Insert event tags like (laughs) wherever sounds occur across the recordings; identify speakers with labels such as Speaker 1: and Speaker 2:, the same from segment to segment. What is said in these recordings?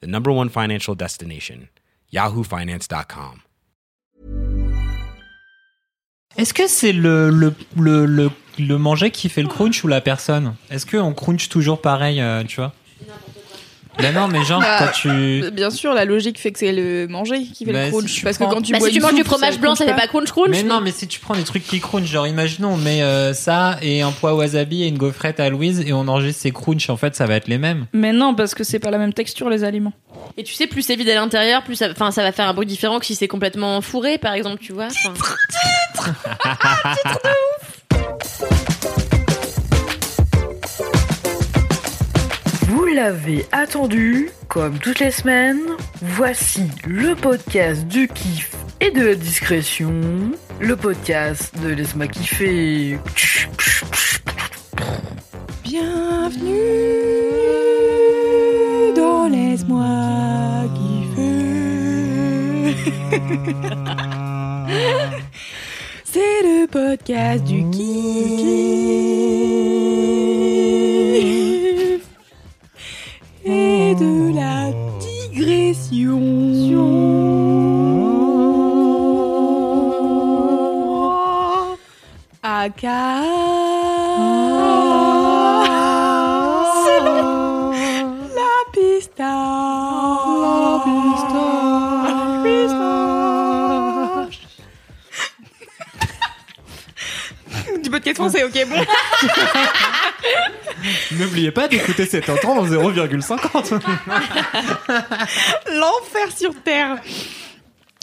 Speaker 1: the number one financial destination, yahoofinance.com.
Speaker 2: Est-ce que c'est le, le, le, le, le manger qui fait le crunch ou la personne? Est-ce qu'on crunch toujours pareil, euh, tu vois? Ben non, mais genre,
Speaker 3: Bah,
Speaker 2: quand tu...
Speaker 3: Bien sûr, la logique fait que c'est le manger qui fait
Speaker 2: Bah,
Speaker 3: le
Speaker 2: si
Speaker 3: crunch.
Speaker 2: tu
Speaker 3: parce
Speaker 2: prends-
Speaker 3: que quand tu
Speaker 4: Bah,
Speaker 3: bois
Speaker 4: si tu manges du
Speaker 3: soupe,
Speaker 4: fromage blanc, ça fait pas crunch crunch.
Speaker 2: Mais non, mais si tu prends des trucs qui crunch, genre imaginons, on met euh, ça et un pois wasabi et une gaufrette à Louise et on enregistre ces crunch, en fait, ça va être les mêmes.
Speaker 5: Mais non, parce que c'est pas la même texture, les aliments.
Speaker 4: Et tu sais, plus c'est vide à l'intérieur, plus ça, enfin, ça va faire un bruit différent que si c'est complètement fourré, par exemple, tu vois. enfin.
Speaker 6: L'avez attendu, comme toutes les semaines, voici le podcast du kiff et de la discrétion, le podcast de Laisse-moi kiffer.
Speaker 3: Bienvenue dans Laisse-moi (laughs) kiffer. C'est le podcast du kiff et de la digression. Aka. C'est long. La pista. La pista. (laughs) Du podcast français, ok, bon. (laughs) (laughs)
Speaker 2: N'oubliez pas d'écouter cet intro en 0,50.
Speaker 3: L'enfer sur Terre.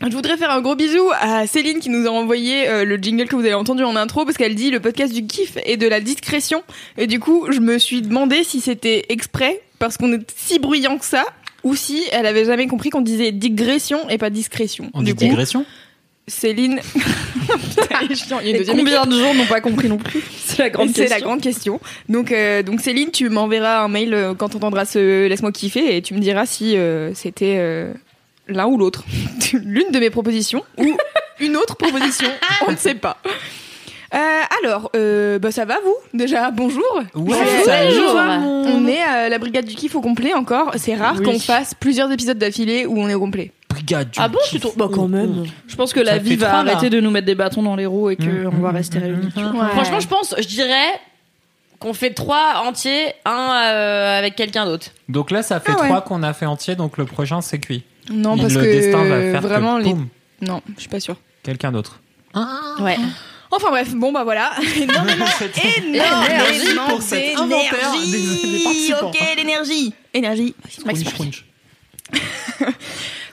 Speaker 3: Je voudrais faire un gros bisou à Céline qui nous a envoyé euh, le jingle que vous avez entendu en intro parce qu'elle dit le podcast du kiff et de la discrétion. Et du coup, je me suis demandé si c'était exprès parce qu'on est si bruyant que ça ou si elle avait jamais compris qu'on disait digression et pas discrétion.
Speaker 2: On
Speaker 3: du
Speaker 2: dit
Speaker 3: coup,
Speaker 2: digression?
Speaker 3: Céline. (laughs) Putain, il est chiant. Il y a une
Speaker 5: Et
Speaker 3: deuxième
Speaker 5: combien de gens n'ont pas compris non plus? C'est la grande
Speaker 3: c'est
Speaker 5: question.
Speaker 3: la grande question. Donc, euh, donc Céline, tu m'enverras un mail euh, quand tu entendras ce Laisse-moi kiffer et tu me diras si euh, c'était euh, l'un ou l'autre. (laughs) L'une de mes propositions ou (laughs) une autre proposition. On ne sait pas. Euh, alors, euh, bah ça va vous déjà? Bonjour.
Speaker 2: Ouais,
Speaker 3: Bonjour. On est à la brigade du kiff au complet encore. C'est rare
Speaker 5: Oui.
Speaker 3: qu'on fasse plusieurs épisodes d'affilée où on est au complet.
Speaker 2: Du
Speaker 4: Ah bon, tu trouves Bah, quand même.
Speaker 5: Je pense que la vie va arrêter de nous mettre des bâtons dans les roues et qu'on
Speaker 2: Mmh,
Speaker 5: va
Speaker 2: mmh,
Speaker 5: rester
Speaker 2: mmh,
Speaker 5: réunis.
Speaker 2: mmh.
Speaker 4: Franchement, je pense, je dirais qu'on fait trois entiers, un euh, avec quelqu'un d'autre.
Speaker 2: Donc là, ça fait
Speaker 3: Ah ouais.
Speaker 2: trois qu'on a fait entier, donc le prochain, c'est cuit.
Speaker 3: Non, parce
Speaker 2: le
Speaker 3: que
Speaker 2: destin va faire
Speaker 3: vraiment
Speaker 2: que,
Speaker 3: les.
Speaker 2: boum,
Speaker 3: Non, je suis pas sûre.
Speaker 2: quelqu'un d'autre.
Speaker 4: Ouais.
Speaker 3: Enfin bref, bon bah voilà. (laughs) Énormément,
Speaker 2: Énergie
Speaker 3: énormément
Speaker 2: pour cet inventaire des- des participants.
Speaker 3: Ok, l'énergie. Énergie. Max
Speaker 2: Crunch, crunch. (laughs)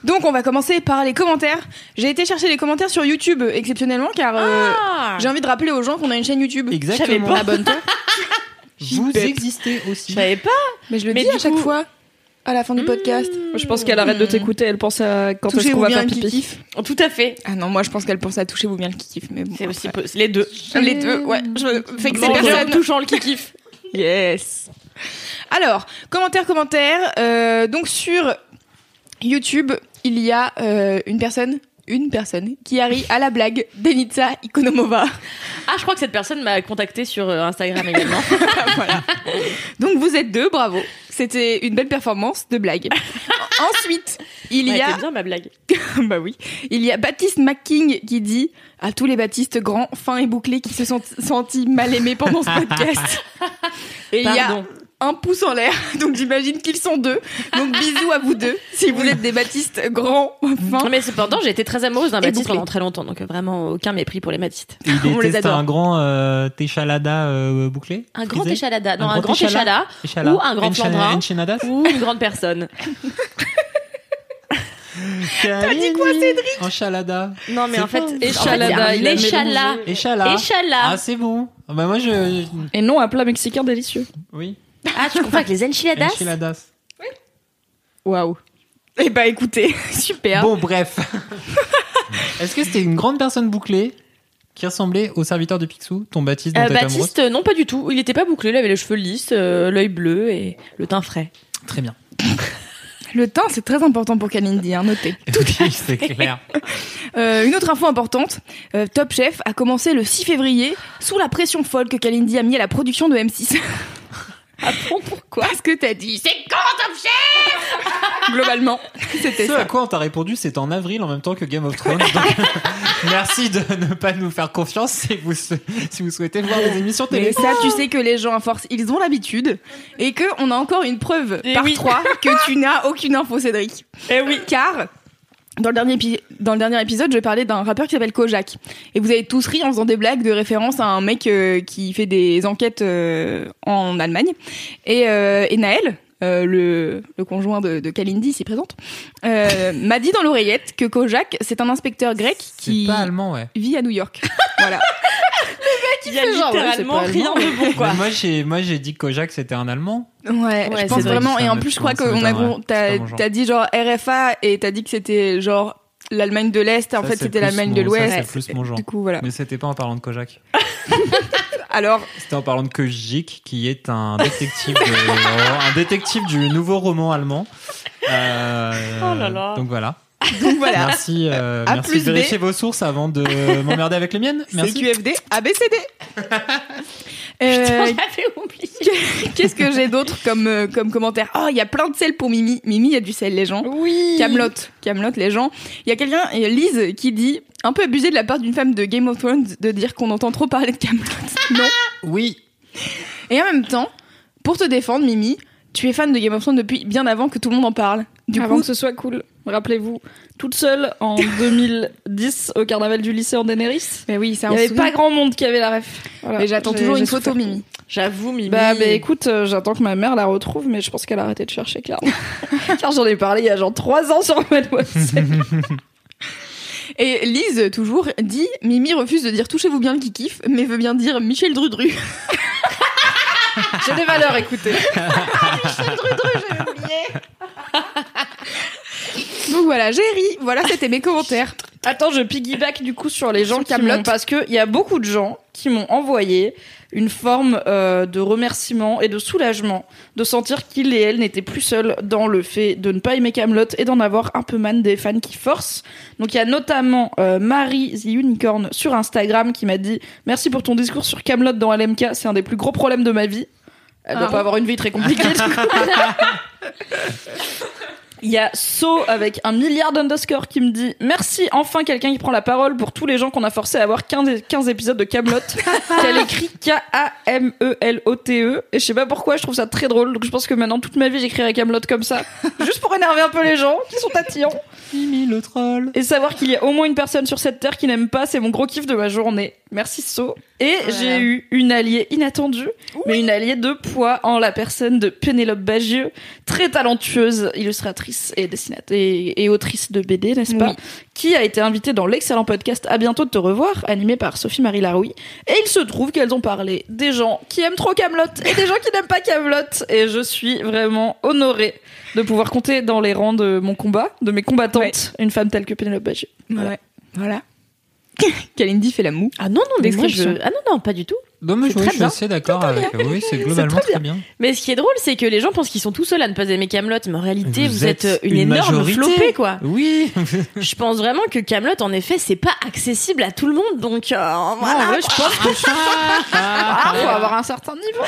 Speaker 3: Donc on va commencer par les commentaires. J'ai été chercher les commentaires sur YouTube exceptionnellement car euh,
Speaker 4: Ah
Speaker 3: j'ai envie de rappeler aux gens qu'on a une chaîne YouTube.
Speaker 2: Exactement.
Speaker 3: Abonne-toi. (laughs)
Speaker 2: Vous existez aussi.
Speaker 4: Je savais pas.
Speaker 3: Mais je le
Speaker 4: Mais
Speaker 3: dis à chaque
Speaker 4: coup-
Speaker 3: fois à la fin du podcast.
Speaker 5: Je pense qu'elle arrête de t'écouter, elle pense à quand est-ce qu'on va
Speaker 3: bien
Speaker 5: faire
Speaker 3: le
Speaker 5: pipi.
Speaker 3: kiff.
Speaker 4: Tout à fait.
Speaker 3: Ah non, moi je pense qu'elle pense à toucher vous bien le kiff mais bon.
Speaker 4: C'est aussi les deux.
Speaker 3: les deux. Ouais, je fais que c'est
Speaker 4: Manger en
Speaker 3: personne
Speaker 4: touchant le kikif. (laughs)
Speaker 3: Yes. Alors, commentaire, commentaire. Euh, donc sur YouTube, il y a euh, une personne, une personne qui arrive à la blague d'Enitsa Ikonomova.
Speaker 4: Ah, je crois que cette personne m'a contacté sur euh, Instagram également. (laughs)
Speaker 3: voilà. Donc vous êtes deux, bravo. C'était une belle performance de blague. Ensuite, il y a
Speaker 4: bien ma blague. (laughs)
Speaker 3: bah oui, il y a Baptiste McKing qui dit à tous les Baptistes grands, fins et bouclés qui se sont sentis mal aimés pendant ce podcast. Et il y a
Speaker 4: Pardon.
Speaker 3: Un pouce en l'air, (laughs) donc j'imagine qu'ils sont deux. Donc bisous à vous deux, si vous êtes des Baptistes grands, fins.
Speaker 4: Mais cependant, j'ai été très amoureuse d'un Baptiste pendant très longtemps, donc vraiment aucun mépris pour les Baptistes.
Speaker 2: Il (laughs)
Speaker 3: On les adore.
Speaker 2: un grand euh, téchalada euh, bouclé
Speaker 4: Un grand
Speaker 2: frisé
Speaker 4: échalada, non,
Speaker 2: Un
Speaker 4: un,
Speaker 2: grand
Speaker 4: grand
Speaker 2: échala-
Speaker 4: échala
Speaker 2: Échala.
Speaker 4: ou un grand flandrin ou une grande personne. (laughs)
Speaker 2: T'as
Speaker 3: dit quoi, Cédric?
Speaker 2: Enchalada.
Speaker 4: Non, mais en fait,
Speaker 5: Échalada.
Speaker 4: Échala.
Speaker 2: Échala. Ah, c'est bon. Ah, Bah, moi, je.
Speaker 5: Et non, un plat mexicain délicieux.
Speaker 2: Oui.
Speaker 4: Ah, tu confonds avec les enchiladas
Speaker 2: Enchiladas.
Speaker 3: Waouh. Eh bah écoutez, (laughs) super.
Speaker 2: Bon, bref. (laughs) Est-ce que c'était une grande personne bouclée qui ressemblait au serviteur de Picsou, ton Baptiste dans
Speaker 4: Euh, Baptiste, non pas du tout. Il était pas bouclé, il avait les cheveux lisses, euh, l'œil bleu et le teint frais.
Speaker 2: Très bien. (laughs)
Speaker 3: Le teint, c'est très important pour Kalindi, hein, notez.
Speaker 2: Oui, c'est clair.
Speaker 3: Euh, une autre info importante, euh, Top Chef a commencé le 6 février sous la pression folle que Kalindi a mis à la production de M6.
Speaker 4: Ah bon, pourquoi
Speaker 3: Parce que t'as dit, c'est quand Top Chef (laughs) Globalement, c'était
Speaker 2: Ce
Speaker 3: ça.
Speaker 2: à quoi on t'a répondu, c'est en avril en même temps que Game of Thrones. Donc, (laughs) merci de ne pas nous faire confiance si vous, si vous souhaitez voir les émissions
Speaker 3: Mais
Speaker 2: télé.
Speaker 3: ça, tu sais que les gens, à force, ils ont l'habitude. Et que on a encore une preuve
Speaker 4: Eh
Speaker 3: par
Speaker 4: oui.
Speaker 3: trois que tu n'as aucune info, Cédric.
Speaker 4: Eh oui.
Speaker 3: Car, dans le dernier, épisode, je parlais d'un rappeur qui s'appelle Kojak. Et vous avez tous ri en faisant des blagues de référence à un mec euh, qui fait des enquêtes euh, en Allemagne. Et, euh, et Naël, euh, le, le conjoint de, de Kalindi, s'y présente, euh, m'a dit dans l'oreillette que Kojak, c'est un inspecteur grec qui
Speaker 2: pas allemand, ouais.
Speaker 3: vit à New York. voilà. (laughs)
Speaker 4: Il y a
Speaker 5: genre, ouais,
Speaker 4: littéralement rien de bon, quoi.
Speaker 2: Mais moi, j'ai, moi, j'ai dit que Kojak, c'était un allemand.
Speaker 3: Ouais,
Speaker 4: Ouais,
Speaker 3: je pense
Speaker 4: vrai
Speaker 3: vraiment. Et en plus, je crois qu'on a gros- t'as dit genre RFA et t'as dit que c'était genre l'Allemagne de l'Est. En
Speaker 2: Ça,
Speaker 3: fait, c'était l'Allemagne de l'Ouest.
Speaker 2: c'est plus mon genre.
Speaker 3: Du coup, voilà.
Speaker 2: Mais c'était pas en parlant de Kojak. (laughs)
Speaker 3: Alors,
Speaker 2: C'était en parlant de Kojik, qui est un détective, de- (laughs) un détective du nouveau roman allemand. Euh,
Speaker 4: Oh là là.
Speaker 2: Donc voilà. (laughs)
Speaker 3: donc voilà.
Speaker 2: Merci, euh,
Speaker 3: A
Speaker 2: merci
Speaker 3: plus
Speaker 2: de
Speaker 3: B.
Speaker 2: vérifier vos sources avant de (laughs) m'emmerder avec les miennes. Merci.
Speaker 3: CQFD, ABCD. (laughs) Euh. Qu'est-ce que j'ai d'autre comme, euh, comme commentaire? Oh, il y a plein de sel pour Mimi. Mimi, il y a du sel, les gens.
Speaker 5: Oui.
Speaker 3: Camelot, Camelot, les gens. Il y a quelqu'un, Lise, qui dit un peu abusé de la part d'une femme de Game of Thrones de dire qu'on entend trop parler de Camelot. Non.
Speaker 2: Oui.
Speaker 3: Et en même temps, pour te défendre, Mimi, tu es fan de Game of Thrones depuis bien avant que tout le monde en parle. Du
Speaker 5: Avant
Speaker 3: coup,
Speaker 5: que ce soit cool. Rappelez-vous, toute seule en (laughs) 2010 au carnaval du lycée en Daenerys.
Speaker 3: mais oui, ça
Speaker 5: Il n'y avait pas grand monde qui avait la ref. Voilà.
Speaker 3: Mais j'attends
Speaker 5: J'ai-
Speaker 3: toujours
Speaker 5: j'ai
Speaker 3: une photo. Mimi.
Speaker 4: J'avoue, Mimi.
Speaker 5: Bah, bah écoute, euh, j'attends que ma mère la retrouve, mais je pense qu'elle a arrêté de chercher, clairement. (laughs) Car j'en ai parlé il y a genre 3 ans sur Mademoiselle. (laughs)
Speaker 3: Et Lise, toujours, dit Mimi refuse de dire touchez-vous bien le qui kiffe, mais veut bien dire Michel Drudru.
Speaker 5: J'ai des valeurs, écoutez.
Speaker 3: Donc voilà, j'ai ri. Voilà, c'était mes commentaires.
Speaker 5: Attends, je piggyback du coup sur les gens qui m'ont... Parce qu'il y a beaucoup de gens qui m'ont envoyé une forme euh, de remerciement et de soulagement de sentir qu'ils et elles n'étaient plus seuls dans le fait de ne pas aimer Camelot et d'en avoir un peu man des fans qui forcent. Donc il y a notamment euh, Marie The Unicorn sur Instagram qui m'a dit merci pour ton discours sur Camelot dans LMK, c'est un des plus gros problèmes de ma vie. Elle doit
Speaker 3: Ah.
Speaker 5: pas avoir une vie très compliquée. (laughs) (laughs) Il y a So avec un milliard d'underscore qui me dit merci enfin quelqu'un qui prend la parole pour tous les gens qu'on a forcé à avoir 15, 15 épisodes de Camelot (laughs) qu'elle écrit K-A-M-E-L-O-T-E E. et je sais pas pourquoi je trouve ça très drôle donc je pense que maintenant toute ma vie j'écrirai Camelot comme ça (laughs) juste pour énerver un peu les gens qui sont tatillants
Speaker 2: Mimi le troll.
Speaker 5: et savoir qu'il y a au moins une personne sur cette terre qui n'aime pas c'est mon gros kiff de ma journée merci So et j'ai eu une alliée inattendue mais une alliée de poids en la personne de Pénélope Bagieux très talentueuse illustratrice et dessinatrice et, et autrice de BD, n'est-ce pas
Speaker 3: Oui.
Speaker 5: Qui a été invitée dans l'excellent podcast À bientôt de te revoir, animé par Sophie-Marie Laroui. Et il se trouve qu'elles ont parlé des gens qui aiment trop Camelot et des gens qui n'aiment pas Camelot. Et je suis vraiment honorée de pouvoir compter dans les rangs de mon combat, de mes combattantes, une femme telle que Pénélope Bagieux. Voilà.
Speaker 3: Ouais. Voilà. (laughs) Kalindi fait la moue.
Speaker 4: Ah non, non, mais moi je. Ah non, non, pas du tout.
Speaker 2: Non, mais
Speaker 4: C'est
Speaker 2: oui,
Speaker 4: très
Speaker 2: je suis assez d'accord avec. Oui, (laughs) c'est globalement
Speaker 5: très
Speaker 2: très bien.
Speaker 4: Mais ce qui est drôle, c'est que les gens pensent qu'ils sont tout seuls à ne pas aimer Camelot, mais en réalité, vous, êtes, une,
Speaker 2: une
Speaker 4: énorme
Speaker 2: majorité.
Speaker 4: flopée, quoi.
Speaker 2: Oui. (laughs)
Speaker 4: Je pense vraiment que Camelot, en effet, c'est pas accessible à tout le monde, donc euh, voilà.
Speaker 5: en vrai, je pense que ah, faut avoir un certain niveau.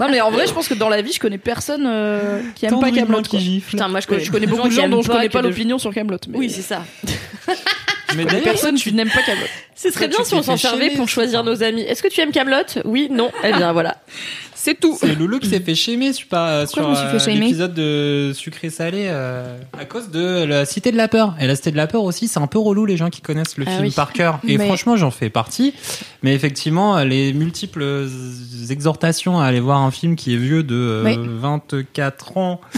Speaker 5: Non, mais en vrai, je pense que dans la vie, je connais personne euh, qui aime pas Camelot.
Speaker 4: Putain, moi je connais,
Speaker 5: Je connais
Speaker 4: beaucoup
Speaker 5: de gens
Speaker 4: qui
Speaker 5: dont je connais pas l'opinion sur Camelot. Mais
Speaker 4: Oui, c'est ça.
Speaker 2: Mais
Speaker 5: des personnes qui n'aiment pas Camelot.
Speaker 4: Ce serait bien
Speaker 2: tu
Speaker 4: si on s'en servait pour choisir nos amis. Est-ce que tu aimes Camelot? Oui, non. Eh bien voilà.
Speaker 3: C'est tout.
Speaker 2: C'est Loulou qui s'est fait sur, pas, sur
Speaker 3: je me suis fait
Speaker 2: euh, l'épisode de sucré salé euh, à cause de la Cité de la peur. Et la Cité de la peur aussi, c'est un peu relou les gens qui connaissent le
Speaker 4: Ah
Speaker 2: film
Speaker 4: oui.
Speaker 2: par cœur. Et
Speaker 3: Mais-
Speaker 2: franchement, j'en fais partie. Mais effectivement, les multiples exhortations à aller voir un film qui est vieux de euh,
Speaker 3: Oui.
Speaker 2: 24 ans. (laughs)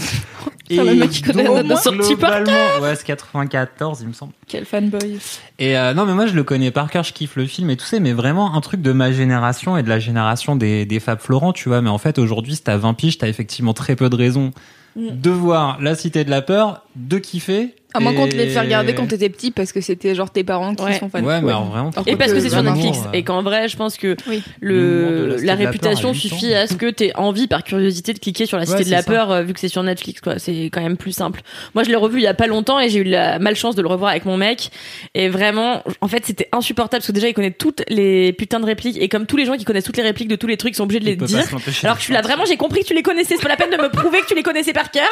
Speaker 5: Putain, le mec qui connaît la date de par
Speaker 2: globalement- Ouais, c'est 94, il me semble.
Speaker 5: Quel fanboy.
Speaker 2: Et euh, non, mais moi je le connais par cœur, je kiffe le film et tout ça, mais vraiment un truc de ma génération et de la génération des, des Fab Florent, tu vois. Mais en fait, aujourd'hui, si t'as 20 piges, t'as effectivement très peu de raisons de voir La Cité de la Peur, de kiffer.
Speaker 3: À moins qu'on te les fait regarder quand t'étais petit parce que c'était genre tes parents qui
Speaker 4: Ouais.
Speaker 3: sont fans.
Speaker 2: Ouais, mais alors vraiment.
Speaker 4: Et parce que c'est sur Netflix.
Speaker 2: euh,
Speaker 4: Et qu'en vrai, je pense que
Speaker 3: Oui.
Speaker 4: Le,
Speaker 2: la
Speaker 4: réputation
Speaker 2: à
Speaker 4: suffit à ce que t'aies envie par curiosité de cliquer sur la Cité
Speaker 2: Ouais,
Speaker 4: de la
Speaker 2: ça.
Speaker 4: Peur euh, vu que c'est sur Netflix, quoi. C'est quand même plus simple. Moi, je l'ai revu il y a pas longtemps et j'ai eu la malchance de le revoir avec mon mec. Et vraiment, en fait, c'était insupportable parce que déjà, il connaît toutes les putains de répliques et comme tous les gens qui connaissent toutes les répliques de tous les trucs ils sont obligés de les dire. Alors que je suis là, vraiment, j'ai compris que tu les connaissais. C'est pas la peine de me prouver que tu les connaissais par cœur.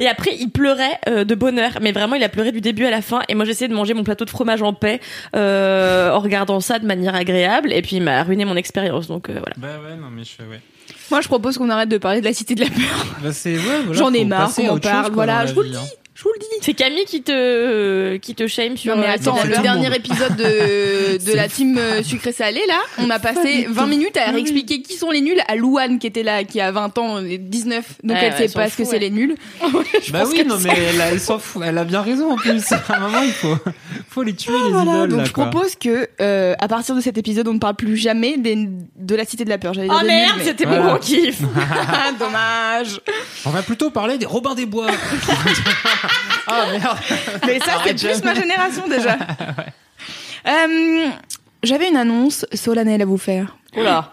Speaker 4: Et après, il pleurait euh, de bonheur. Mais vraiment, il a pleuré du début à la fin. Et moi, j'essayais de manger mon plateau de fromage en paix euh, en regardant ça de manière agréable. Et puis, il m'a ruiné mon expérience. Donc euh, voilà.
Speaker 2: Bah ouais, non, mais je ouais.
Speaker 3: Moi, je propose qu'on arrête de parler de la cité de la peur.
Speaker 2: Bah c'est, ouais, voilà,
Speaker 3: J'en ai marre qu'on en
Speaker 2: chose,
Speaker 3: parle,
Speaker 2: quoi,
Speaker 3: voilà,
Speaker 2: la
Speaker 3: je vous le dis.
Speaker 2: hein.
Speaker 3: Je vous le dis.
Speaker 4: C'est Camille qui te qui te shame sur.
Speaker 3: Non mais
Speaker 4: euh,
Speaker 3: attends, le dernier
Speaker 2: monde.
Speaker 3: épisode de, (laughs) de la team euh, sucré salé là, on a passé 20 minutes à réexpliquer qui sont les nuls à Louane qui était là, qui a 20 ans, et 19, donc
Speaker 4: Ouais,
Speaker 3: elle
Speaker 4: ouais,
Speaker 3: sait pas ce que c'est
Speaker 4: ouais.
Speaker 3: les nuls. (laughs)
Speaker 2: Bah oui, non, mais elle, s'en fout. Elle a bien raison en plus. (laughs) À un moment, il faut, faut les tuer, les
Speaker 3: Voilà,
Speaker 2: idoles.
Speaker 3: donc
Speaker 2: là,
Speaker 3: je propose que euh, à partir de cet épisode, on ne parle plus jamais des, de la cité de la peur.
Speaker 4: Oh merde, c'était mon gros kiff.
Speaker 3: Ah, dommage.
Speaker 2: On va plutôt parler des Robins des Bois. Ah merde. (laughs)
Speaker 3: Mais ça, c'est plus ma génération déjà. (laughs) Euh, J'avais une annonce solennelle à vous faire.
Speaker 4: Oula.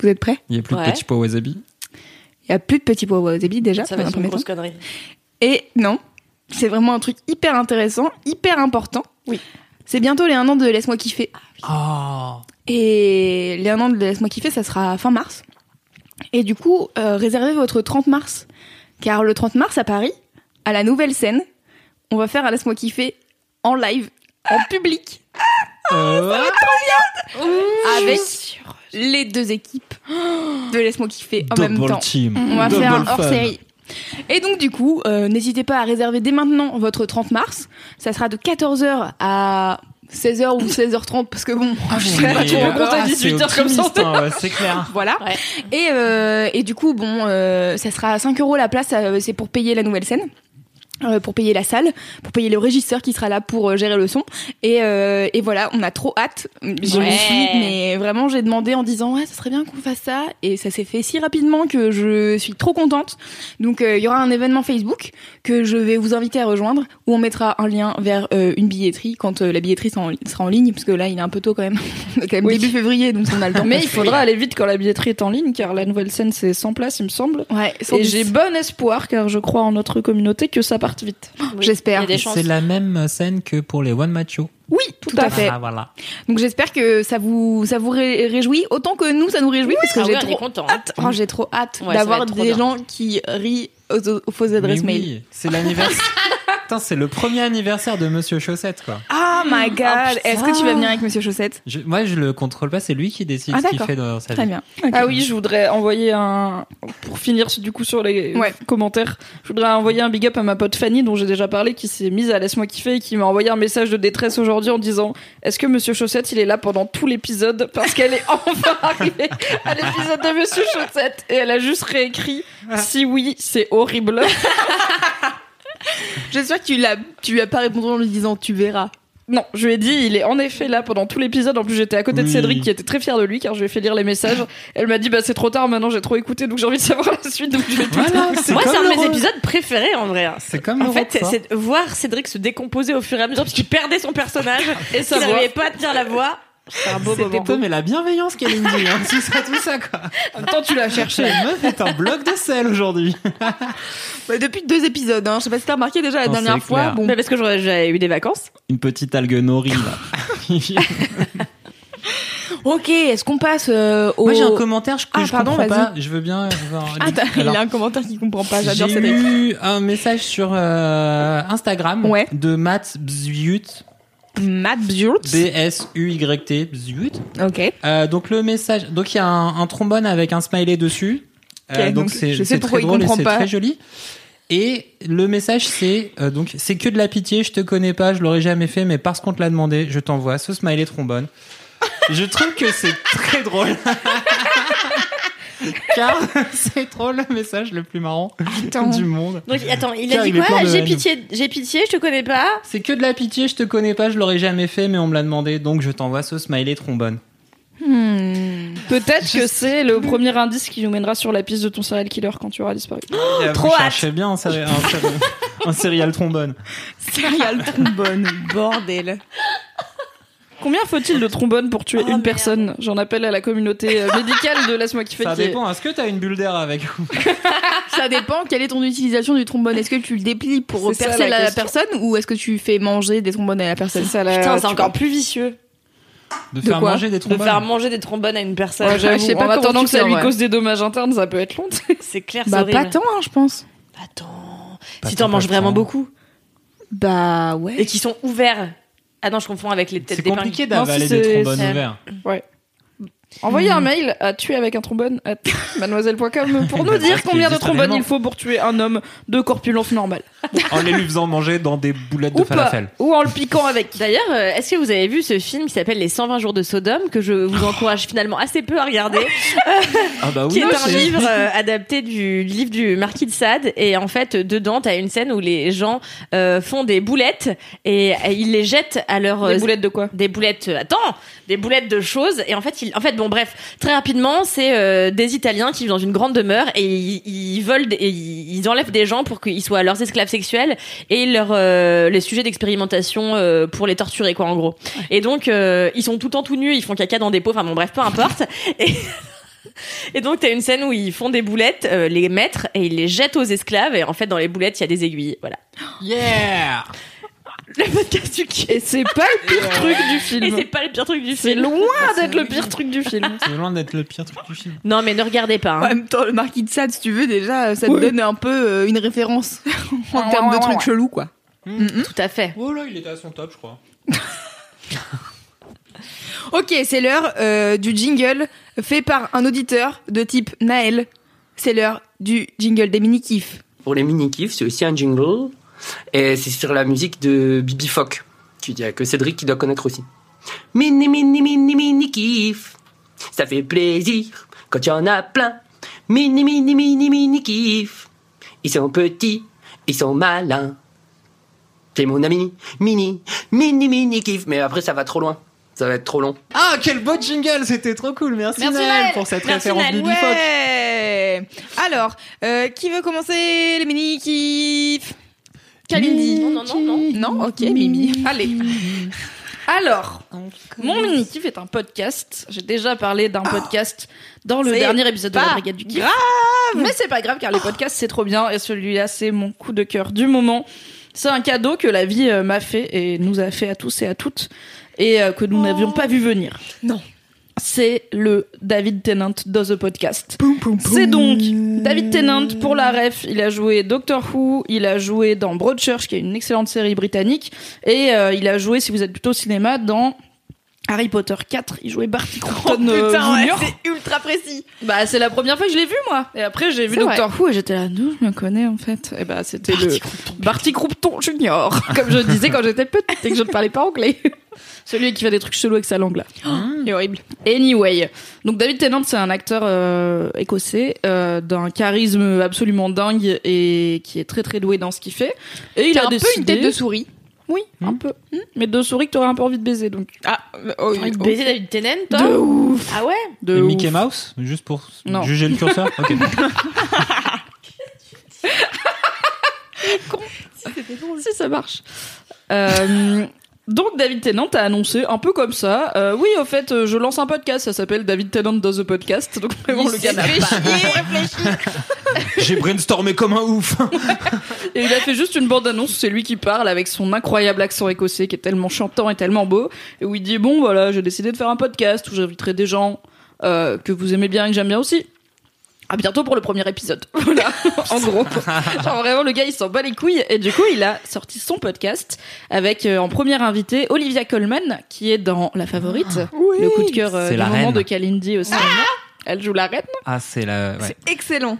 Speaker 3: Vous êtes prêts?
Speaker 2: Il y a plus
Speaker 4: Ouais.
Speaker 2: de petits pois wasabi?
Speaker 3: Il y a plus de petits pois wasabi déjà.
Speaker 4: Ça
Speaker 3: dans
Speaker 4: va
Speaker 3: un
Speaker 4: être une
Speaker 3: premier
Speaker 4: grosse
Speaker 3: temps.
Speaker 4: connerie.
Speaker 3: Et non, c'est vraiment un truc hyper intéressant, hyper important.
Speaker 4: Oui.
Speaker 3: C'est bientôt les 1 an de Laisse-moi kiffer.
Speaker 2: Oh.
Speaker 3: Et les 1 an de Laisse-moi kiffer, ça sera fin mars. Et du coup, euh, réservez votre 30 mars. Car le 30 mars à Paris, à la nouvelle scène, on va faire un Laisse-moi kiffer en live, en public,
Speaker 2: Euh,
Speaker 3: avec les deux équipes de Laisse-moi kiffer en même temps.
Speaker 2: team.
Speaker 3: On va
Speaker 2: Double
Speaker 3: faire un hors série. Et donc du coup, euh, n'hésitez pas à réserver dès maintenant votre 30 mars. Ça sera de 14h à 16h ou 16h30 parce que bon, (laughs) je serai pas trop à
Speaker 2: ah,
Speaker 3: 18h
Speaker 2: c'est
Speaker 3: comme ça.
Speaker 2: hein, ouais, c'est clair. (laughs)
Speaker 3: Voilà.
Speaker 4: Ouais.
Speaker 3: Et, euh, et du coup, bon, euh, ça sera à 5 euros la place, euh, c'est pour payer la nouvelle scène. Euh, pour payer la salle, pour payer le régisseur qui sera là pour euh, gérer le son. Et, euh, et voilà, on a trop hâte. Je
Speaker 4: Ouais.
Speaker 3: mais vraiment, j'ai demandé en disant, ouais, ça serait bien qu'on fasse ça. Et ça s'est fait si rapidement que je suis trop contente. Donc, euh, il y aura un événement Facebook que je vais vous inviter à rejoindre, où on mettra un lien vers euh, une billetterie quand la billetterie sera en, sera en ligne, parce que là, il est un peu tôt quand même. (laughs) Quand même
Speaker 5: Oui.
Speaker 3: début février, donc on a le temps.
Speaker 5: Mais il faudra aller vite quand la billetterie est en ligne, car la nouvelle scène c'est 100 places, il me semble.
Speaker 3: Ouais, sans
Speaker 5: Et j'ai bon espoir, car je crois en notre communauté, que ça parte vite.
Speaker 4: Oui,
Speaker 3: J'espère.
Speaker 2: C'est la même scène que pour les One Match Show.
Speaker 3: Oui, tout, à fait.
Speaker 2: Ah, voilà.
Speaker 3: Donc j'espère que ça vous ça vous ré- réjouit autant que nous ça nous réjouit parce que
Speaker 4: Ah
Speaker 3: j'ai trop hâte. Oh, j'ai trop hâte
Speaker 4: Ouais,
Speaker 3: d'avoir des
Speaker 4: bien.
Speaker 3: gens qui rient aux, aux fausses adresses mail.
Speaker 2: oui, c'est l'anniversaire. (laughs) Putain, c'est le premier anniversaire de Monsieur Chaussette, quoi.
Speaker 3: Oh my god Est-ce que tu vas venir avec Monsieur Chaussette?
Speaker 2: Je- moi, je le contrôle pas, c'est lui qui décide
Speaker 3: Ah,
Speaker 2: ce qu'il
Speaker 3: d'accord.
Speaker 2: fait dans sa
Speaker 3: Très
Speaker 2: vie.
Speaker 3: bien.
Speaker 5: Ah oui, je voudrais envoyer un. Pour finir du coup sur les
Speaker 3: Ouais.
Speaker 5: commentaires, je voudrais envoyer un big up à ma pote Fanny, dont j'ai déjà parlé, qui s'est mise à Laisse-moi kiffer et qui m'a envoyé un message de détresse aujourd'hui en disant Est-ce que Monsieur Chaussette il est là pendant tout l'épisode Parce qu'elle est (laughs) enfin arrivée à l'épisode de Monsieur Chaussette et elle a juste réécrit Si oui, c'est horrible. (laughs) (laughs)
Speaker 3: J'espère que tu l'as tu lui as pas répondu en lui disant tu verras.
Speaker 5: Non, je lui ai dit, il est en effet là pendant tout l'épisode. En plus, j'étais à côté de
Speaker 2: Oui.
Speaker 5: Cédric qui était très fier de lui car je lui ai fait lire les messages. Elle m'a dit, bah c'est trop tard maintenant, j'ai trop écouté donc j'ai envie de savoir la suite donc je vais tout
Speaker 2: Voilà, c'est
Speaker 4: Moi,
Speaker 2: comme
Speaker 4: c'est un de mes épisodes préférés en vrai.
Speaker 2: C'est comme
Speaker 4: En
Speaker 2: l'Europe,
Speaker 4: fait,
Speaker 2: ça.
Speaker 4: c'est voir Cédric se décomposer au fur et à mesure parce qu'il perdait son personnage et qu'il
Speaker 5: voix.
Speaker 4: n'arrivait pas à tenir la voix. C'est un beau
Speaker 2: C'était pas mais la bienveillance qu'elle me dit, hein. tout ça, tout ça quoi.
Speaker 5: En même temps, tu l'as cherché.
Speaker 2: Cette meuf est un bloc de sel aujourd'hui.
Speaker 3: Bah, depuis deux épisodes hein. Je sais pas si t'as remarqué déjà la
Speaker 2: Non,
Speaker 3: dernière fois. Bon.
Speaker 4: Mais parce que j'avais eu des vacances.
Speaker 2: Une petite algue nori là. (laughs)
Speaker 3: OK, est-ce qu'on passe euh, au
Speaker 2: Moi j'ai un commentaire je- que
Speaker 3: Ah,
Speaker 2: je
Speaker 3: pardon,
Speaker 2: comprends
Speaker 3: vas-y.
Speaker 2: pas. Je veux bien. avoir-
Speaker 3: Ah, t'as- il
Speaker 2: Alors,
Speaker 3: a un commentaire qui comprend pas, j'adore
Speaker 2: J'ai eu un message sur euh, Instagram
Speaker 3: Ouais.
Speaker 2: de Matt Bzut,
Speaker 3: Matt Bjurt.
Speaker 2: B-S-U-Y-T, Bzut.
Speaker 3: OK.
Speaker 2: Euh, donc le message, donc il y a un, un trombone avec un smiley dessus. Euh,
Speaker 3: Ok,
Speaker 2: donc c'est très
Speaker 3: il
Speaker 2: drôle et c'est très joli. Et le message c'est euh, donc c'est que de la pitié, je te connais pas, je l'aurais jamais fait, mais parce qu'on te l'a demandé, je t'envoie ce smiley trombone. (laughs) je trouve que c'est très drôle. (laughs) (laughs) Car c'est trop le message le plus marrant
Speaker 3: Attends.
Speaker 2: du monde.
Speaker 4: Donc attends, il a dit
Speaker 2: il
Speaker 4: quoi J'ai pitié, j'ai pitié, je te connais pas.
Speaker 2: C'est que de la pitié, je te connais pas, je l'aurais jamais fait, mais on me l'a demandé, donc je t'envoie ce smiley trombone.
Speaker 3: Hmm.
Speaker 5: Peut-être que c'est le premier indice qui nous mènera sur la piste de ton serial killer quand tu auras disparu.
Speaker 2: Trop cherchez bien un, séri- un serial trombone.
Speaker 3: Serial trombone, bordel.
Speaker 5: Combien faut-il de trombones pour tuer
Speaker 4: Oh,
Speaker 5: une
Speaker 4: merde.
Speaker 5: personne J'en appelle à la communauté euh, médicale de Laisse-moi kiffer.
Speaker 2: Ça dépend. Est-ce que t'as une bulle d'air avec (laughs)
Speaker 3: Ça dépend, quelle est ton utilisation du trombone? Est-ce que tu le déplies pour
Speaker 5: ça,
Speaker 3: percer
Speaker 5: la
Speaker 3: la, personne ou est-ce que tu fais manger des trombones à la personne?
Speaker 5: Ça la.
Speaker 4: Putain, c'est encore plus vicieux
Speaker 2: de faire
Speaker 3: quoi?
Speaker 2: manger des
Speaker 4: de
Speaker 2: trombones
Speaker 4: faire manger des trombones à une personne.
Speaker 5: Ouais, j'avoue,
Speaker 3: je sais pas
Speaker 5: en attendant que ça lui
Speaker 3: ouais.
Speaker 5: cause des dommages internes, ça peut être long.
Speaker 4: C'est clair, c'est
Speaker 3: Bah
Speaker 4: horrible.
Speaker 3: pas tant, hein, je pense.
Speaker 4: Attends.
Speaker 2: Pas
Speaker 4: si t'en manges vraiment beaucoup
Speaker 3: Bah ouais.
Speaker 4: et qui sont ouverts. Ah non, je confonds avec les têtes
Speaker 2: C'est compliqué d'avaler des trombones ouverts.
Speaker 5: Envoyez un mail à tuer avec un trombone à mademoiselle.com pour nous dire combien de trombones il faut pour tuer un homme de corpulence normale. (laughs)
Speaker 2: En les lui faisant manger dans des boulettes de
Speaker 5: Ou pas.
Speaker 2: falafel.
Speaker 5: Ou en le piquant avec.
Speaker 4: D'ailleurs, euh, est-ce que vous avez vu ce film qui s'appelle Les 120 jours de Sodome que je vous encourage finalement assez peu à regarder, (laughs)
Speaker 2: Ah bah
Speaker 4: qui est un livre (laughs) euh, adapté du livre du Marquis de Sade et en fait dedans t'as une scène où les gens euh, font des boulettes et, ils les jettent à leur
Speaker 5: Des boulettes de quoi?
Speaker 4: Des boulettes euh, attends des boulettes de choses et en fait ils, en fait bon bref très rapidement c'est euh, des Italiens qui vivent dans une grande demeure et ils, ils volent des- et ils, enlèvent des gens pour qu'ils soient leurs esclaves sexuels et leur euh, les sujets d'expérimentation euh, pour les torturer quoi en gros et donc euh, ils sont tout le temps tout nus ils font caca dans des pots enfin bon bref peu importe (laughs) et Et donc, t'as une scène où ils font des boulettes, euh, les maîtres, et ils les jettent aux esclaves. Et en fait, dans les boulettes, il y a des aiguilles. Voilà.
Speaker 2: Yeah
Speaker 4: Le podcast du.
Speaker 5: Et c'est pas le pire truc du
Speaker 4: Et c'est
Speaker 5: film.
Speaker 4: pas le pire truc du
Speaker 5: C'est
Speaker 4: film.
Speaker 5: loin d'être le pire truc du film.
Speaker 2: C'est loin d'être le pire truc du film.
Speaker 4: Non, mais ne regardez pas.
Speaker 3: En
Speaker 4: hein.
Speaker 3: même temps, le marquis de Sade, si tu veux, déjà, ça te
Speaker 5: Oui.
Speaker 3: donne un peu euh, une référence (laughs) en termes de trucs chelous, quoi.
Speaker 4: Tout à fait.
Speaker 2: Oh là, il était à son top, je crois. (laughs)
Speaker 3: Ok, c'est l'heure euh, du jingle fait par un auditeur de type Naël. C'est l'heure du jingle des mini-kifs.
Speaker 7: Pour les mini-kifs, c'est aussi un jingle. Et c'est sur la musique de Bibi Fock, que Cédric qui doit connaître aussi. Mini, mini, mini, mini kiff. Ça fait plaisir quand il y en a plein. Mini, mini, mini, mini kiff. Ils sont petits, ils sont malins. C'est mon ami, mini, mini, mini kiff. Mais après, ça va trop loin. Ça va être trop long.
Speaker 2: Ah, quel beau jingle C'était trop cool. Merci,
Speaker 3: Merci,
Speaker 2: Naël,
Speaker 3: Naël.
Speaker 2: pour cette
Speaker 4: Merci,
Speaker 2: référence
Speaker 4: Naël.
Speaker 2: Bibi Fock.
Speaker 3: Ouais Alors, euh, qui veut commencer les mini-kifs Kalindi.
Speaker 4: Non, non, non, non.
Speaker 3: Non Ok, Mimi.
Speaker 5: Allez. (laughs) Alors, mon mini kiff est un podcast. J'ai déjà parlé d'un podcast dans le dernier épisode de la Brigade du Kiff. Mais c'est pas grave car les podcasts c'est trop bien et celui-là c'est mon coup de cœur du moment. C'est un cadeau que la vie euh, m'a fait et nous a fait à tous et à toutes et euh, que nous n'avions pas vu venir.
Speaker 3: Non.
Speaker 5: C'est le David Tennant Does a Podcast. C'est donc David Tennant pour la ref. Il a joué Doctor Who, il a joué dans Broadchurch, qui est une excellente série britannique, et euh, il a joué, si vous êtes plutôt cinéma, dans Harry Potter 4. Il jouait Barty Croughton euh,
Speaker 3: Putain, ouais,
Speaker 5: Junior.
Speaker 3: c'est ultra précis.
Speaker 5: Bah c'est la première fois que je l'ai vu moi. Et après j'ai vu Doctor Who et j'étais là, nous je me connais en fait. Et bah c'était le Barty Croupton Junior, (laughs) comme je disais quand j'étais petite et que je ne parlais pas anglais. (laughs) Celui qui fait des trucs chelous avec sa langue là.
Speaker 3: C'est horrible.
Speaker 5: Anyway, donc David Tennant c'est un acteur euh, écossais euh, d'un charisme absolument dingue et qui est très très doué dans ce qu'il fait. Et il a
Speaker 3: un peu une tête de souris.
Speaker 5: Oui, un peu. Mais de souris que t'aurais un peu envie de baiser donc.
Speaker 3: Ah, oh,
Speaker 4: T'as envie de
Speaker 3: oh.
Speaker 4: baiser David Tennant, toi
Speaker 5: De ouf.
Speaker 4: Ah ouais
Speaker 5: De
Speaker 2: Et
Speaker 5: ouf.
Speaker 2: Mickey Mouse Juste pour
Speaker 5: Non.
Speaker 2: juger le curseur (laughs) Ok. (laughs)
Speaker 5: si ça marche. Euh, donc David Tennant a annoncé un peu comme ça. euh, oui, au fait, euh, je lance un podcast. Ça s'appelle David Tennant does a podcast. Donc vraiment le gars n'a pas. (laughs)
Speaker 2: J'ai brainstormé comme un ouf. (laughs)
Speaker 5: Et il a fait juste une bande annonce. C'est lui qui parle avec son incroyable accent écossais qui est tellement chantant et tellement beau. Et où il dit bon voilà, j'ai décidé de faire un podcast où j'inviterai des gens euh, que vous aimez bien et que j'aime bien aussi. À bientôt pour le premier épisode. (laughs) Voilà, en gros. (laughs) Genre vraiment, le gars, il s'en bat les couilles. Et du coup, il a sorti son podcast avec euh, en première invitée Olivia Colman, qui est dans La Favorite, le coup de cœur euh,
Speaker 2: C'est
Speaker 5: du
Speaker 2: la
Speaker 5: moment
Speaker 2: reine.
Speaker 5: de Kalindi au cinéma. Elle joue la reine.
Speaker 2: Ah, c'est la. Ouais.
Speaker 3: C'est excellent.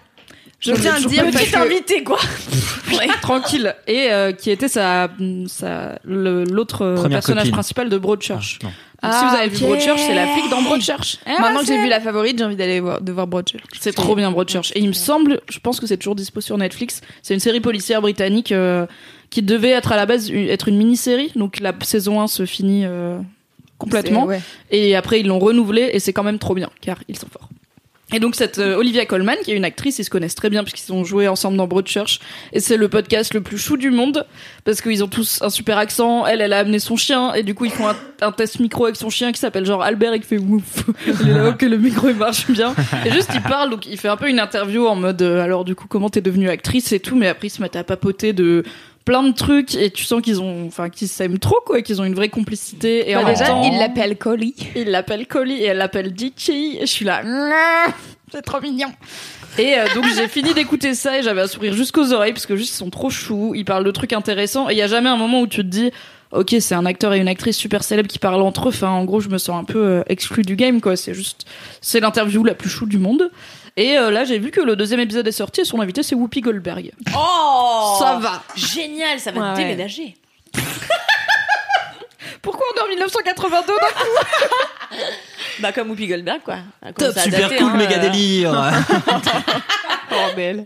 Speaker 5: Je
Speaker 3: tiens à le dire
Speaker 4: Petite
Speaker 3: que
Speaker 4: invitée, quoi. (laughs)
Speaker 5: Tranquille. Et euh, qui était sa, sa l'autre personnage
Speaker 2: copine.
Speaker 5: principal de Broadchurch.
Speaker 2: Ah,
Speaker 5: si vous avez vu
Speaker 3: ok.
Speaker 5: Broadchurch, c'est la flic dans Broadchurch. Eh,
Speaker 3: maintenant que j'ai vu la favorite, j'ai envie d'aller voir, de voir Broadchurch.
Speaker 5: C'est trop bien Broadchurch. Et il me semble, je pense que c'est toujours dispo sur Netflix. C'est une série policière britannique euh, qui devait être à la base être une mini-série. Donc la saison 1 se finit euh, complètement.
Speaker 3: Ouais.
Speaker 5: Et après, ils l'ont renouvelé et c'est quand même trop bien, car ils sont forts. Et donc cette euh, Olivia Colman, qui est une actrice, ils se connaissent très bien puisqu'ils ont joué ensemble dans Broadchurch. Et c'est le podcast le plus chou du monde parce qu'ils ont tous un super accent. Elle, elle a amené son chien et du coup ils font un, test micro avec son chien qui s'appelle genre Albert et qui fait ouf. (laughs) Il est là, ok, le micro il marche bien. Et juste il parle, donc il fait un peu une interview en mode euh, alors du coup comment t'es devenue actrice et tout, mais après ils se mettent à papoter de plein de trucs et tu sens qu'ils ont, enfin qu'ils s'aiment trop quoi, qu'ils ont une vraie complicité. Et
Speaker 3: Bah,
Speaker 5: en
Speaker 3: déjà,
Speaker 5: temps,
Speaker 3: il l'appelle Collie.
Speaker 5: il l'appelle Collie et elle l'appelle Dicky. Et je suis là, c'est trop mignon. Et euh, donc j'ai fini d'écouter ça et j'avais un sourire jusqu'aux oreilles parce que juste ils sont trop choux, ils parlent de trucs intéressants et il y a jamais un moment où tu te dis ok c'est un acteur et une actrice super célèbre qui parlent entre eux. Enfin en gros je me sens un peu euh, exclu du game quoi. C'est juste c'est l'interview la plus chou du monde. Et euh, là j'ai vu que le deuxième épisode est sorti et son invité c'est Whoopi Goldberg.
Speaker 4: Oh
Speaker 5: Ça va.
Speaker 4: Génial, ça va
Speaker 3: Ouais, ouais.
Speaker 4: déménager. (laughs)
Speaker 5: Pourquoi on est en 1982 d'un coup (laughs)
Speaker 4: Bah comme Whoopi Goldberg quoi.
Speaker 2: Top, super cool,
Speaker 4: hein,
Speaker 2: méga
Speaker 4: euh,
Speaker 2: délire. (laughs)
Speaker 3: Oh, belle.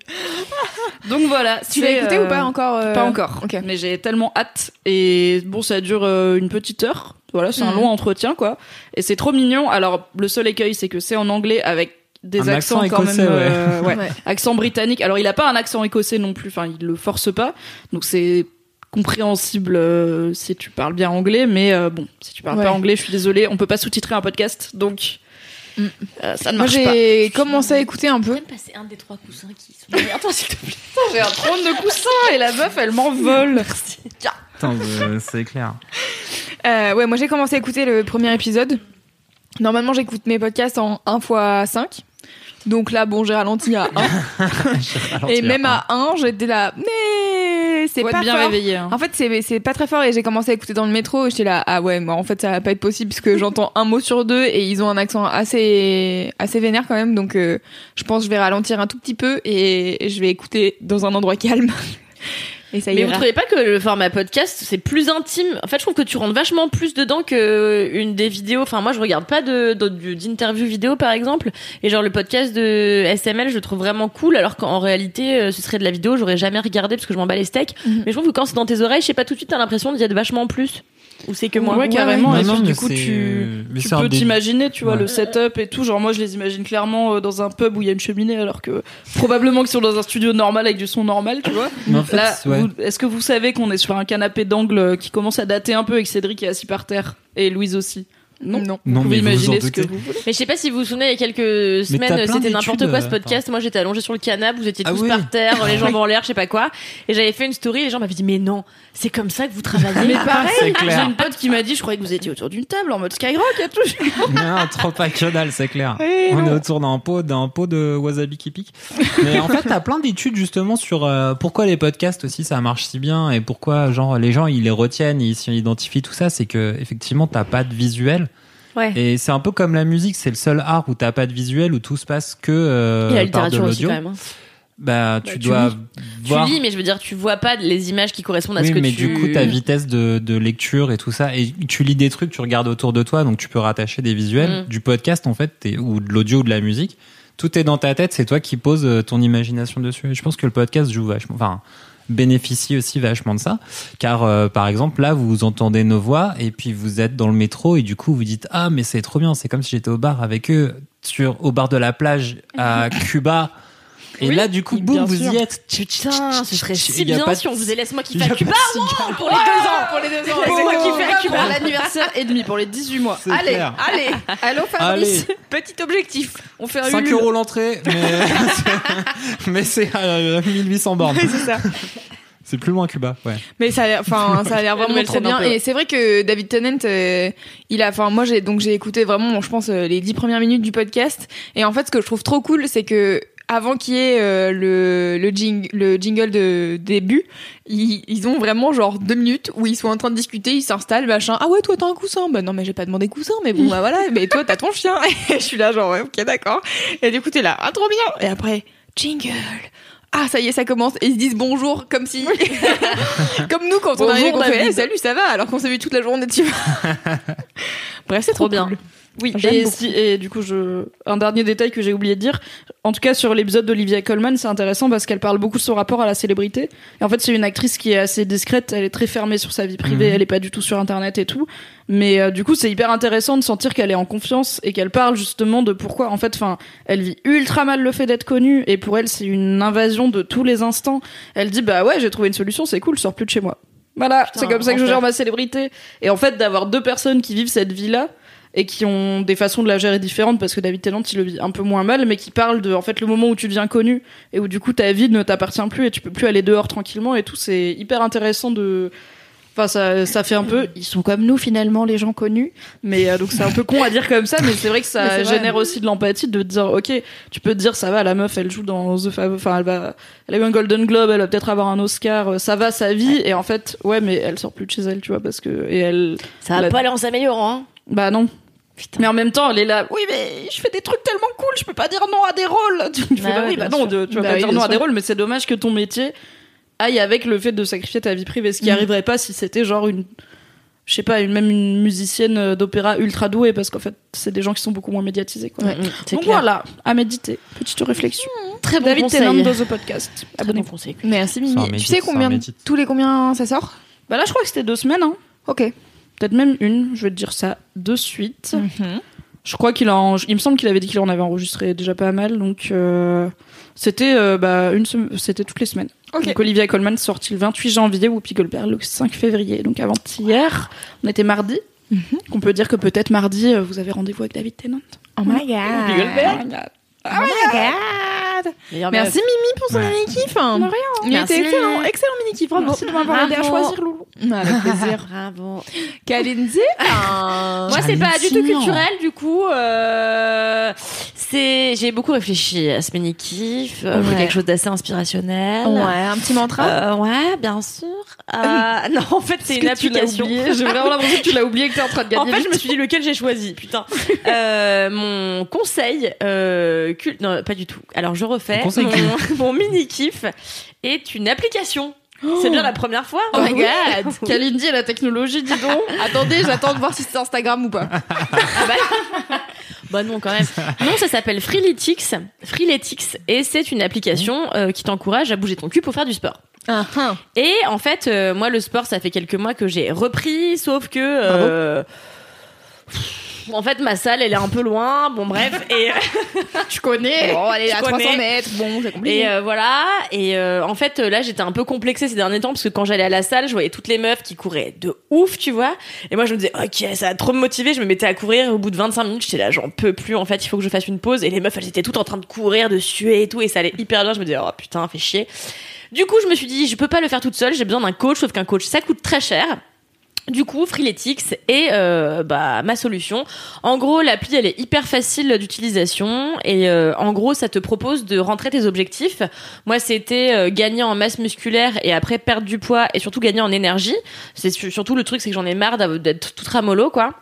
Speaker 5: Donc voilà.
Speaker 3: Tu l'as
Speaker 5: c'est,
Speaker 3: écouté
Speaker 5: euh,
Speaker 3: ou pas encore euh,
Speaker 5: Pas encore.
Speaker 3: Ok.
Speaker 5: Mais j'ai tellement hâte. Et bon, ça dure euh, une petite heure. Voilà, c'est un
Speaker 3: Mhm.
Speaker 5: long entretien, quoi. Et c'est trop mignon. Alors, le seul écueil, c'est que c'est en anglais avec des
Speaker 2: Un
Speaker 5: accents
Speaker 2: accent
Speaker 5: quand
Speaker 2: écossais,
Speaker 5: même. euh, ouais.
Speaker 3: Ouais.
Speaker 5: Accent britannique. Alors, il a pas un accent écossais non plus. Enfin, il le force pas. Donc, c'est compréhensible euh, si tu parles bien anglais. Mais euh, bon, si tu parles
Speaker 3: Ouais.
Speaker 5: pas anglais, je suis désolée. On peut pas sous-titrer un podcast. Donc,
Speaker 3: Mm.
Speaker 5: euh, ça ne
Speaker 3: Moi,
Speaker 5: marche pas.
Speaker 3: j'ai commencé à écouter un peu.
Speaker 4: Même passer un des trois coussins qui sont. Attends, s'il te plaît. (laughs)
Speaker 5: J'ai un trône de coussin et la meuf, elle m'envole.
Speaker 2: Attends, euh, c'est clair.
Speaker 3: Euh, ouais, moi j'ai commencé à écouter le premier épisode. Normalement, j'écoute mes podcasts en 1 x 5. Donc là, bon, j'ai ralenti à 1. (laughs) et même à 1, j'étais là, mais c'est pas
Speaker 5: bien
Speaker 3: fort.
Speaker 5: réveillé. hein.
Speaker 3: En fait, c'est c'est pas très fort et j'ai commencé à écouter dans le métro et j'étais là, ah ouais, moi en fait, ça va pas être possible parce que j'entends un mot sur deux et ils ont un accent assez assez vénère quand même. Donc, euh, je pense que je vais ralentir un tout petit peu et je vais écouter dans un endroit calme. Et ça
Speaker 4: Mais vous trouvez pas que le format podcast c'est plus intime? En fait, je trouve que tu rentres vachement plus dedans que une des vidéos. Enfin, moi, je regarde pas de- d'interview vidéo par exemple. Et genre le podcast de SML, je le trouve vraiment cool, alors qu'en réalité, euh, ce serait de la vidéo, j'aurais jamais regardé parce que je m'en bats les steaks.
Speaker 3: Mhm.
Speaker 4: Mais je trouve que quand c'est dans tes oreilles, je sais pas tout de suite, t'as l'impression d'y être vachement plus. Ou c'est que moi.
Speaker 5: Ouais, carrément.
Speaker 2: ouais.
Speaker 5: et
Speaker 2: Non,
Speaker 5: puis,
Speaker 2: non,
Speaker 5: du coup, tu,
Speaker 2: mais
Speaker 5: tu peux t'imaginer, tu vois,
Speaker 2: Ouais.
Speaker 5: le setup et tout. Genre, moi, je les imagine clairement euh, dans un pub où il y a une cheminée, alors que probablement qu'ils sont dans un studio normal avec du son normal, tu vois.
Speaker 2: Mais en fait,
Speaker 5: Là,
Speaker 2: ouais.
Speaker 5: vous- est-ce que vous savez qu'on est sur un canapé d'angle euh, qui commence à dater un peu et que Cédric est assis par terre? Et Louise aussi Non.
Speaker 3: Non.
Speaker 5: Vous
Speaker 2: Non,
Speaker 5: pouvez
Speaker 2: mais vous
Speaker 5: imaginer ce que vous voulez.
Speaker 4: Mais je sais pas si vous vous souvenez, il y a quelques semaines, c'était n'importe quoi ce
Speaker 2: euh,
Speaker 4: podcast. Moi, j'étais allongée sur le canapé, vous étiez
Speaker 2: Ah
Speaker 4: tous
Speaker 2: oui.
Speaker 4: par terre, les jambes en l'air, je sais pas quoi. Et j'avais fait une story, les gens m'avaient dit, mais non, c'est comme ça que vous travaillez.
Speaker 5: Mais pareil, j'ai une pote qui m'a dit, je croyais que vous étiez autour d'une table en mode Skyrock et tout. (laughs)
Speaker 2: Non, trop pas que dalle, c'est clair. On est autour d'un pot, d'un pot de wasabi qui pique. Mais en fait, t'as plein d'études justement sur euh, pourquoi les podcasts aussi ça marche si bien et pourquoi genre les gens ils les retiennent, ils s'identifient tout ça, c'est que effectivement t'as pas de visuel.
Speaker 4: Ouais.
Speaker 2: Et c'est un peu comme la musique, c'est le seul art où t'as pas de visuel, où tout se passe que euh,
Speaker 4: Et la
Speaker 2: par de
Speaker 4: littérature aussi,
Speaker 2: l'audio.
Speaker 4: quand même. hein.
Speaker 2: Bah, tu
Speaker 5: tu
Speaker 2: dois voir.
Speaker 4: Tu lis, mais je veux dire, tu vois pas les images qui correspondent à
Speaker 2: oui,
Speaker 4: ce que
Speaker 2: mais
Speaker 4: tu.
Speaker 2: du coup, ta vitesse de, de lecture et tout ça, et tu lis des trucs, tu regardes autour de toi, donc tu peux rattacher des visuels.
Speaker 4: Mm.
Speaker 2: Du podcast, en fait, t'es- ou de l'audio ou de la musique, tout est dans ta tête, c'est toi qui poses euh, ton imagination dessus. Et je pense que le podcast joue vachement, enfin, bénéficie aussi vachement de ça, car euh, par exemple, là, vous entendez nos voix, et puis vous êtes dans le métro, et du coup, vous dites, ah, mais c'est trop bien, c'est comme si j'étais au bar avec eux, sur, au bar de la plage à (laughs) Cuba. Et
Speaker 5: Oui,
Speaker 2: là, du coup, boum, vous
Speaker 5: sûr.
Speaker 2: y êtes.
Speaker 4: Putain, ce serait si
Speaker 2: Il y a
Speaker 4: bien
Speaker 2: pas de-
Speaker 4: si on faisait Laisse-moi kiffer à Cuba
Speaker 2: cigare.
Speaker 4: pour les deux ans.
Speaker 3: Pour les deux ans.
Speaker 4: C'est moi qui fais à Cuba.
Speaker 5: Pour l'anniversaire et demi, pour les 18 mois. Allez,
Speaker 2: clair.
Speaker 5: allez, allô Fabrice.
Speaker 2: Allez.
Speaker 3: Petit objectif.
Speaker 5: On fait un
Speaker 2: 5
Speaker 5: Ulule.
Speaker 2: euros l'entrée, mais, (laughs) mais c'est à 1800 bornes.
Speaker 3: c'est ça.
Speaker 2: C'est plus loin Cuba, ouais.
Speaker 3: Mais ça a l'air, enfin, ça a l'air vraiment trop bien. Et c'est vrai que David Tennant, euh, il a, enfin, moi j'ai donc j'ai écouté vraiment, je pense, euh, les dix premières minutes du podcast. Et en fait, ce que je trouve trop cool, c'est que avant qu'il y ait euh, le le, jing, le jingle de début, ils, ils ont vraiment genre deux minutes où ils sont en train de discuter, ils s'installent, machin. Ah ouais, toi t'as un coussin Bah non, mais j'ai pas demandé coussin, mais bon, bah voilà. (laughs) Mais toi t'as ton chien. (laughs) Et je suis là genre ouais, ok d'accord. Et du coup t'es là, ah trop bien. Et après jingle. Ah ça y est ça commence et ils se disent bonjour comme si (laughs) comme nous quand on
Speaker 4: Bonjour,
Speaker 3: arrive qu'on fait
Speaker 4: David.
Speaker 3: Eh, salut ça va alors qu'on s'est vu toute la journée tu vois. Bref c'est trop,
Speaker 4: bien.
Speaker 3: cool.
Speaker 5: Oui, et, si- et du coup, je... un dernier détail que j'ai oublié de dire. En tout cas, sur l'épisode d'Olivia Colman, c'est intéressant parce qu'elle parle beaucoup de son rapport à la célébrité. Et en fait, c'est une actrice qui est assez discrète, elle est très fermée sur sa vie privée,
Speaker 2: Mhm.
Speaker 5: elle est pas du tout sur Internet et tout. Mais euh, du coup, c'est hyper intéressant de sentir qu'elle est en confiance et qu'elle parle justement de pourquoi, en fait, enfin, elle vit ultra mal le fait d'être connue et pour elle, c'est une invasion de tous les instants. Elle dit, bah ouais, j'ai trouvé une solution, c'est cool, je sors plus de chez moi. Voilà, c'est comme ça que je gère ma célébrité. Et en fait, d'avoir deux personnes qui vivent cette vie-là, et qui ont des façons de la gérer différentes parce que David Tennant il le vit un peu moins mal mais qui parle de en fait le moment où tu deviens connu et où du coup ta vie ne t'appartient plus et tu peux plus aller dehors tranquillement et tout c'est hyper intéressant de enfin ça ça fait un peu ils sont comme nous finalement les gens connus mais euh, donc c'est un peu con à dire comme ça mais c'est vrai que ça (laughs) génère aussi de l'empathie de te dire ok tu peux te dire ça va la meuf elle joue dans The Fav enfin elle va elle a eu un Golden Globe elle va peut-être avoir un Oscar euh, ça va sa vie et en fait ouais mais elle sort plus de chez elle tu vois parce que et elle
Speaker 4: Ça va pas aller en s'améliorant. Hein.
Speaker 5: bah non. Mais en même temps, elle est là. Oui, mais je fais des trucs tellement cool, je peux pas dire non à des rôles. (laughs) Tu fais
Speaker 4: Bah
Speaker 5: oui, bah non, de- tu vas
Speaker 3: Bah
Speaker 5: pas
Speaker 3: oui,
Speaker 5: dire non à des rôles, mais c'est dommage que ton métier aille avec le fait de sacrifier ta vie privée, ce qui
Speaker 3: Mm.
Speaker 5: arriverait pas si c'était genre une, je sais pas, une, même une musicienne euh, d'opéra ultra douée, parce qu'en fait, c'est des gens qui sont beaucoup moins médiatisés. Quoi.
Speaker 4: Mm,
Speaker 5: Donc
Speaker 4: clair.
Speaker 5: voilà, à méditer. Petite réflexion.
Speaker 4: Très bon
Speaker 5: David
Speaker 4: conseil.
Speaker 5: Tennant dans The Podcast.
Speaker 4: Bon
Speaker 5: Abonnez-vous.
Speaker 4: conseil.
Speaker 3: Merci Mimi. Tu
Speaker 2: médite,
Speaker 3: sais combien tous les combien ça sort?
Speaker 5: Bah là, je crois que c'était deux semaines. Hein.
Speaker 3: Ok.
Speaker 5: Peut-être même une. Je vais te dire ça de suite. Je crois qu'il a, en- il me semble qu'il avait dit qu'il en avait enregistré déjà pas mal, donc euh, c'était euh, bah, une, sem- c'était toutes les semaines.
Speaker 3: Ok.
Speaker 5: Donc Olivia Colman sorti le 28 janvier, Whoopi Goldberg le 5 février, donc avant hier, on était mardi. On peut dire que peut-être mardi euh, vous avez rendez-vous avec David Tennant.
Speaker 3: Oh my
Speaker 5: Whoopi
Speaker 3: god.
Speaker 5: Goldberg.
Speaker 3: Oh my god. Merci Mimi pour son
Speaker 2: Ouais.
Speaker 3: mini kiff. Il
Speaker 4: Merci,
Speaker 3: était excellent,
Speaker 4: Mimi.
Speaker 3: excellent mini kiff. Bravo.
Speaker 5: Merci de m'avoir aidé à choisir Loulou. (laughs)
Speaker 3: Avec plaisir. (laughs)
Speaker 4: Bravo.
Speaker 3: Kalindi. (laughs)
Speaker 4: Moi, c'est pas du tout culturel, du coup. Euh, c'est, j'ai beaucoup réfléchi à ce mini kiff, euh,
Speaker 3: Ouais.
Speaker 4: quelque chose d'assez inspirationnel.
Speaker 3: Ouais, un petit mantra?
Speaker 4: Euh, ouais, bien sûr. Euh, non, en fait, c'est une application.
Speaker 5: oublié? J'ai vraiment l'impression que tu l'as oublié que t'es en train de gagner.
Speaker 4: En fait, je me suis dit lequel j'ai choisi? Putain. Euh, mon conseil, euh, cul- non, pas du tout. Alors, je refais. Mon, mon mini kiff est une application. C'est bien la première fois.
Speaker 3: Oh my god. (laughs)
Speaker 5: Kalindi et la technologie, dis donc.
Speaker 3: Attendez, j'attends de voir si c'est Instagram ou pas. (laughs)
Speaker 4: Bah non, quand même. Non, ça s'appelle Freeletics. Freeletics. Et c'est une application euh, qui t'encourage à bouger ton cul pour faire du sport.
Speaker 3: Ah, ah.
Speaker 4: Et en fait, euh, moi, le sport, ça fait quelques mois que j'ai repris, sauf que. euh, en fait, ma salle, elle est un peu loin. Bon, bref. Et, (laughs)
Speaker 3: Je connais. (laughs) Bon, allez,
Speaker 4: Je
Speaker 3: à 300
Speaker 4: connais.
Speaker 3: mètres. Bon, c'est compliqué.
Speaker 4: et euh, voilà. Et euh, en fait, là, j'étais un peu complexée ces derniers temps parce que quand j'allais à la salle, je voyais toutes les meufs qui couraient de ouf, tu vois. Et moi, je me disais, ok, ça va trop me motiver. Je me mettais à courir. Et au bout de 25 minutes, j'étais là, j'en peux plus. En fait, il faut que je fasse une pause. Et les meufs, elles étaient toutes en train de courir, de suer et tout. Et ça allait hyper bien. Je me disais, oh putain, fait chier. Du coup, je me suis dit, je peux pas le faire toute seule. J'ai besoin d'un coach. Sauf qu'un coach, ça coûte très cher. Du coup, Freeletics est euh, bah, ma solution. En gros, l'appli elle est hyper facile d'utilisation et euh, en gros, ça te propose de rentrer tes objectifs. Moi, c'était euh, gagner en masse musculaire et après perdre du poids et surtout gagner en énergie. C'est su- surtout le truc, c'est que j'en ai marre d'être tout ramollo quoi.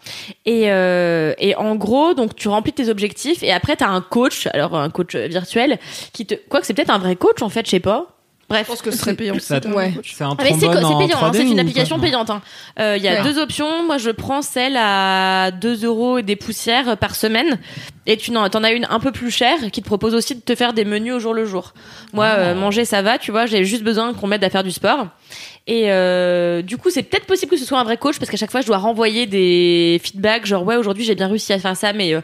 Speaker 4: Et euh, et en gros, donc tu remplis tes objectifs et après t'as un coach, alors un coach euh, virtuel qui te quoi que c'est peut-être un vrai coach en fait, je sais pas. Bref,
Speaker 5: Je pense que ce serait payant. (laughs)
Speaker 2: Ça-
Speaker 3: Ouais.
Speaker 2: C'est un
Speaker 4: ah, mais c'est
Speaker 2: trombone
Speaker 4: c'est payant, hein,
Speaker 2: 3D
Speaker 4: c'est une application payante. hein. Euh, Il y a
Speaker 3: Ouais.
Speaker 4: deux options. Moi, je prends celle à 2 euros et des poussières par semaine. Et tu n'en t'en as une un peu plus chère qui te propose aussi de te faire des menus au jour le jour. Moi, euh, manger, ça va, tu vois. J'ai juste besoin qu'on m'aide à faire du sport. Et euh, du coup, c'est peut-être possible que ce soit un vrai coach parce qu'à chaque fois, je dois renvoyer des feedbacks, genre ouais, aujourd'hui j'ai bien réussi à faire ça, mais euh,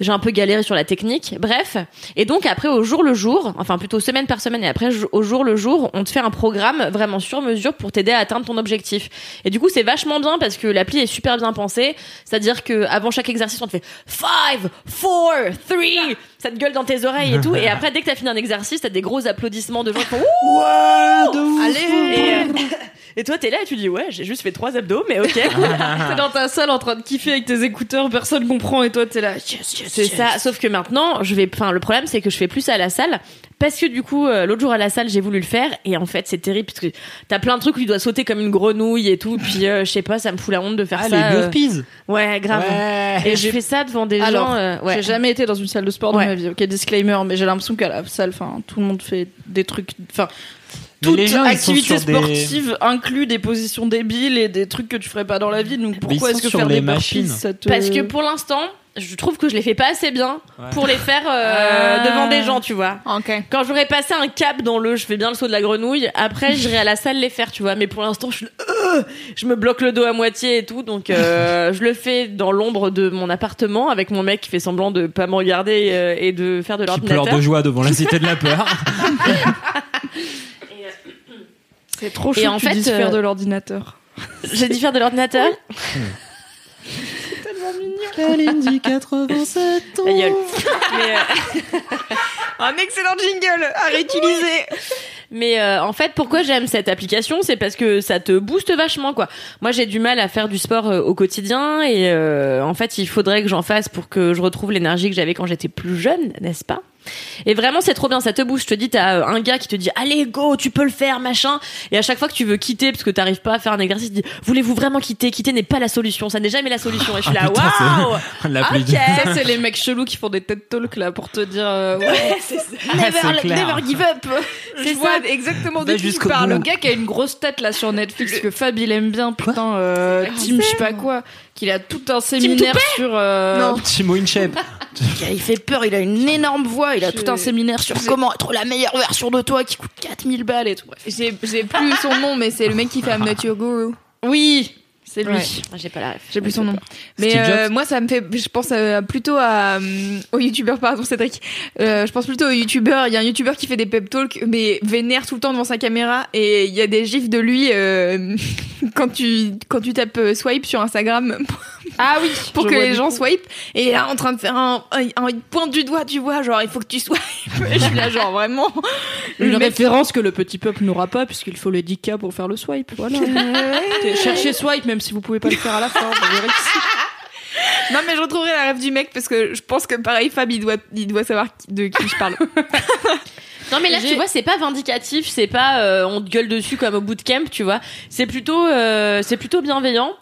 Speaker 4: j'ai un peu galéré sur la technique. Bref. Et donc après, au jour le jour, enfin plutôt semaine par semaine, et après au jour le jour, on te fait un programme vraiment sur mesure pour t'aider à atteindre ton objectif. Et du coup, c'est vachement bien parce que l'appli est super bien pensée. C'est-à-dire que avant chaque exercice, on te fait five, four, three. Ça te gueule dans tes oreilles et tout. Et (laughs) après, dès que t'as fini un exercice, t'as des gros applaudissements de gens qui font Ouh
Speaker 3: Allez. (laughs)
Speaker 4: et, euh, et toi, t'es là et tu dis ouais, j'ai juste fait trois abdos, mais ok. cool. (laughs)
Speaker 5: T'es dans ta salle en train de kiffer avec tes écouteurs, personne comprend et toi t'es là. Yes, yes,
Speaker 4: C'est
Speaker 5: yes.
Speaker 4: ça. Sauf que maintenant, je vais. Enfin, le problème, c'est que je fais plus ça à la salle parce que du coup, euh, l'autre jour à la salle, j'ai voulu le faire et en fait, c'est terrible parce que t'as plein de trucs où tu dois sauter comme une grenouille et tout. Puis euh, je sais pas, ça me fout la honte de faire
Speaker 2: Ah,
Speaker 4: ça.
Speaker 2: les
Speaker 4: euh,
Speaker 2: burpees
Speaker 4: Ouais, grave.
Speaker 2: Ouais.
Speaker 4: Et je fais ça devant des
Speaker 5: Alors,
Speaker 4: gens. euh, ouais.
Speaker 5: J'ai jamais été dans une salle de sport
Speaker 4: Ouais.
Speaker 5: Ma vie. Ok, disclaimer, mais j'ai l'impression qu'à la salle, enfin, tout le monde fait des trucs. Enfin, toute
Speaker 2: les gens,
Speaker 5: activité
Speaker 2: sur des-
Speaker 5: sportive inclut des positions débiles et des trucs que tu ferais pas dans la vie. Donc pourquoi est-ce que
Speaker 2: sur
Speaker 5: faire
Speaker 2: les
Speaker 5: des
Speaker 2: machines.
Speaker 5: burpees, ça te-
Speaker 4: Parce que pour l'instant, je trouve que je les fais pas assez bien
Speaker 2: Ouais.
Speaker 4: pour les faire euh,
Speaker 3: Ah.
Speaker 4: devant des gens, tu vois. Quand j'aurais passé un cap dans le je fais bien le saut de la grenouille, après (laughs) j'irai à la salle les faire, tu vois. Mais pour l'instant, je, euh, je me bloque le dos à moitié et tout, donc euh, (laughs) je le fais dans l'ombre de mon appartement avec mon mec qui fait semblant de pas me regarder euh, et de faire de
Speaker 2: Qui pleure
Speaker 4: l'ordinateur.
Speaker 2: de joie devant la (laughs) cité de la peur.
Speaker 5: C'est trop
Speaker 4: Et
Speaker 5: chaud
Speaker 4: en
Speaker 5: que tu
Speaker 4: fait,
Speaker 5: dises faire
Speaker 4: euh,
Speaker 5: de l'ordinateur.
Speaker 4: J'ai dit faire de l'ordinateur.
Speaker 2: Kalindi, 87 ans.
Speaker 4: Ta gueule. Mais, euh, (laughs)
Speaker 3: Un excellent jingle à réutiliser.
Speaker 4: Mais euh, en fait, pourquoi j'aime cette application, c'est parce que ça te booste vachement, quoi. Moi, j'ai du mal à faire du sport euh, au quotidien et euh, en fait, il faudrait que j'en fasse pour que je retrouve l'énergie que j'avais quand j'étais plus jeune, n'est-ce pas? Et vraiment, c'est trop bien, ça te booste. Je te dis, t'as euh, un gars qui te dit, allez, go, tu peux le faire, machin. Et à chaque fois que tu veux quitter parce que t'arrives pas à faire un exercice, il dit, voulez-vous vraiment quitter? Quitter n'est pas la solution, ça n'est jamais la solution. Et je suis là,
Speaker 2: Ah, putain, c'est-
Speaker 4: waouh (laughs)
Speaker 2: La plus
Speaker 4: Ok.
Speaker 5: Ça, c'est les mecs chelous qui font des TED Talks là pour te dire euh, ouais,
Speaker 2: c'est clair.
Speaker 5: never give up.
Speaker 3: Je vois exactement de qui tu parles.
Speaker 5: Le gars qui a une grosse tête là sur Netflix que Fab il aime bien, putain, euh, Tim je sais pas quoi, qu'il a tout un séminaire sur. euh,
Speaker 3: Non.
Speaker 2: Timo Inchep. (laughs)
Speaker 5: il fait peur, il a une énorme voix, il a tout un séminaire sur comment être la meilleure version de toi qui coûte 4000 balles et tout.
Speaker 3: J'ai plus son nom, mais c'est le mec qui fait I'm Not Your Guru.
Speaker 5: Oui, c'est lui.
Speaker 3: Ouais.
Speaker 4: Ah, J'ai pas la ref.
Speaker 3: J'ai plus son nom. Mais euh, moi, ça me fait. Je pense euh, plutôt à euh, au youtubeur, pardon, Cédric. Euh, je pense plutôt au youtubeur. Il y a un youtubeur qui fait des pep talks, mais vénère tout le temps devant sa caméra. Et il y a des gifs de lui euh, (laughs) quand tu quand tu tapes euh, swipe sur Instagram (laughs)
Speaker 5: Ah oui, (laughs)
Speaker 3: pour
Speaker 5: je
Speaker 3: que les gens
Speaker 5: coup.
Speaker 3: swipe. Et là, en train de faire un, un, un- il pointe du doigt, tu vois, genre il faut que tu swipes. (laughs) Je suis là, genre vraiment.
Speaker 5: Une
Speaker 3: Le mec-
Speaker 5: référence que le petit peuple n'aura pas puisqu'il faut les 10K pour faire le swipe. Voilà. (laughs) Cherchez swipe même si vous pouvez pas le faire à la fin. vous verrez que si.
Speaker 3: Non, mais je retrouverai la rêve du mec parce que je pense que pareil, Fab, il doit, il doit savoir qui- de qui je parle.
Speaker 4: Non mais là tu vois c'est pas vindicatif, c'est pas euh, on te gueule dessus comme au bootcamp, tu vois. C'est plutôt euh, c'est plutôt bienveillant.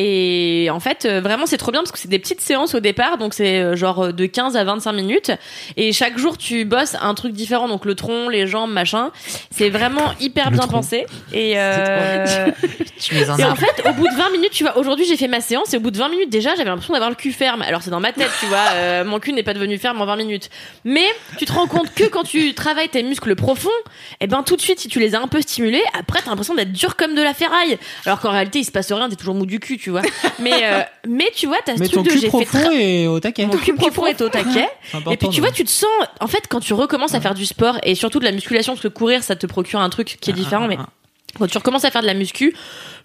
Speaker 4: Et en fait, euh, vraiment, c'est trop bien parce que c'est des petites séances au départ, donc c'est euh, genre euh, de 15 à 25 minutes. Et chaque jour, tu bosses un truc différent, donc le tronc, les jambes, machin. C'est vraiment hyper
Speaker 2: Le
Speaker 4: bien
Speaker 2: tronc.
Speaker 4: pensé. Et, euh, (laughs)
Speaker 2: Tu un
Speaker 4: et en fait, au bout de 20 minutes, tu vois, aujourd'hui j'ai fait ma séance et au bout de 20 minutes déjà, j'avais l'impression d'avoir le cul ferme. Alors c'est dans ma tête, tu vois, euh, mon cul n'est pas devenu ferme en 20 minutes. Mais tu te rends compte que quand tu travailles tes muscles profonds, et ben tout de suite, si tu les as un peu stimulés, après t'as l'impression d'être dur comme de la ferraille. Alors qu'en réalité, il se passe rien, t'es toujours mou du cul, tu vois. Mais euh, mais tu vois, t'as ce
Speaker 2: Mais ton
Speaker 4: truc de
Speaker 2: cul
Speaker 4: j'ai fait
Speaker 2: profond est au taquet.
Speaker 4: mon cul profond est au taquet. Et puis tu vois, tu te sens. En fait, quand tu recommences à faire du sport et surtout de la musculation, parce que courir, ça te procure un truc qui est différent, mais
Speaker 2: Ah,
Speaker 4: quand tu recommences à faire de la muscu,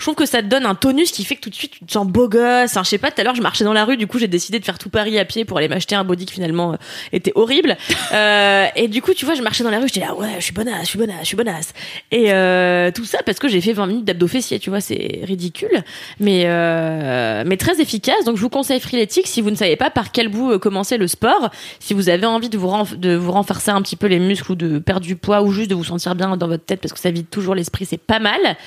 Speaker 4: je trouve que ça te donne un tonus qui fait que tout de suite tu te sens beau gosse. Enfin, je sais pas, tout à l'heure je marchais dans la rue, du coup j'ai décidé de faire tout Paris à pied pour aller m'acheter un body qui finalement euh, était horrible. (laughs) Euh, et du coup, tu vois, je marchais dans la rue, j'étais là, ouais, je suis bonasse, je suis bonasse, je suis bonasse. Et euh, tout ça parce que j'ai fait 20 minutes d'abdos fessiers, tu vois, c'est ridicule, mais mais très efficace. Donc je vous conseille Freeletics si vous ne savez pas par quel bout commencer le sport, si vous avez envie de vous de vous renforcer un petit peu les muscles ou de perdre du poids ou juste de vous sentir bien dans votre tête parce que ça vide toujours l'esprit, c'est pas mal.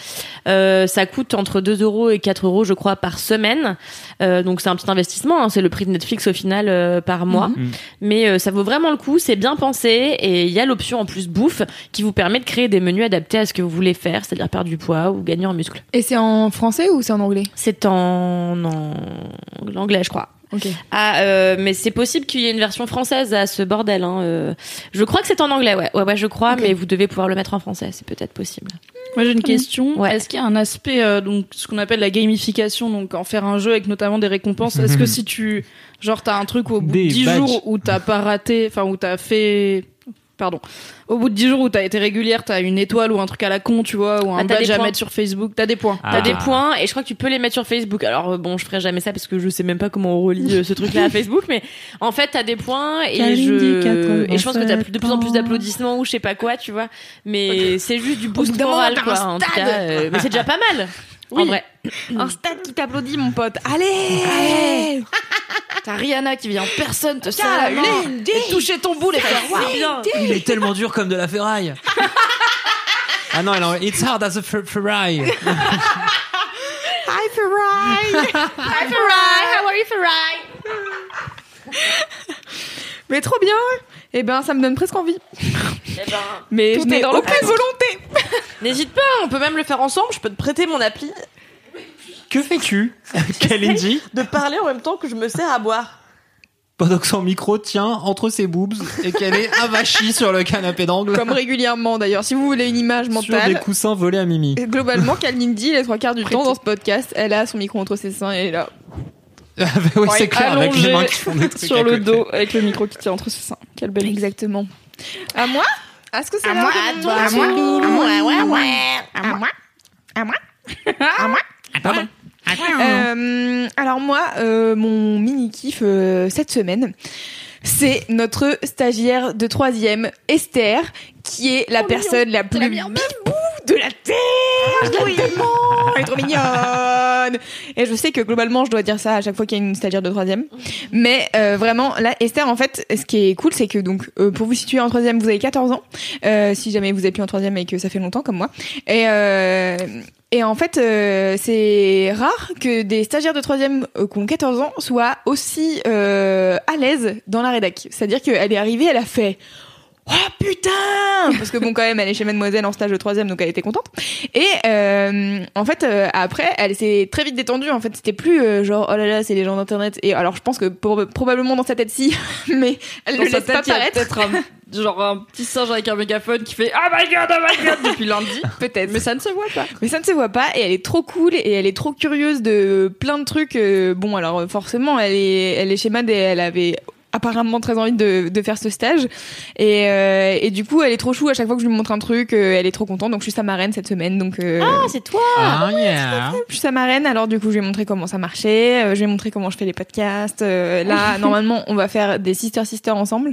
Speaker 4: Ça coûte entre 2 euros et 4 euros, je crois, par semaine. Euh, donc c'est un petit investissement. hein. C'est le prix de Netflix au final euh, par mois.
Speaker 2: Mhm.
Speaker 4: Mais euh, ça vaut vraiment le coup. C'est bien pensé et il y a l'option en plus bouffe qui vous permet de créer des menus adaptés à ce que vous voulez faire, c'est-à-dire perdre du poids ou gagner en muscle.
Speaker 3: Et c'est en français ou c'est en anglais?
Speaker 4: C'est en, en anglais, je crois. Ah, euh, mais c'est possible qu'il y ait une version française à ce bordel. Hein. euh. Je crois que c'est en anglais, ouais, ouais, ouais, je crois, mais vous devez pouvoir le mettre en français, c'est peut-être possible.
Speaker 5: Moi j'ai une question.
Speaker 4: Ouais.
Speaker 5: Est-ce qu'il y a un aspect euh, donc ce qu'on appelle la gamification, donc en faire un jeu avec notamment des récompenses. Est-ce que (laughs) si tu genre t'as un truc au bout
Speaker 2: Des
Speaker 5: de 10
Speaker 2: badges.
Speaker 5: jours où t'as pas raté, enfin où t'as fait Pardon. Au bout de 10 jours où t'as été régulière, t'as une étoile ou un truc à la con, tu vois, ou un
Speaker 4: Ah,
Speaker 5: badge à mettre sur Facebook. T'as des points.
Speaker 2: Ah.
Speaker 4: T'as des points et je crois que tu peux les mettre sur Facebook. Alors euh, bon, je ferai jamais ça parce que je sais même pas comment on relie euh, ce truc-là à (laughs) Facebook, mais en fait t'as des points et je et je pense que t'as
Speaker 2: 87
Speaker 4: de plus en plus d'applaudissements ou je sais pas quoi, tu vois. Mais c'est juste du boost moral quoi. En tout cas, euh, mais c'est déjà pas mal. En vrai. (coughs)
Speaker 3: Un stade qui t'applaudit, mon pote. Allez, Allez (laughs)
Speaker 5: T'as Rihanna qui vient en personne te serrer la main et toucher ton boule et faire waouh.
Speaker 4: bien.
Speaker 2: Il est tellement dur comme de la ferraille. (laughs) ah non, elle en- it's hard as a fer- ferraille. (laughs)
Speaker 3: Hi, Ferrari
Speaker 4: Hi Farai, how are you Farai?
Speaker 3: Mais trop bien Eh ben, ça me donne presque envie.
Speaker 4: Eh ben,
Speaker 3: Mais
Speaker 5: Tout
Speaker 3: je n'ai
Speaker 5: dans le
Speaker 3: aucune volonté. (laughs)
Speaker 4: n'hésite pas, on peut même le faire ensemble. Je peux te prêter mon appli
Speaker 2: Que fais-tu, (laughs) Kalindi
Speaker 4: de parler en même temps que je me sers à boire.
Speaker 2: pendant que son micro tient entre ses boobs et qu'elle est (laughs) avachie sur le canapé d'angle
Speaker 3: Comme régulièrement d'ailleurs. Si vous voulez une image
Speaker 2: sur des
Speaker 3: mentale.
Speaker 2: coussins volés à Mimi.
Speaker 3: Globalement, Kalindi, les trois quarts du temps dans ce podcast, elle a son micro entre ses seins et elle est là.
Speaker 2: Ah bah oui, c'est clair, avec les mains qui font des trucs
Speaker 5: sur le
Speaker 2: côté.
Speaker 5: dos avec le micro qui tient entre ses seins. Quelle belle
Speaker 3: Exactement. À moi Est-ce que c'est
Speaker 4: À moi, à toi, à moi, à moi, ouais, ouais.
Speaker 3: À moi. À moi. À moi. Pardon. Euh, alors moi, euh, mon mini kiff euh, cette semaine, c'est notre stagiaire de troisième, Esther, qui est la personne la plus bibou de la terre. Oui, elle est trop mignonne. Et je sais que globalement, je dois dire ça à chaque fois qu'il y a une stagiaire de troisième. Mais euh, vraiment, là, Esther, en fait, ce qui est cool, c'est que donc, euh, pour vous situer en troisième, vous avez 14 ans. Euh, si jamais vous êtes plus en troisième et que ça fait longtemps comme moi. Et, et en fait, euh, c'est rare que des stagiaires de troisième euh, qui ont 14 ans soient aussi euh, à l'aise dans la rédac. C'est-à-dire qu'elle est arrivée, elle a fait Oh putain Parce que bon, quand même, elle est chez Mademoiselle en stage de troisième, donc elle était contente. Et euh, en fait, euh, après, elle s'est très vite détendue. En fait, c'était plus euh, genre oh là là, c'est les gens d'internet. Et alors, je pense que pour- probablement dans sa tête si, (laughs) mais elle
Speaker 5: Dans
Speaker 3: ne
Speaker 5: sa
Speaker 3: laisse pas
Speaker 5: tête, a
Speaker 3: paraître.
Speaker 5: peut-être un, genre un petit singe avec un mégaphone qui fait Oh my god, oh my god depuis lundi. (laughs)
Speaker 3: Peut-être.
Speaker 5: Mais ça ne se voit pas.
Speaker 3: Mais ça ne se voit pas et elle est trop cool et elle est trop curieuse de plein de trucs. euh, Bon, alors forcément, elle est, elle est chez Mad et elle avait apparemment très envie de, de faire ce stage. Et, euh, et du coup elle est trop chou. À chaque fois que je lui montre un truc euh, elle est trop contente. Donc je suis sa marraine cette semaine. Donc euh,
Speaker 4: Ah, c'est toi.
Speaker 2: Ah yeah.
Speaker 3: je suis sa marraine. Alors du coup je lui ai montré comment ça marchait. Euh, je lui ai montré comment je fais les podcasts. Euh, là (laughs) normalement on va faire des sister sister ensemble.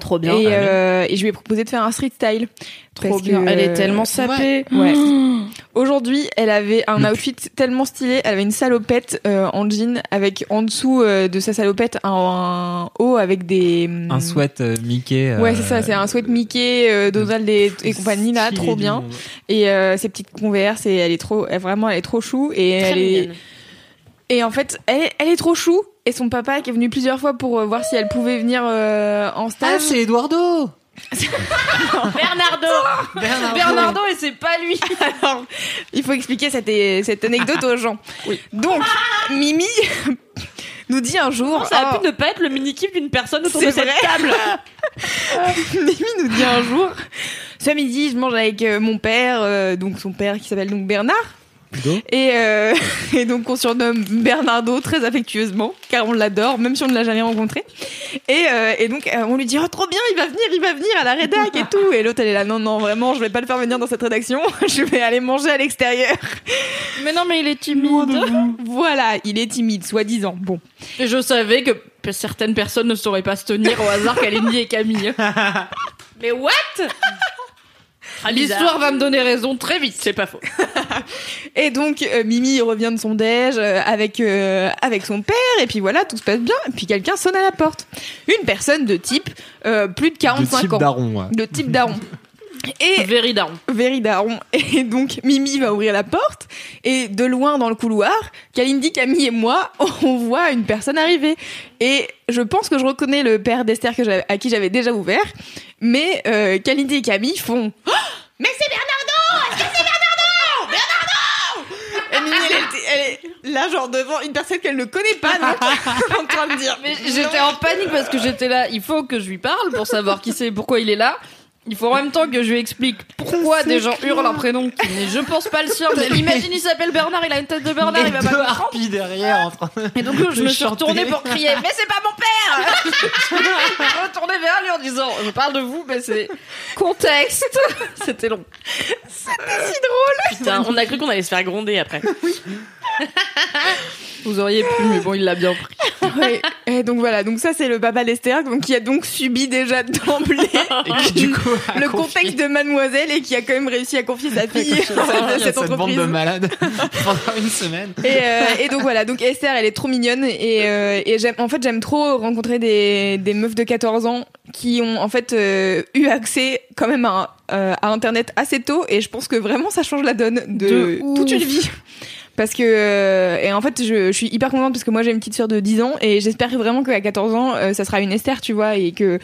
Speaker 4: Trop bien.
Speaker 3: et, euh, et je lui ai proposé de faire un street style
Speaker 5: Trop
Speaker 3: Parce
Speaker 5: bien.
Speaker 3: que-
Speaker 5: Elle est tellement sapée.
Speaker 3: Ouais. (gasps) (gasps) Aujourd'hui, elle avait un outfit tellement stylé. Elle avait une salopette euh, en jean avec en dessous euh, de sa salopette un, un haut avec des
Speaker 2: Un sweat euh, Mickey. euh,
Speaker 3: Ouais, c'est ça. C'est un sweat Mickey, euh, Donald et, et compagnie là, trop bien. Et euh, ses petites converses et elle est trop, elle, vraiment, elle est trop chou et
Speaker 4: Très
Speaker 3: elle est et en fait, elle, est- elle est trop chou. Et son papa qui est venu plusieurs fois pour euh, voir si elle pouvait venir euh, en
Speaker 2: Ah,
Speaker 3: stage.
Speaker 2: c'est Eduardo (laughs)
Speaker 4: Bernardo.
Speaker 5: Bernardo et c'est pas lui. (laughs)
Speaker 3: Alors, il faut expliquer cette, cette anecdote aux gens. Donc, Mimi (laughs) nous dit un jour.
Speaker 4: Ça a
Speaker 3: oh,
Speaker 4: pu ne pas être le mini-kiff d'une personne autour de cette
Speaker 3: vrai.
Speaker 4: table.
Speaker 3: Mimi nous dit un jour. Ce midi, je mange avec euh, mon père, euh, donc son père qui s'appelle donc Bernard. Et, euh, (laughs) et donc on surnomme Bernardo très affectueusement, car on l'adore, même si on ne l'a jamais rencontré. Et, euh, et donc euh, on lui dit oh trop bien, il va venir, il va venir à la rédac et tout. Et l'autre elle est là non non vraiment, je vais pas le faire venir dans cette rédaction, (laughs) je vais aller manger à l'extérieur.
Speaker 5: Mais non, mais il est timide.
Speaker 3: Voilà, il est timide, soi-disant. Bon,
Speaker 5: Et je savais que certaines personnes ne sauraient pas se tenir au hasard Kalindi et Camille. (laughs)
Speaker 4: Mais what? Ah, bizarre.
Speaker 5: L'histoire va me donner raison très vite.
Speaker 4: C'est pas faux. (laughs)
Speaker 3: Et donc euh, Mimi revient de son déj euh, avec euh, avec son père et puis voilà tout se passe bien et puis quelqu'un sonne à la porte. Une personne de type euh, plus de
Speaker 2: De
Speaker 3: 45
Speaker 2: type
Speaker 3: ans.
Speaker 2: daron, ouais.
Speaker 3: De type daron. (laughs) Et
Speaker 5: Very down.
Speaker 3: Very daron. (laughs) Et donc Mimi va ouvrir la porte et de loin dans le couloir, Kalindi, Camille et moi, on voit une personne arriver. Et je pense que je reconnais le père d'Esther que j'avais- à qui j'avais déjà ouvert, mais euh, Kalindi et Camille font Oh (gasps) mais c'est Bernardo Est-ce que c'est Bernardo? Bernardo Et elle, était- elle est là, genre devant une personne qu'elle ne connaît pas, donc, (laughs) en train de dire.
Speaker 5: Mais j'étais en panique parce que j'étais là. Il faut que je lui parle pour savoir qui c'est, pourquoi il est là. Il faut en même temps que je lui explique pourquoi des gens hurlent un prénom qui n'est, je pense, pas le sien. Mais (laughs) imagine, il s'appelle Bernard, il a une tête de Bernard,
Speaker 2: Et
Speaker 5: il va
Speaker 2: deux
Speaker 5: pas comprendre.
Speaker 2: harpies derrière en train
Speaker 5: Et donc, je (laughs)
Speaker 2: de
Speaker 5: me suis retournée pour crier Mais c'est pas mon père (laughs) Je me suis retournée vers lui en disant Je parle de vous, mais c'est contexte. C'était long.
Speaker 4: Putain, on a cru qu'on allait se faire gronder après.
Speaker 5: Vous auriez pu, mais bon, il l'a bien pris. (laughs)
Speaker 3: Ouais. Et donc voilà, donc ça c'est le papa d'Esther, donc qui a donc subi déjà d'emblée le
Speaker 2: confié
Speaker 3: contexte de Mademoiselle et qui a quand même réussi à confier sa (laughs) fille
Speaker 2: à
Speaker 3: cette, cette
Speaker 2: cette bande
Speaker 3: entreprise.
Speaker 2: de malades (laughs) pendant une semaine.
Speaker 3: Et, euh, et donc voilà, donc Esther, elle est trop mignonne et, euh, et j'aime, en fait, j'aime trop rencontrer des, des meufs de 14 ans qui ont en fait euh, eu accès quand même à, euh, à Internet assez tôt et je pense que vraiment ça change la donne de,
Speaker 5: De
Speaker 3: toute une vie. Parce que euh, et en fait je, suis hyper contente parce que moi j'ai une petite sœur de 10 ans et j'espère vraiment qu'à 14 ans euh, ça sera une Esther tu vois et que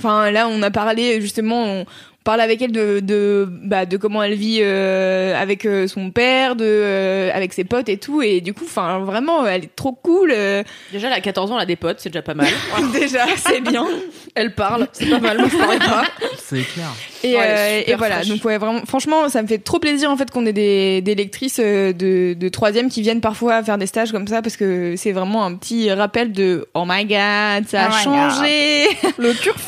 Speaker 3: enfin là on a parlé justement on- parle avec elle de de bah de comment elle vit euh, avec euh, son père, de euh, avec ses potes et tout. Et du coup, enfin vraiment, elle est trop cool. euh,
Speaker 4: Déjà, elle a 14 ans, elle a des potes, c'est déjà pas mal. (laughs)
Speaker 3: déjà, c'est bien.
Speaker 5: Elle parle, c'est pas mal, moi je parlais pas.
Speaker 2: C'est clair.
Speaker 3: Et,
Speaker 5: Ouais,
Speaker 3: euh, voilà,
Speaker 5: fraîche.
Speaker 3: donc ouais, vraiment, franchement, ça me fait trop plaisir en fait qu'on ait des, des lectrices de, de troisième qui viennent parfois faire des stages comme ça parce que c'est vraiment un petit rappel de oh my god, ça a
Speaker 5: Oh
Speaker 3: changé, (laughs) le Ah,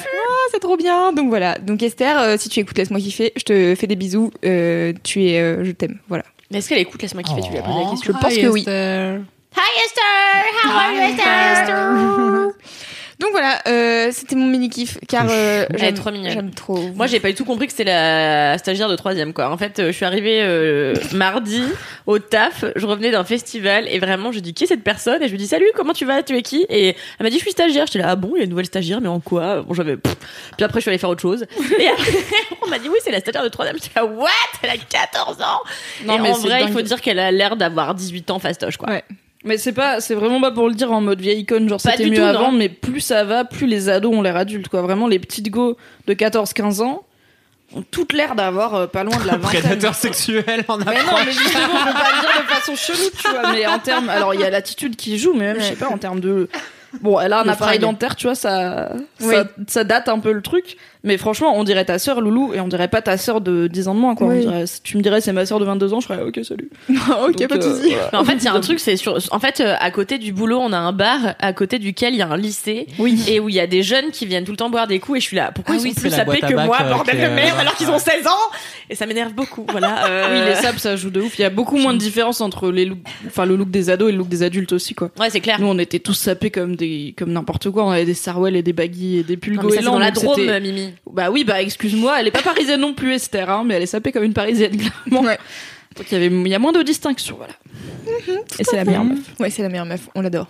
Speaker 3: c'est trop bien. Donc voilà, donc Esther, euh, si tu écoutes, laisse-moi kiffer, je te fais des bisous, euh, tu es, euh, je t'aime, voilà.
Speaker 4: Mais est-ce qu'elle écoute Laisse-moi kiffer, tu lui as posé la question.
Speaker 3: Je pense que oui.
Speaker 4: Hi Esther. How are you Esther? (laughs)
Speaker 3: Donc voilà, euh, c'était mon mini kiff car euh, j'aime
Speaker 4: trop mignonne.
Speaker 3: J'aime trop.
Speaker 4: Moi, j'ai pas du tout compris que c'était la stagiaire de troisième, quoi. En fait, euh, je suis arrivée euh, mardi au taf. Je revenais d'un festival et vraiment, je dis qui est cette personne? Et je lui dis salut, comment tu vas, tu es qui? Et elle m'a dit je suis stagiaire. J'étais là ah bon, il y a une nouvelle stagiaire, mais en quoi? Bon, j'avais. Puis après, je suis allée faire autre chose. (laughs) Et après, on m'a dit oui, c'est la stagiaire de troisième. J'étais là what? Elle a 14 ans.
Speaker 5: Non,
Speaker 4: et
Speaker 5: mais
Speaker 4: en
Speaker 5: c'est
Speaker 4: vrai, il faut dire qu'elle a l'air d'avoir 18 ans fastoche, quoi.
Speaker 3: Ouais.
Speaker 5: Mais c'est pas, c'est vraiment pas pour le dire en mode vieille icône, genre
Speaker 4: Pas
Speaker 5: c'était
Speaker 4: du
Speaker 5: mieux
Speaker 4: tout,
Speaker 5: avant,
Speaker 4: non.
Speaker 5: mais plus ça va, plus les ados ont l'air adultes, quoi. Vraiment, les petites go de 14-15 ans ont toutes l'air d'avoir euh, pas loin de la vingtaine.
Speaker 2: Prédateur sexuel en
Speaker 5: Mais non, mais justement, je veux pas le dire de (laughs) façon chelou, tu vois, mais en termes, alors il y a l'attitude qui joue, mais même, je sais pas, en termes de, bon, elle a un
Speaker 3: Le
Speaker 5: appareil
Speaker 3: fringue.
Speaker 5: dentaire, tu vois, ça,
Speaker 3: Oui.
Speaker 5: ça, ça date un peu le truc, mais franchement, on dirait ta sœur, Loulou, et on dirait pas ta sœur de 10 ans de moins, quoi. On dirait- si tu me dirais c'est ma sœur de 22 ans, je serais, ok, salut. (laughs)
Speaker 3: ok,
Speaker 5: Donc,
Speaker 3: pas de
Speaker 5: euh,
Speaker 3: soucis.
Speaker 5: voilà.
Speaker 4: En fait, il y a un (laughs) truc, c'est sur. En fait, euh, à côté du boulot, on a un bar à côté duquel il y a un lycée.
Speaker 5: Oui.
Speaker 4: Et où il y a des jeunes qui viennent tout le temps boire des coups. Et je suis là. Pourquoi
Speaker 2: Ah
Speaker 4: ils
Speaker 2: oui,
Speaker 4: sont plus sapés que moi,
Speaker 2: euh,
Speaker 4: bordel de
Speaker 2: est-
Speaker 4: merde, alors qu'ils ont 16 ans Et ça m'énerve beaucoup. Voilà. (laughs) euh,
Speaker 5: Oui, les sables, ça joue de ouf. Il y a beaucoup moins de différence entre les looks, enfin, le look des ados et le look des adultes aussi, quoi.
Speaker 4: Ouais, c'est clair.
Speaker 5: Nous, on était tous sapés comme des, comme n'importe quoi. On avait des sarwell et des baggy et des pulls goélands,
Speaker 4: dans la Drôme, Mimi.
Speaker 5: Bah oui, bah excuse-moi, elle est pas parisienne non plus, Esther, hein, mais elle est sapée comme une parisienne, clairement.
Speaker 3: Ouais.
Speaker 5: Donc il y avait, il y a moins de distinction, voilà. et c'est la meilleure meuf.
Speaker 3: Ouais, c'est la meilleure meuf, on l'adore.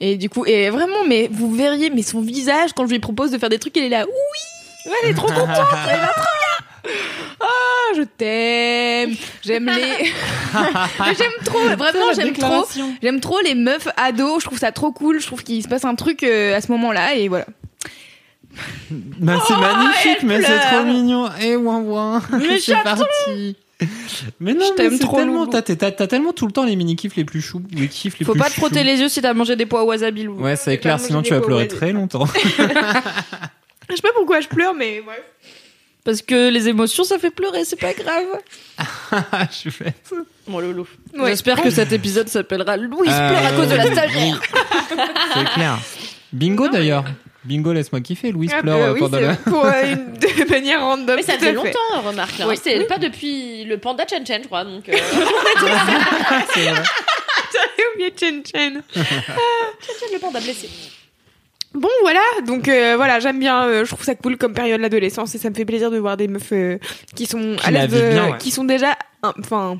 Speaker 3: Et du coup, et vraiment, mais vous verriez, mais son visage, quand je lui propose de faire des trucs, elle est là, oui, elle est trop contente, elle va trop bien. Ah, je t'aime, j'aime les, (laughs) j'aime trop, vraiment, j'aime trop, j'aime trop les meufs ados, je trouve ça trop cool, je trouve qu'il se passe un truc euh, à ce moment-là, et voilà.
Speaker 2: Bah, c'est magnifique,
Speaker 3: elle
Speaker 2: mais c'est trop mignon. Et ouin ouin.
Speaker 5: Mais (laughs)
Speaker 2: c'est parti. Mais non,
Speaker 5: Je t'aime trop,
Speaker 2: tellement, t'as, tellement tout le temps les mini kiffs les plus choux, les kiffs les
Speaker 5: Faut
Speaker 2: plus
Speaker 5: pas te frotter les yeux si t'as mangé des pois au wasabi, Lou.
Speaker 2: Ouais, c'est clair, sinon tu vas pleurer très longtemps. (laughs) (laughs)
Speaker 3: Je sais pas pourquoi je pleure, mais ouais.
Speaker 5: Parce que les émotions, ça fait pleurer, c'est pas grave.
Speaker 2: Je suis faite.
Speaker 4: Mon loulou.
Speaker 3: Ouais.
Speaker 5: J'espère que cet épisode s'appellera Louise
Speaker 2: Euh,
Speaker 5: pleure à cause de la stagiaire.
Speaker 2: C'est clair. Bingo d'ailleurs. Bingo, laisse-moi kiffer. Louise
Speaker 3: Ah,
Speaker 2: pleure
Speaker 3: bah
Speaker 2: euh,
Speaker 3: oui,
Speaker 2: pendant la.
Speaker 3: pour euh, une, de (laughs) manière random.
Speaker 4: Mais ça fait longtemps, remarque là.
Speaker 3: Oui.
Speaker 4: C'est pas depuis le panda Chen Chen, je crois. Donc, euh, (laughs) (laughs)
Speaker 2: C'est vrai.
Speaker 3: J'avais oublié Chen Chen.
Speaker 4: le panda blessé.
Speaker 3: Bon voilà, donc euh, voilà, j'aime bien, euh, je trouve ça cool comme période l'adolescence et ça me fait plaisir de voir des meufs euh, qui sont
Speaker 2: Qui
Speaker 3: à
Speaker 2: la
Speaker 3: l'aise,
Speaker 2: ouais.
Speaker 3: qui sont déjà, hein, enfin,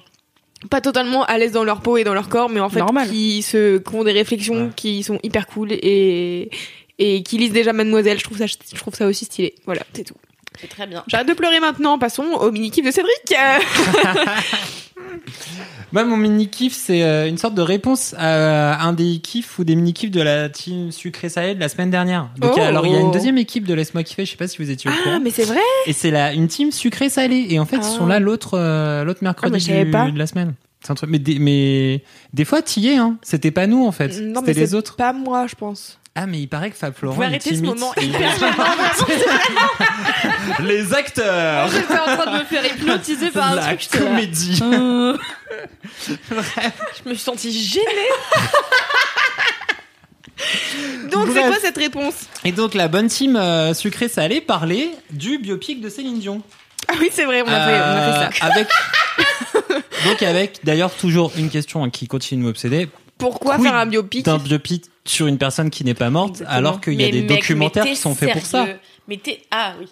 Speaker 3: pas totalement à l'aise dans leur peau et dans leur corps, mais en fait
Speaker 5: Normal.
Speaker 3: qui se, qui ont des réflexions
Speaker 2: Ouais.
Speaker 3: qui sont hyper cool et et qui lisent déjà Mademoiselle. Je trouve ça, je trouve ça aussi stylé. Voilà, c'est tout.
Speaker 4: C'est très bien.
Speaker 3: J'arrête de pleurer maintenant. Passons au mini kiff de Cédric. Euh, (laughs)
Speaker 2: Moi, mon mini kiff, c'est euh, une sorte de réponse à un des kiffs ou des mini kiffs de la team sucré salé de la semaine dernière. Donc,
Speaker 3: Oh.
Speaker 2: alors, il y a une deuxième équipe de Laisse-moi kiffer. Je sais pas si vous étiez au
Speaker 3: ah,
Speaker 2: courant.
Speaker 3: mais c'est vrai.
Speaker 2: Et c'est la une team sucré salé. Et en fait, ils sont
Speaker 3: Ah.
Speaker 2: là l'autre euh, l'autre mercredi
Speaker 3: Ah, savais
Speaker 2: du-
Speaker 3: pas.
Speaker 2: de la semaine. C'est un truc. Mais des, mais des fois, t'y es. Hein. C'était pas nous en fait.
Speaker 3: Non, mais
Speaker 2: C'était les
Speaker 3: c'est
Speaker 2: autres.
Speaker 3: Pas moi, je pense.
Speaker 2: Ah, mais il paraît que Fab
Speaker 4: Vous
Speaker 2: Florent.
Speaker 4: pouvez
Speaker 2: il
Speaker 4: arrêter ce moment (laughs) hyper (laughs)
Speaker 2: Les acteurs.
Speaker 5: J'étais en train de me faire hypnotiser par un
Speaker 2: la
Speaker 5: truc.
Speaker 2: comédie.
Speaker 5: Euh, (laughs)
Speaker 4: Je me suis sentie gênée.
Speaker 3: Donc c'est quoi cette réponse?
Speaker 2: Et donc la bonne team euh, sucré salé parlait du biopic de Céline Dion.
Speaker 3: Ah oui, c'est vrai, on a, fait, on a fait ça.
Speaker 2: Euh, Avec donc avec d'ailleurs toujours une question hein, qui continue de m'obséder
Speaker 3: Pourquoi faire un biopic
Speaker 2: d'un biopic sur une personne qui n'est pas morte
Speaker 3: Exactement.
Speaker 2: alors qu'il y a
Speaker 4: Mais
Speaker 2: des
Speaker 4: mec,
Speaker 2: documentaires qui sont faits pour ça.
Speaker 4: Mais t'es. Ah oui.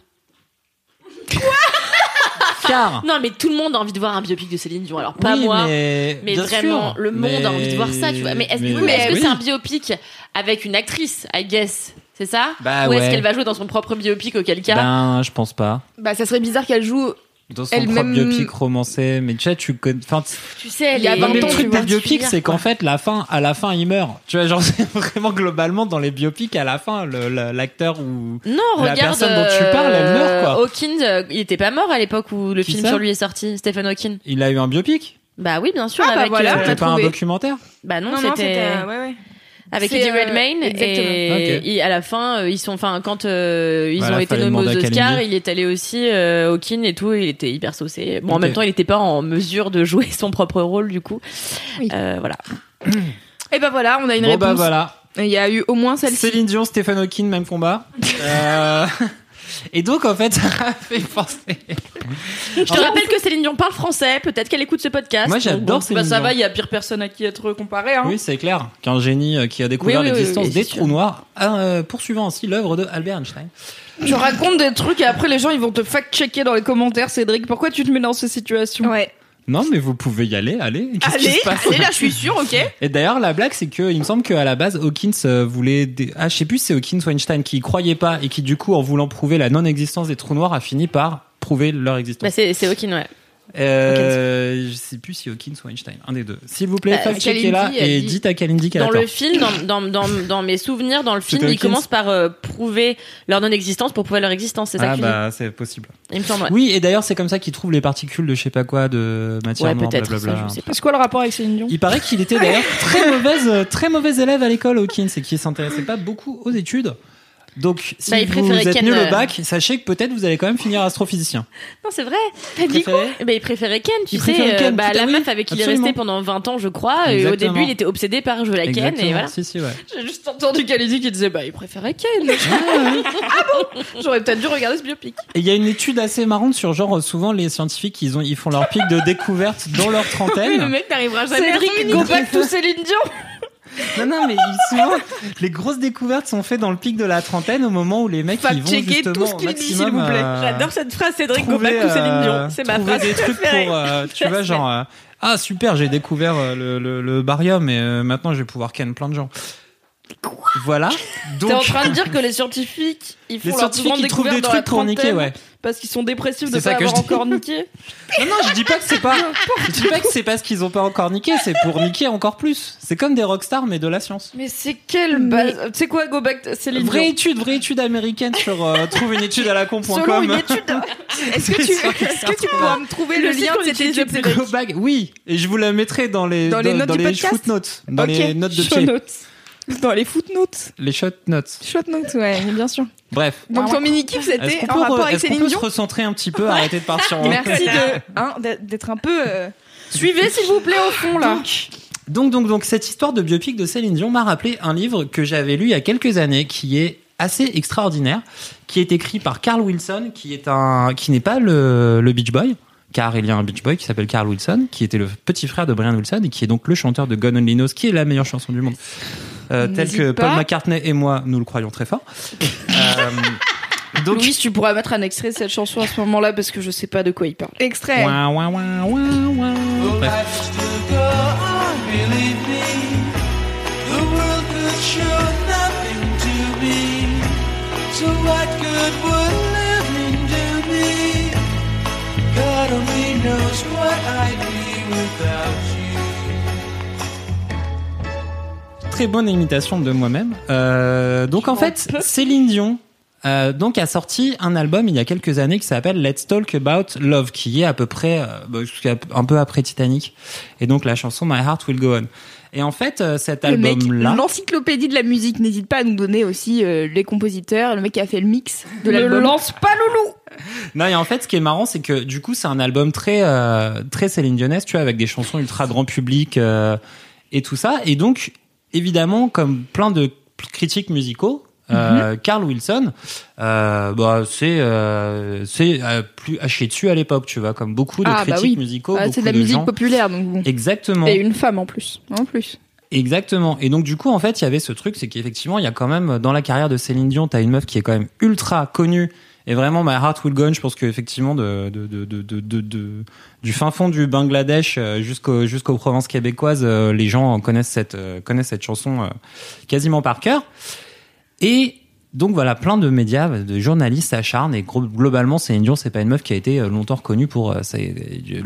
Speaker 2: Car
Speaker 4: Non, mais tout le monde a envie de voir un biopic de Céline Dion. Alors, pas
Speaker 2: oui,
Speaker 4: moi.
Speaker 2: mais,
Speaker 4: vraiment,
Speaker 2: sûr.
Speaker 4: le monde
Speaker 2: Mais-
Speaker 4: a envie de voir ça, tu vois. Mais est-ce oui, que
Speaker 2: oui.
Speaker 4: c'est un biopic avec une actrice, I guess C'est ça?
Speaker 2: Bah
Speaker 4: Ou est-ce
Speaker 2: ouais.
Speaker 4: qu'elle va jouer dans son propre biopic auquel cas?
Speaker 2: Ben, je pense pas.
Speaker 3: Bah ça serait bizarre qu'elle joue
Speaker 2: dans son propre biopic romancé. Mais tu sais, tu connais. Enfin,
Speaker 4: Tu sais, elle
Speaker 3: Il y a
Speaker 4: est-
Speaker 3: vingt
Speaker 2: mais le
Speaker 3: ans,
Speaker 2: truc des biopics, c'est qu'en fait, la fin, à la fin, il meurt. Tu vois, genre, (laughs) c'est vraiment globalement dans les biopics, à la fin, l'acteur ou.
Speaker 4: Non,
Speaker 2: La
Speaker 4: regarde.
Speaker 2: personne dont tu parles, elle meurt, quoi.
Speaker 4: euh, Hawkins, euh, il était pas mort à l'époque où le
Speaker 2: Qui
Speaker 4: film sur lui est sorti. Stephen Hawking.
Speaker 2: Il a eu un biopic
Speaker 4: Bah oui, bien sûr.
Speaker 3: Ah, bah
Speaker 4: avec,
Speaker 3: voilà,
Speaker 4: euh,
Speaker 2: pas un documentaire
Speaker 4: bah non,
Speaker 3: Non, non,
Speaker 4: c'était
Speaker 3: euh, ouais, ouais.
Speaker 4: Avec Eddie
Speaker 3: euh,
Speaker 4: Redmayne
Speaker 3: exactement.
Speaker 4: et, à la fin, euh, ils sont, enfin, quand euh, ils
Speaker 2: Voilà,
Speaker 4: ont été nommés aux Oscars, il est allé aussi euh, Hawking et tout, et il était hyper saucé. Bon, en même temps, il était pas en mesure de jouer son propre rôle du coup.
Speaker 3: Oui.
Speaker 4: Euh, voilà. (clears throat)
Speaker 3: Et ben voilà, on a une
Speaker 2: Bon, bah
Speaker 3: réponse.
Speaker 2: voilà.
Speaker 3: Il y a eu au moins celle-ci.
Speaker 2: Céline Dion, Stephen Hawking, même combat. (laughs) Euh, Et donc, en fait, (laughs) ça m'a fait penser.
Speaker 4: Je te rappelle que Céline Dion parle français. Peut-être qu'elle écoute ce podcast.
Speaker 2: Moi, j'adore
Speaker 4: bon.
Speaker 2: Céline
Speaker 5: Bah ça va, il y a pire personne à qui être comparé. Hein.
Speaker 2: Oui, c'est clair qu'un génie euh, qui a découvert
Speaker 4: Oui, oui, oui,
Speaker 2: l'existence
Speaker 4: oui,
Speaker 2: des
Speaker 4: sûr.
Speaker 2: trous noirs, euh, poursuivant ainsi l'œuvre de Albert Einstein.
Speaker 5: Tu racontes des trucs et après les gens ils vont te fact-checker dans les commentaires, Cédric. Pourquoi tu te mets dans ces situations?
Speaker 3: Ouais.
Speaker 2: Non, mais vous pouvez y aller, allez. Qu'est-ce qui
Speaker 3: Allez,
Speaker 2: se passe
Speaker 3: allez, là, je suis sûre, ok.
Speaker 2: Et d'ailleurs, la blague, c'est que il me semble qu'à la base, Hawkins euh, voulait. Des... Ah, je sais plus si c'est Hawkins ou Einstein qui y croyait pas et qui, du coup, en voulant prouver la non-existence des trous noirs, a fini par prouver leur existence.
Speaker 4: Bah, c'est c'est Hawking, ouais.
Speaker 2: Euh, je sais plus si Hawkins ou Einstein, un des deux. S'il vous plaît,
Speaker 4: Bah,
Speaker 2: fact-checkez là
Speaker 3: Kalindi, elle
Speaker 2: et
Speaker 3: dit-
Speaker 2: dites à Kalindi qu'elle
Speaker 4: Dans le film, dans, dans, dans, dans mes souvenirs, dans le film, ils commencent par euh, prouver leur non-existence pour prouver leur existence. C'est ça
Speaker 2: Ah
Speaker 4: que
Speaker 2: bah c'est possible.
Speaker 4: Il me semble, ouais.
Speaker 2: Oui, et d'ailleurs c'est comme ça qu'ils trouvent les particules de je sais pas quoi de matière
Speaker 4: Ouais,
Speaker 2: noire,
Speaker 4: peut-être,
Speaker 2: blablabla.
Speaker 4: ça, je sais pas.
Speaker 5: C'est quoi le rapport avec Céline Dion
Speaker 2: Il paraît qu'il était d'ailleurs très (laughs) mauvaise, très mauvais élève à l'école, Hawkins, et qu'il s'intéressait pas beaucoup aux études. Donc, si
Speaker 4: Bah,
Speaker 2: vous êtes
Speaker 4: Ken,
Speaker 2: nul
Speaker 4: euh,
Speaker 2: au bac, sachez que peut-être vous allez quand même finir astrophysicien. (laughs)
Speaker 4: Non, c'est vrai.
Speaker 3: T'as dit quoi?
Speaker 4: Ben, il préférait Ken, tu
Speaker 2: Il
Speaker 4: sais.
Speaker 2: préférait
Speaker 4: euh,
Speaker 2: Ken,
Speaker 4: bah,
Speaker 2: tout
Speaker 4: la
Speaker 2: oui,
Speaker 4: meuf avec qui il est resté pendant 20 ans, je crois. Et au début, il était obsédé par jouer la Ken.
Speaker 2: Exactement.
Speaker 4: Et voilà.
Speaker 2: Si, si, ouais.
Speaker 5: J'ai juste entendu Kalindi qui disait bah il préférait Ken. (laughs) J'aurais peut-être dû regarder ce biopic.
Speaker 2: Et il y a une étude assez marrante sur genre souvent les scientifiques ils ont ils font leur pic de découverte dans leur (laughs)
Speaker 3: Le
Speaker 2: trentaine.
Speaker 3: mec n'arrivera jamais à
Speaker 5: Cédric,
Speaker 3: cinq
Speaker 5: go
Speaker 3: minutes.
Speaker 5: back to Céline Dion.
Speaker 2: Non non mais souvent les grosses découvertes sont faites dans le pic de la trentaine au moment où les mecs ils vont justement
Speaker 3: tout ce qu'il dit, s'il vous plaît.
Speaker 2: euh,
Speaker 4: J'adore cette phrase, Cédric Gobac ou Céline
Speaker 2: euh,
Speaker 4: Dion. C'est ma phrase
Speaker 2: des trucs pour euh, tu vois genre euh, ah super j'ai découvert euh, le, le, le barium et euh, maintenant je vais pouvoir ken plein de gens. Voilà.
Speaker 5: T'es en
Speaker 2: Donc
Speaker 5: train de dire que les scientifiques ils font
Speaker 2: les
Speaker 5: leur plus
Speaker 2: scientifiques
Speaker 5: grande
Speaker 2: ils trouvent
Speaker 5: découverte
Speaker 2: des
Speaker 5: dans la
Speaker 2: trucs pour niquer ouais.
Speaker 5: parce qu'ils sont dépressifs de
Speaker 2: C'est ça
Speaker 5: pas
Speaker 2: que
Speaker 5: avoir
Speaker 2: je dis.
Speaker 5: encore niqué. (laughs)
Speaker 2: Non, non, je dis pas que c'est pas. Je dis pas que c'est parce qu'ils ont pas encore niqué, c'est pour niquer encore plus. C'est comme des rockstars, mais de la science.
Speaker 5: Mais c'est quelle base Tu sais quoi, go back to Céline
Speaker 2: Vraie étude, vraie étude américaine sur euh, (laughs) trouve une étude à la con.com.
Speaker 5: Selon une étude. (laughs)
Speaker 3: Est-ce que tu, est-ce que tu pourras me trouver le, lien de cette étude
Speaker 2: Go back, oui, et je vous la mettrai dans les
Speaker 3: Dans les notes
Speaker 2: dans
Speaker 3: du
Speaker 2: les
Speaker 3: podcast
Speaker 2: footnotes, dans
Speaker 3: Ok.
Speaker 2: les notes de
Speaker 5: Show
Speaker 2: pied,
Speaker 5: notes. (laughs)
Speaker 3: Dans les footnotes.
Speaker 2: les shot notes.
Speaker 3: Shot notes, ouais, bien sûr.
Speaker 2: Bref.
Speaker 3: Donc ton mini-kiff,
Speaker 2: Est-ce
Speaker 3: c'était en rapport avec
Speaker 2: est-ce qu'on
Speaker 3: Céline
Speaker 2: peut se
Speaker 3: Dion
Speaker 2: recentrer un petit peu, arrêter de partir en (laughs)
Speaker 3: Merci hein, d'être un peu... euh,
Speaker 5: Suivez s'il vous plaît au fond là.
Speaker 2: Donc, donc, donc, cette histoire de biopic de Céline Dion m'a rappelé un livre que j'avais lu il y a quelques années, qui est assez extraordinaire, qui est écrit par Carl Wilson, qui est un, qui n'est pas le, le Beach Boy, car il y a un Beach Boy qui s'appelle Carl Wilson, qui était le petit frère de Brian Wilson et qui est donc le chanteur de God Only Knows, qui est la meilleure chanson du monde, euh, tel que
Speaker 3: pas.
Speaker 2: Paul McCartney et moi nous le croyons très fort. (laughs) Euh, donc,
Speaker 5: Louis, tu pourras mettre un extrait de cette chanson à ce moment-là parce que je sais pas de quoi il parle.
Speaker 3: Extrait.
Speaker 2: ouin, ouin, ouin, très bonne imitation de moi-même. Euh, donc en fait, Céline Dion euh, donc a sorti un album il y a quelques années qui s'appelle Let's Talk About Love, qui est à peu près euh, bah, un peu après Titanic, et donc la chanson My Heart Will Go On. Et en fait, cet album-là,
Speaker 3: l'encyclopédie de la musique, n'hésite pas à nous donner aussi euh, les compositeurs, le mec qui a fait le mix de
Speaker 5: Ne
Speaker 3: l'album.
Speaker 5: lance pas Loulou (laughs)
Speaker 2: Non, et en fait, ce qui est marrant, c'est que du coup, c'est un album très euh, très Céline Dionès, tu vois, avec des chansons ultra grand public euh, et tout ça. Et donc, évidemment, comme plein de critiques musicaux,
Speaker 3: Mhm.
Speaker 2: euh, Carl Wilson, euh, bah, c'est euh, c'est plus haché dessus à l'époque, tu vois, comme beaucoup de
Speaker 3: Ah, bah
Speaker 2: critiques
Speaker 3: oui.
Speaker 2: musicaux,
Speaker 3: Ah, c'est de la
Speaker 2: de
Speaker 3: musique
Speaker 2: gens.
Speaker 3: populaire, donc bon.
Speaker 2: Exactement.
Speaker 5: Et une femme en plus.
Speaker 3: En plus.
Speaker 2: Exactement. Et donc du coup, en fait, il y avait ce truc, c'est qu'effectivement, il y a quand même dans la carrière de Céline Dion, t'as une meuf qui est quand même ultra connue. Et vraiment, My Heart Will Go On, je pense qu'effectivement, de, du fin fond du Bangladesh euh, jusqu'au, jusqu'aux provinces québécoises, euh, les gens connaissent cette, euh, connaissent cette chanson quasiment par cœur. Et Donc voilà, plein de médias, de journalistes s'acharnent. Et globalement, Céline Dion, c'est pas une meuf qui a été longtemps reconnue pour,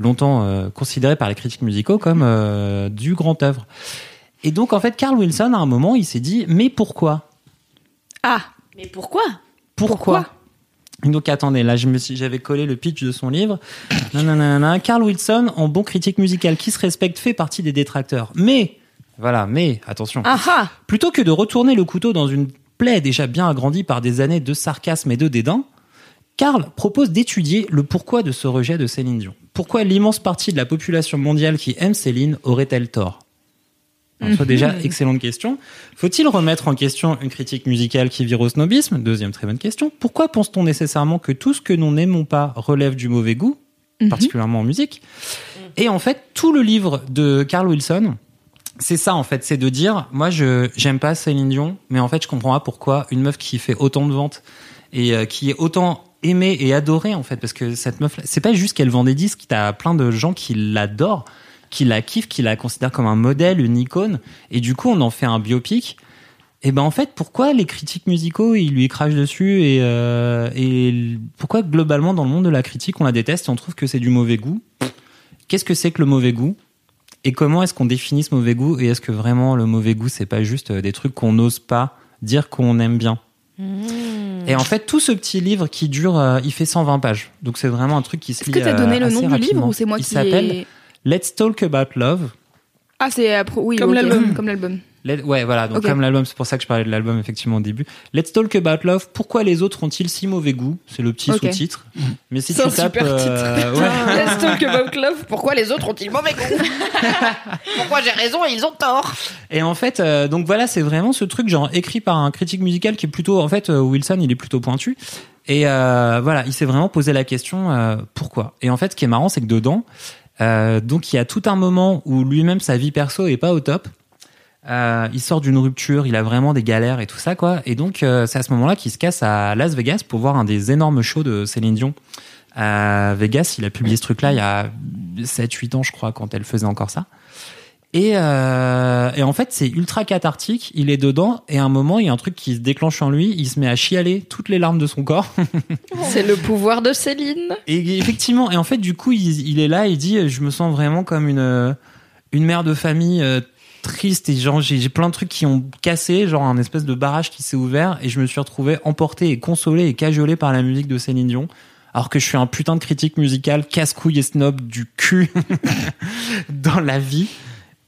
Speaker 2: longtemps considérée par les critiques musicaux comme euh, du grand œuvre. Et donc en fait, Carl Wilson, à un moment, il s'est dit, mais pourquoi?
Speaker 3: Ah,
Speaker 4: Mais pourquoi?
Speaker 2: Pourquoi? Donc attendez, là je me suis, j'avais collé le pitch de son livre. Nanana. Carl Wilson, en bon critique musical qui se respecte, fait partie des détracteurs. Mais, voilà, mais attention.
Speaker 3: ah ah
Speaker 2: Plutôt que de retourner le couteau dans une plaie déjà bien agrandie par des années de sarcasme et de dédain, Karl propose d'étudier le pourquoi de ce rejet de Céline Dion. Pourquoi l'immense partie de la population mondiale qui aime Céline aurait-elle tort? En soit déjà, excellente question. Faut-il remettre en question une critique musicale qui vire au snobisme? Deuxième très bonne question. Pourquoi pense-t-on nécessairement que tout ce que nous n'aimons pas relève du mauvais goût, particulièrement en musique? Et en fait, tout le livre de Carl Wilson, c'est ça en fait, c'est de dire, moi je j'aime pas Céline Dion, mais en fait je comprends pas pourquoi une meuf qui fait autant de ventes et euh, qui est autant aimée et adorée en fait, parce que cette meuf, c'est pas juste qu'elle vend des disques, t'as plein de gens qui l'adorent, qui la kiffent, qui la considèrent comme un modèle, une icône, et du coup on en fait un biopic. Et ben en fait, pourquoi les critiques musicaux ils lui crachent dessus et euh, et pourquoi globalement dans le monde de la critique on la déteste et on trouve que c'est du mauvais goût? Qu'est-ce que c'est que le mauvais goût? Et comment est-ce qu'on définit ce mauvais goût? Et est-ce que vraiment le mauvais goût, c'est pas juste euh, des trucs qu'on n'ose pas dire qu'on aime bien? Et en fait, tout ce petit livre qui dure, euh, il fait 120 pages. Donc c'est vraiment un truc qui se
Speaker 3: Est-ce que t'as donné le nom du livre ou c'est moi
Speaker 2: il
Speaker 3: qui
Speaker 2: s'appelle
Speaker 3: ai...
Speaker 2: Let's Talk About Love.
Speaker 3: Ah, c'est après- oui,
Speaker 5: Comme l'album. (laughs)
Speaker 3: Comme l'album.
Speaker 2: Let- ouais, voilà. Donc comme l'album, c'est pour ça que je parlais de l'album effectivement au début. Let's Talk About Love. Pourquoi les autres ont-ils si mauvais goût? C'est le petit sous-titre. (laughs) Mais si
Speaker 5: C'est
Speaker 2: tu
Speaker 5: un
Speaker 2: tapes,
Speaker 5: super
Speaker 2: euh, (laughs) ouais.
Speaker 5: Let's talk about love. Pourquoi les autres ont-ils mauvais goût? Pourquoi j'ai raison et ils ont tort?
Speaker 2: Et en fait, euh, donc voilà, c'est vraiment ce truc genre écrit par un critique musical qui est plutôt, en fait, euh, Wilson, il est plutôt pointu. Et euh, voilà, il s'est vraiment posé la question euh, pourquoi? Et en fait, ce qui est marrant, c'est que dedans, euh, donc il y a tout un moment où lui-même sa vie perso est pas au top. Euh, il sort d'une rupture, il a vraiment des galères et tout ça quoi. Et donc euh, c'est à ce moment-là qu'il se casse à Las Vegas pour voir un des énormes shows de Céline Dion. À Vegas, il a publié ce truc-là il y a 7-8 ans je crois quand elle faisait encore ça. Et, euh, et en fait, c'est ultra cathartique. Il est dedans et à un moment, il y a un truc qui se déclenche en lui. Il se met à chialer toutes les larmes de son corps. (laughs)
Speaker 5: C'est le pouvoir de Céline.
Speaker 2: Et effectivement, et en fait, du coup, il, il est là. Il dit, je me sens vraiment comme une euh, une mère de famille euh, triste et genre j'ai j'ai plein de trucs qui ont cassé, genre un espèce de barrage qui s'est ouvert et je me suis retrouvé emporté et consolé et cajolé par la musique de Céline Dion. Alors que je suis un putain de critique musicale casse-couille et snob du cul (laughs) dans la vie.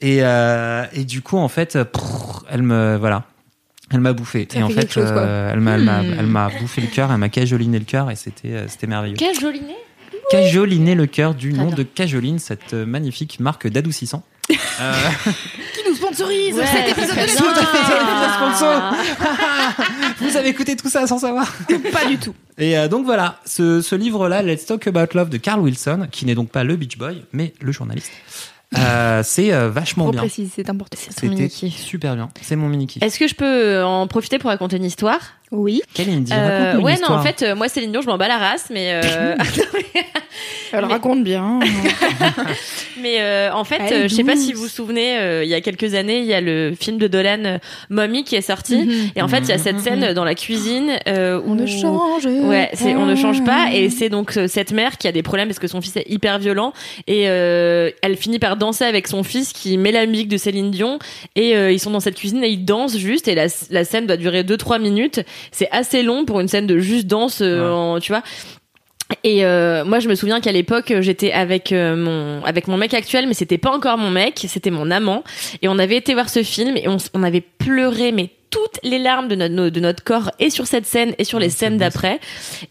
Speaker 2: Et, euh, et du coup, en fait, prrr, elle me, voilà, elle m'a bouffé.
Speaker 3: Ça
Speaker 2: et en
Speaker 3: fait chose,
Speaker 2: euh, elle m'a, elle m'a,
Speaker 3: Hmm.
Speaker 2: elle m'a bouffé le cœur, elle m'a cajoliné le cœur et c'était, euh, c'était merveilleux.
Speaker 4: Quel joli nez
Speaker 2: Cajoliner le cœur du nom de Cajoline, cette euh, magnifique marque d'adoucissant. (laughs) Euh, (laughs)
Speaker 3: Qui nous sponsorise
Speaker 4: Ouais,
Speaker 3: cet épisode de (laughs)
Speaker 2: vous avez écouté tout ça sans savoir
Speaker 3: Pas du tout.
Speaker 2: Et euh, donc voilà, ce, ce livre-là, Let's Talk About Love de Carl Wilson, qui n'est donc pas le Beach Boy, mais le journaliste, euh, c'est euh, vachement
Speaker 3: Trop
Speaker 2: bien.
Speaker 3: c'est important.
Speaker 4: ton
Speaker 2: C'était
Speaker 4: mini-kiff.
Speaker 2: super bien. C'est mon mini kiff.
Speaker 4: Est-ce que je peux en profiter pour raconter une histoire?
Speaker 3: Oui.
Speaker 2: Quelle Indy
Speaker 4: Euh, Ouais, non, en fait, euh, moi, Céline Dion, je m'en bats la race, mais euh, (laughs) (laughs)
Speaker 5: Elle
Speaker 4: Mais-
Speaker 5: raconte bien. (laughs)
Speaker 4: mais euh, en fait, euh, je sais pas si vous vous souvenez, euh, il y a quelques années, il y a le film de Dolan, Mommy, qui est sorti,
Speaker 3: Mhm.
Speaker 4: et en fait, il y a cette scène dans la cuisine euh, où
Speaker 3: On ne change
Speaker 4: Ouais, c'est on ne change pas. Et c'est donc euh, cette mère qui a des problèmes parce que son fils est hyper violent. Et euh, elle finit par danser avec son fils qui met la musique de Céline Dion. Et euh, ils sont dans cette cuisine et ils dansent juste. Et la, la scène doit durer 2-3 minutes. C'est assez long pour une scène de juste danse, euh, en- tu vois. Et euh, moi, je me souviens qu'à l'époque, j'étais avec euh, mon avec mon mec actuel, mais c'était pas encore mon mec, c'était mon amant. Et on avait été voir ce film et on, on avait pleuré, mais toutes les larmes de notre de notre corps et sur cette scène et sur les scènes d'après.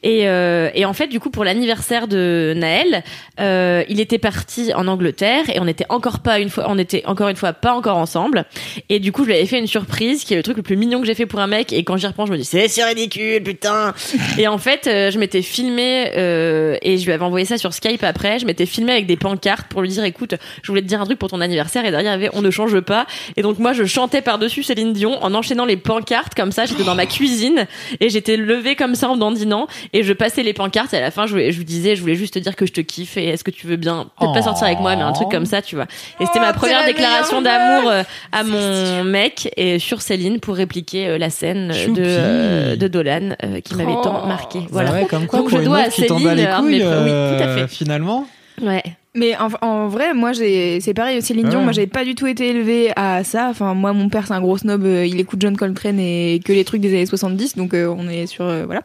Speaker 4: Et euh, et en fait, du coup, pour l'anniversaire de Naël, euh, il était parti en Angleterre et on était encore pas une fois, on était encore une fois pas encore ensemble. Et du coup, je lui avais fait une surprise qui est le truc le plus mignon que j'ai fait pour un mec. Et quand j'y repense, je me dis c'est si ridicule, putain. Et en fait, euh, je m'étais filmé euh, et je lui avais envoyé ça sur Skype après. Je m'étais filmé avec des pancartes pour lui dire écoute, je voulais te dire un truc pour ton anniversaire et derrière il y avait on ne change pas. Et donc moi je chantais par dessus Céline Dion en enchaînant les pancartes comme ça. J'étais dans ma cuisine et j'étais levée comme ça en dandinant et je passais les pancartes et à la fin je, je vous disais je voulais juste te dire que je te kiffe et est-ce que tu veux bien peut-être pas sortir avec moi mais un truc comme ça tu vois. Et c'était ma
Speaker 3: Oh,
Speaker 4: première
Speaker 3: t'es la
Speaker 4: déclaration d'amour euh, à mon mec et sur Céline pour répliquer euh, la scène
Speaker 2: Choupi.
Speaker 4: de euh, de Dolan euh, qui m'avait
Speaker 3: Oh.
Speaker 4: tant marqué.
Speaker 2: Voilà.
Speaker 4: Voilà.
Speaker 2: comme quoi,
Speaker 4: Donc, je dois à Céline, un de mes
Speaker 2: couilles,
Speaker 4: oui, tout à
Speaker 2: euh,
Speaker 4: fait.
Speaker 2: finalement.
Speaker 4: Ouais.
Speaker 3: Mais en, en vrai, moi, j'ai, c'est pareil, Céline Dion,
Speaker 2: Ouais.
Speaker 3: moi, j'avais pas du tout été élevée à ça. Enfin, moi, mon père, c'est un gros snob, euh, il écoute John Coltrane et que les trucs des années 70, donc euh, on est sur, euh, voilà,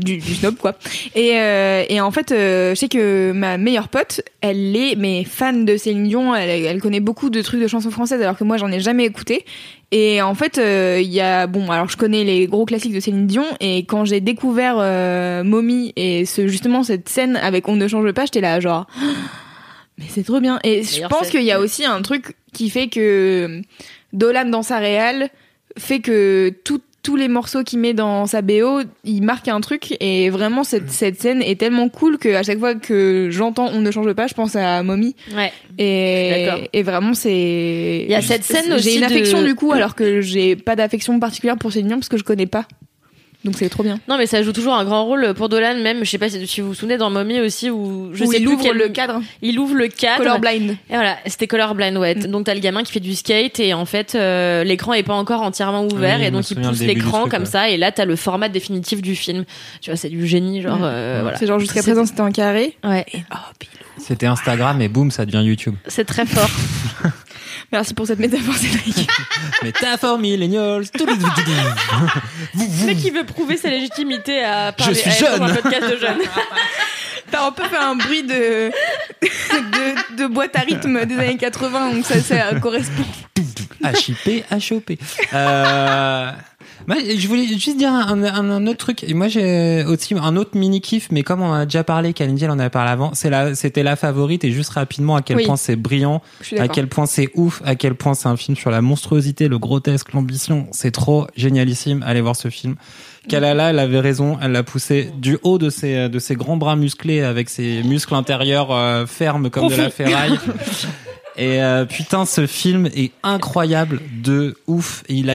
Speaker 3: du, du snob, quoi. Et, euh, et en fait, je sais que ma meilleure pote, elle est, mais fan de Céline Dion, elle, elle connaît beaucoup de trucs de chansons françaises, alors que moi, j'en ai jamais écouté. Et en fait, euh, il y a bon, alors je connais les gros classiques de Céline Dion et quand j'ai découvert euh, Mommy et ce justement cette scène avec On ne change pas, j'étais là genre mais c'est trop bien. Et je pense qu'il y a aussi un truc qui fait que Dolan dans sa réal fait que tout- tous les morceaux qu'il met dans sa BO, il marque un truc et vraiment cette, cette scène est tellement cool que à chaque fois que j'entends On ne change pas, je pense à Mommy
Speaker 4: Ouais.
Speaker 3: et, et vraiment c'est
Speaker 4: Il y a cette scène aussi
Speaker 3: J'ai une
Speaker 4: de-
Speaker 3: affection du coup alors que j'ai pas d'affection particulière pour Céline Dion parce que je connais pas. Donc c'est trop bien.
Speaker 4: Non, mais ça joue toujours un grand rôle pour Dolan, même. Je sais pas si vous vous souvenez dans Mommy aussi, où je
Speaker 3: Où
Speaker 4: sais
Speaker 3: il
Speaker 4: plus
Speaker 3: ouvre
Speaker 4: quel-
Speaker 3: le cadre.
Speaker 4: Il ouvre le cadre.
Speaker 3: Colorblind.
Speaker 4: Et voilà, c'était Colorblind, ouais.
Speaker 3: Mm.
Speaker 4: Donc t'as le gamin qui fait du skate et en fait euh, l'écran est pas encore entièrement ouvert
Speaker 2: Oui,
Speaker 4: et donc il pousse l'écran comme
Speaker 2: ouais.
Speaker 4: ça et là t'as le format définitif du film. Tu vois, c'est du génie, genre euh, voilà.
Speaker 3: C'est genre jusqu'à présent c'était en carré.
Speaker 4: Ouais,
Speaker 2: C'était Instagram et boum, ça devient YouTube.
Speaker 4: c'est très fort. (laughs)
Speaker 3: Merci pour cette métaphore Cédric. (laughs)
Speaker 2: Métaphore millennials. (laughs)
Speaker 4: Le mec qui veut prouver sa légitimité à parler
Speaker 2: suis
Speaker 4: à dans un
Speaker 2: jeune.
Speaker 4: podcast de jeunes. (laughs)
Speaker 3: T'as un peu fait un bruit de, de, de boîte à rythme des années 80, donc ça, ça correspond.
Speaker 2: HIP, HOP. Euh, moi, je voulais juste dire un, un- un autre truc. Et Moi, j'ai aussi un autre mini kiff, mais comme on a déjà parlé, Kalindi, en a parlé avant, c'est la, c'était la favorite et juste rapidement à quel
Speaker 3: Oui.
Speaker 2: point c'est brillant, à quel point c'est ouf, à quel point c'est un film sur la monstruosité, le grotesque, l'ambition. C'est trop génialissime. Allez voir ce film. Kalala, elle avait raison. Elle l'a poussé du haut de ses, de ses grands bras musclés avec ses muscles intérieurs euh, fermes comme de la ferraille. (laughs) Et euh, putain, ce film est incroyable de ouf. Et il a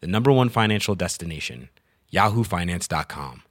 Speaker 1: the number one financial destination, yahoofinance.com.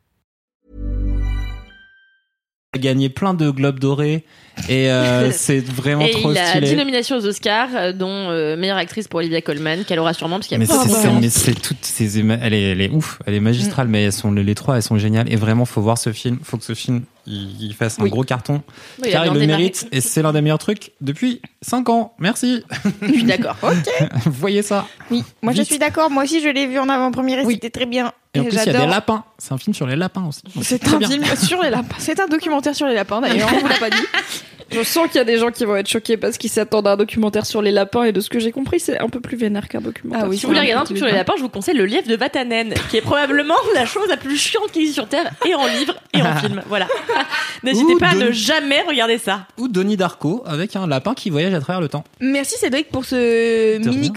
Speaker 2: gagné plein de globes dorés et euh, (laughs) c'est vraiment
Speaker 4: Et
Speaker 2: trop
Speaker 4: il a 10
Speaker 2: stylé.
Speaker 4: nominations aux Oscars, euh, dont euh, meilleure actrice pour Olivia Colman, qu'elle aura sûrement parce qu'il y a
Speaker 2: Mais
Speaker 4: pas
Speaker 2: c'est, mais toutes ces elle est, elle est ouf, elle est magistrale, mais elles sont, les trois, elles sont géniales. Et vraiment, faut voir ce film, faut que ce film, il, fasse un
Speaker 3: Oui.
Speaker 2: gros carton.
Speaker 4: Oui,
Speaker 2: car il le mérite, et c'est l'un des meilleurs trucs depuis 5 ans. Merci.
Speaker 4: Je suis d'accord. (laughs)
Speaker 2: Voyez ça.
Speaker 3: Oui, moi je suis d'accord. Moi aussi, je l'ai vu en avant-première et
Speaker 2: Oui.
Speaker 3: c'était très bien.
Speaker 2: Et en plus, il y a des
Speaker 3: j'adore.
Speaker 2: lapins. C'est un film sur les lapins aussi.
Speaker 3: C'est un
Speaker 2: bien.
Speaker 3: film sur les lapins. C'est un documentaire sur les lapins d'ailleurs. On vous l'a pas dit. (laughs)
Speaker 5: Je sens qu'il y a des gens qui vont être choqués parce qu'ils s'attendent à un documentaire sur les lapins et de ce que j'ai compris, c'est un peu plus vénère qu'un documentaire.
Speaker 3: Ah oui,
Speaker 4: Si vous voulez regarder un truc sur les lapins, je vous conseille le lièvre de Vatanen, qui est probablement la chose la plus chiante qui existe sur Terre, et en livre, et en (laughs) film. Voilà. (laughs) N'hésitez pas à ne jamais regarder ça.
Speaker 2: Ou Donnie Darko avec un lapin qui voyage à travers le temps.
Speaker 3: Merci Cédric pour ce mini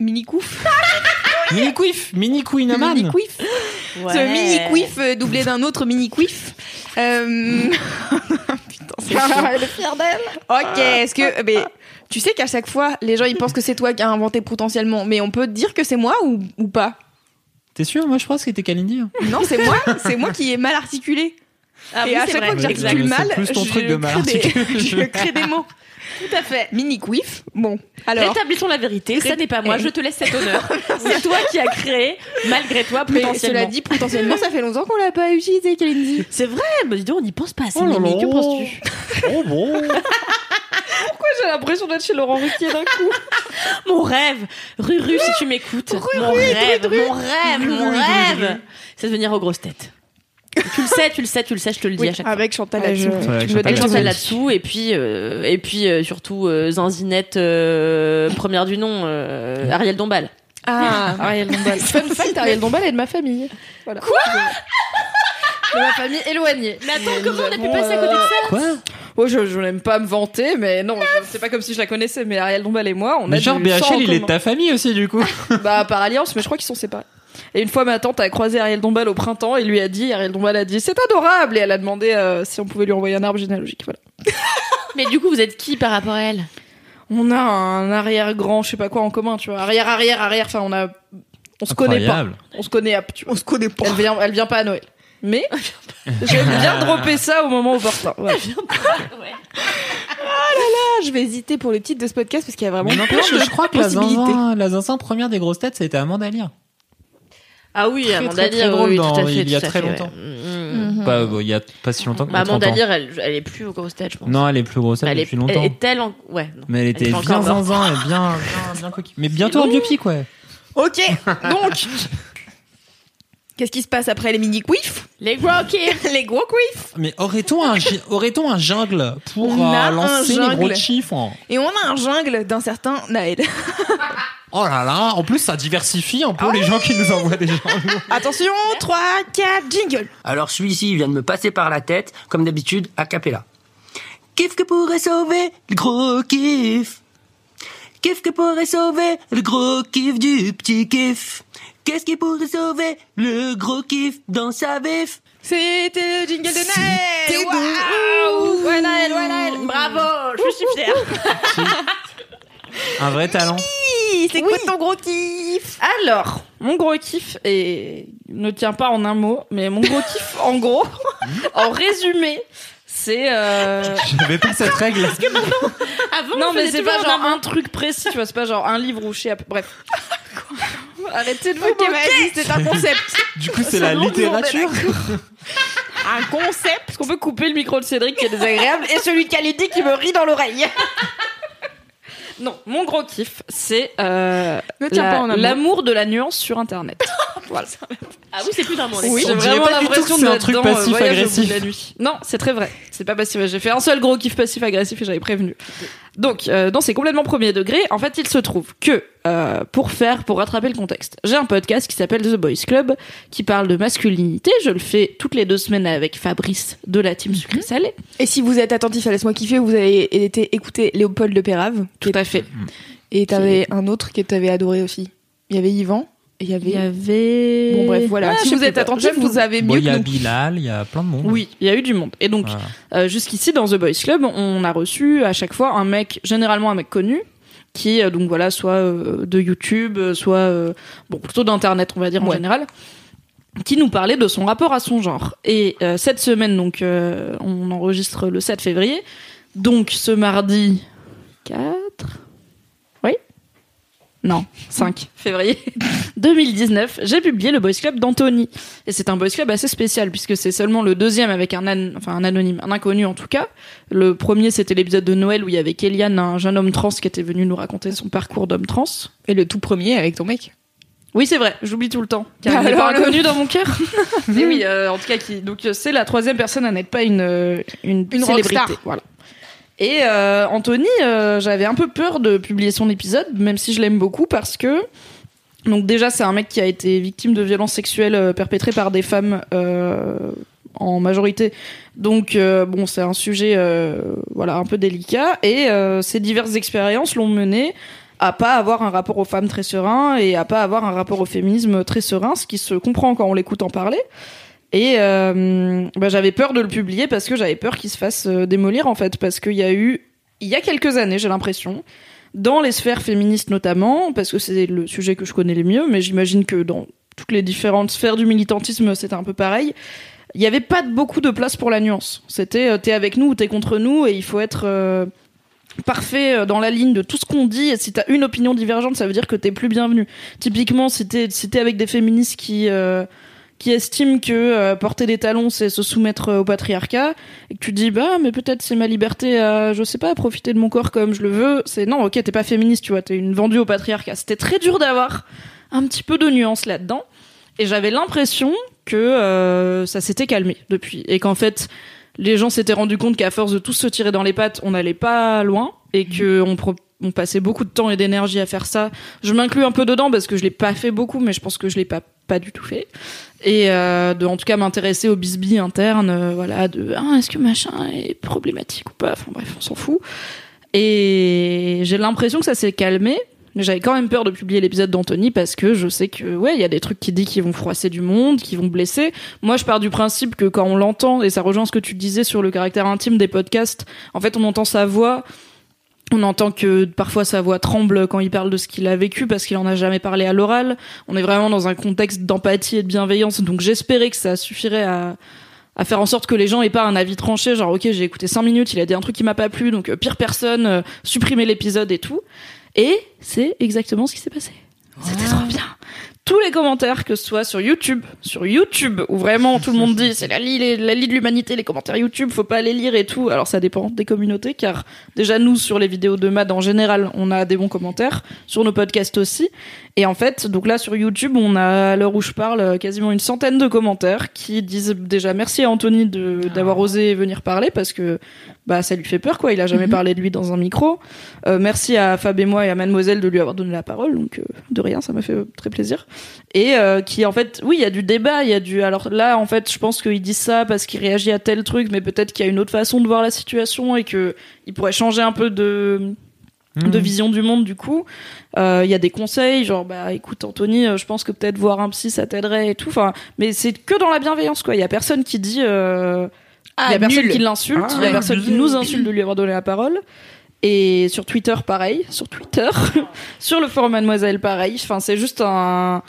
Speaker 3: mini couf,
Speaker 2: Mini quiff, mini queenaman.
Speaker 3: mini quiff, ce mini quiff euh, doublé d'un autre mini quiff. Euh... (laughs) Putain, c'est.
Speaker 5: Elle est fière d'elle.
Speaker 3: Ok, est-ce que mais tu sais qu'à chaque fois les gens ils pensent que c'est toi qui as inventé potentiellement, mais on peut dire que c'est moi ou, ou pas?
Speaker 2: T'es sûr? Moi, je crois que c'était Kalindi. hein.
Speaker 3: Non, c'est moi, c'est moi qui ai mal articulé.
Speaker 4: Ah
Speaker 3: et
Speaker 4: oui,
Speaker 3: à chaque
Speaker 4: vrai.
Speaker 3: fois que j'articule mal,
Speaker 2: plus ton
Speaker 3: je,
Speaker 2: truc de mal
Speaker 3: crée des, (laughs) je crée des mots.
Speaker 4: Tout à fait.
Speaker 3: Mini quiff. Bon, alors
Speaker 4: Rétablissons la vérité, ça n'est pas moi, je te laisse cet honneur. (laughs) C'est toi qui as créé, malgré toi,
Speaker 3: mais
Speaker 4: potentiellement.
Speaker 3: cela dit potentiellement ça fait longtemps qu'on l'a pas utilisé, Kalindi.
Speaker 4: C'est vrai, bah dis donc, on n'y pense pas assez,
Speaker 2: Oh
Speaker 4: Mimi, que penses-tu (laughs)
Speaker 2: Oh bon.
Speaker 5: Pourquoi j'ai l'impression d'être chez Laurent Ruquier d'un coup?
Speaker 4: Mon rêve, Ruru, si tu m'écoutes, mon rêve, mon rêve, mon rêve, c'est de venir aux grosses têtes. Tu le sais, tu le sais, tu le sais, je te le dis à chaque fois.
Speaker 3: avec Chantal là-dessous.
Speaker 2: Ouais, avec Chantal
Speaker 4: Avec là-dessous et puis euh, et puis euh, surtout euh, Zinzinette euh, première du nom euh, Ariel Dombal.
Speaker 3: Ah. (laughs)
Speaker 5: Ariel Dombal. Fun fact, Ariel Dombal est de ma famille. Voilà. Quoi De ma famille éloignée.
Speaker 4: Mais attends,
Speaker 5: Et
Speaker 4: comment on a pu passer à côté de ça
Speaker 2: Quoi
Speaker 5: Oh, je, je n'aime pas me vanter, mais non, c'est pas comme si je la connaissais, mais Ariel Dombal et moi, on a
Speaker 2: Mais genre
Speaker 5: du sang en
Speaker 2: BHL, il est de ta famille aussi, du coup.
Speaker 5: Bah, par alliance, mais je crois qu'ils sont séparés. Et une fois, ma tante a croisé Ariel Dombal au printemps et lui a dit, Ariel Dombal a dit, c'est adorable, et elle a demandé euh, si on pouvait lui envoyer un arbre généalogique. Voilà. (laughs)
Speaker 4: Mais du coup, vous êtes qui par rapport à elle?
Speaker 5: On a un arrière-grand, je sais pas quoi en commun, tu vois. Arrière, arrière, arrière, enfin, on a, on se connaît pas. On se connaît, à- tu vois.
Speaker 3: On se connaît pas.
Speaker 5: Elle vient, elle vient pas à Noël. Mais, (laughs) j'aime bien dropper ça au moment opportun. Voilà.
Speaker 3: Ah, je vais hésiter pour le titre de ce podcast parce qu'il y a vraiment plein de
Speaker 2: je crois que la zinzin, la zinzin première des grosses têtes, ça a été Amanda Lear.
Speaker 4: Ah oui,
Speaker 2: Très,
Speaker 4: Amanda
Speaker 2: très, très
Speaker 4: Lear,
Speaker 2: drôle
Speaker 4: oui,
Speaker 2: dans-
Speaker 4: tout à fait,
Speaker 2: il y a très
Speaker 4: fait,
Speaker 2: longtemps.
Speaker 4: ouais. Mm.
Speaker 3: Mhm.
Speaker 2: Pas, bon, il y a pas si longtemps que
Speaker 4: Bah,
Speaker 2: 30
Speaker 4: Amanda. Lear, elle, elle est plus aux grosses têtes, je pense.
Speaker 2: Non, elle est plus grosse
Speaker 4: elle est,
Speaker 2: depuis longtemps.
Speaker 4: elle est telle en... Ouais. non.
Speaker 2: Mais elle était
Speaker 4: Elle est
Speaker 2: bien zinzin et bien, (laughs) bien, bien coquille. Mais bientôt un biopic, ouais.
Speaker 3: Ok, (laughs) donc. Qu'est-ce qui se passe après les mini quiffs
Speaker 4: Les gros kiffs (laughs)
Speaker 3: Les gros quiffs
Speaker 2: Mais aurait-on un, aurait-on un jungle pour
Speaker 3: On a
Speaker 2: euh,
Speaker 3: un
Speaker 2: lancer les
Speaker 3: jungle.
Speaker 2: gros chiffres?
Speaker 3: Et on a un jungle d'un certain Naël.
Speaker 2: Oh là là, en plus ça diversifie un peu les gens qui nous envoient des gens. (laughs)
Speaker 3: Attention, 3, 4, jingle
Speaker 7: Alors celui-ci vient de me passer par la tête, comme d'habitude, a cappella. Kiff que pourrait sauver le gros kiff? Kiff que pourrait sauver le gros kiff du petit kiff? Qu'est-ce qui pourrait sauver le gros kiff dans sa vif?
Speaker 3: C'était le jingle de Naël. Waouh
Speaker 4: Ouais, Naël, ouais, Naël. Bravo, je suis fière. (laughs)
Speaker 2: Un vrai talent.
Speaker 3: C'est quoi ton gros kiff
Speaker 5: Alors, mon gros kiff et ne tient pas en un mot, mais mon gros kiff, (laughs) en gros, en résumé, c'est euh...
Speaker 2: J'avais pas cette règle.
Speaker 4: Avant,
Speaker 5: non
Speaker 4: on
Speaker 5: mais c'est pas genre
Speaker 4: un
Speaker 5: un truc précis, tu vois, c'est pas genre un livre ou chez bref. (laughs) Arrêtez de vous
Speaker 3: Ok,
Speaker 5: moquer.
Speaker 3: c'est un concept.
Speaker 2: Du coup, c'est la littérature.
Speaker 3: Un concept
Speaker 5: Est-ce qu'on peut couper le micro de Cédric qui est désagréable et celui de Kalidi qui me rit dans l'oreille (laughs) Non, mon gros kiff, c'est euh, la- l'amour de la nuance sur Internet. (laughs) voilà.
Speaker 4: Ah oui, c'est plus d'un mot.
Speaker 5: Oui, j'ai vraiment
Speaker 2: pas du tout
Speaker 5: l'impression
Speaker 2: que c'est un
Speaker 5: d'être
Speaker 2: truc
Speaker 5: euh,
Speaker 2: passif
Speaker 5: Voyage au bout de
Speaker 2: agressif.
Speaker 5: la nuit. Non, c'est très vrai. C'est pas passif. J'ai fait un seul gros kiff passif agressif et j'avais prévenu. Donc, euh, non, c'est complètement premier degré. En fait, il se trouve que euh, pour faire, pour rattraper le contexte, j'ai un podcast qui s'appelle The Boys Club qui parle de masculinité. Je le fais toutes les deux semaines avec Fabrice de la team Sucré Salé.
Speaker 3: Et si vous êtes attentif à Laisse-moi kiffer, vous avez été écouter Léopold de Pérave.
Speaker 5: Tout à fait.
Speaker 3: Et t'avais un autre que t'avais adoré aussi. Il y avait Yvan. Il y avait...
Speaker 5: Il y avait.
Speaker 3: Bon bref, voilà.
Speaker 5: Ah,
Speaker 3: si vous êtes attentif, vous avez
Speaker 2: Bon,
Speaker 3: mieux
Speaker 2: il y a. Bilal, il y a plein de monde.
Speaker 5: Oui, il y a eu du monde. Et donc,
Speaker 2: Voilà.
Speaker 5: Euh, jusqu'ici dans The Boys Club, on a reçu à chaque fois un mec, généralement un mec connu, qui euh, donc voilà, soit euh, de YouTube, soit euh, bon plutôt d'internet, on va dire en général, qui nous parlait de son rapport à son genre. Et euh, cette semaine, donc euh, on enregistre le 7 février, donc ce mardi 4 Oui non, 5 février (laughs) 2019, j'ai publié le Boys Club d'Anthony. Et c'est un Boys Club assez spécial puisque c'est seulement le deuxième avec un, an- enfin, un anonyme, un inconnu en tout cas. Le premier, c'était l'épisode de Noël où il y avait Kéliane, un jeune homme trans qui était venu nous raconter son parcours d'homme trans.
Speaker 3: Et le tout premier avec ton mec.
Speaker 5: Oui, c'est vrai, j'oublie tout le temps. Car
Speaker 3: Bah
Speaker 5: il
Speaker 3: alors,
Speaker 5: pas
Speaker 3: le-
Speaker 5: inconnu (laughs) dans mon cœur. Mais oui, euh, en tout cas, qui, donc c'est la troisième personne à n'être pas une, euh, une,
Speaker 3: Une
Speaker 5: célébrité.
Speaker 3: rockstar.
Speaker 5: Voilà. Et euh, Anthony, euh, j'avais un peu peur de publier son épisode, même si je l'aime beaucoup, parce que donc déjà c'est un mec qui a été victime de violences sexuelles euh, perpétrées par des femmes euh, en majorité. Donc bon, c'est un sujet voilà un peu délicat et ces diverses expériences l'ont mené à pas avoir un rapport aux femmes très serein et à pas avoir un rapport au féminisme très serein, ce qui se comprend quand on l'écoute en parler. Et euh, bah, j'avais peur de le publier parce que j'avais peur qu'il se fasse euh, démolir en fait, parce qu'il y a eu, il y a quelques années, j'ai l'impression, dans les sphères féministes notamment, parce que c'est le sujet que je connais le mieux, mais j'imagine que dans toutes les différentes sphères du militantisme, c'était un peu pareil. Il n'y avait pas beaucoup de place pour la nuance. C'était euh, t'es avec nous ou t'es contre nous et il faut être euh, parfait dans la ligne de tout ce qu'on dit. Et si t'as une opinion divergente, ça veut dire que t'es plus bienvenu. Typiquement, si t'es si avec des féministes qui qui estiment que euh, porter des talons c'est se soumettre euh, au patriarcat et que tu dis bah mais peut-être c'est ma liberté à je sais pas à profiter de mon corps comme je le veux c'est non ok t'es pas féministe tu vois t'es une vendue au patriarcat c'était très dur d'avoir un petit peu de nuance là-dedans et j'avais l'impression que euh, ça s'était calmé depuis et qu'en fait les gens s'étaient rendus compte qu'à force de tous se tirer dans les pattes on n'allait pas loin et que on pro- ont passé beaucoup de temps et d'énergie à faire ça. Je m'inclus un peu dedans parce que je l'ai pas fait beaucoup, mais je pense que je l'ai pas pas du tout fait. Et euh, de en tout cas m'intéresser au bisbis interne, euh, voilà, de ah, est-ce que machin est problématique ou pas? Enfin bref, on s'en fout. Et j'ai l'impression que ça s'est calmé. Mais j'avais quand même peur de publier l'épisode d'Anthony parce que je sais que ouais, il y a des trucs qui dit qui vont froisser du monde, qui vont blesser. Moi, je pars du principe que quand on l'entend et ça rejoint ce que tu disais sur le caractère intime des podcasts, en fait, on entend sa voix, on entend que parfois sa voix tremble quand il parle de ce qu'il a vécu parce qu'il en a jamais parlé à l'oral. On est vraiment dans un contexte d'empathie et de bienveillance, donc j'espérais que ça suffirait à à faire en sorte que les gens aient pas un avis tranché, genre ok j'ai écouté 5 minutes, il a dit un truc qui m'a pas plu, donc euh, pire personne, euh, supprimer l'épisode et tout. Et c'est exactement ce qui s'est passé. C'était trop bien. Tous les commentaires, que ce soit sur YouTube, sur YouTube, où vraiment tout le monde dit c'est la lie, la lie de l'humanité, les commentaires YouTube, faut pas les lire et tout. Alors ça dépend des communautés, car déjà nous sur les vidéos de Mad en général, on a des bons commentaires, sur nos podcasts aussi. Et en fait, donc là sur YouTube, on a à l'heure où je parle quasiment une centaine de commentaires qui disent déjà merci à Anthony d'avoir osé venir parler parce que bah ça lui fait peur quoi. Il a jamais parlé de lui dans un micro. Euh, merci à Fab et moi et à Mademoiselle de lui avoir donné la parole. Donc euh, de rien, ça m'a fait très plaisir. Et euh, qui en fait, oui, il y a du débat, il y a du. Alors là, en fait, je pense qu'il dit ça parce qu'il réagit à tel truc, mais peut-être qu'il y a une autre façon de voir la situation et que il pourrait changer un peu de de vision du monde du coup Euh, il y a des conseils genre bah écoute Anthony euh, je pense que peut-être voir un psy ça t'aiderait et tout enfin mais c'est que dans la bienveillance quoi il y a personne qui dit euh, il y a personne qui l'insulte il y a personne qui nous insulte de lui avoir donné la parole. Et sur Twitter pareil. Sur Twitter. (laughs) Sur le forum Mademoiselle pareil. Enfin c'est juste un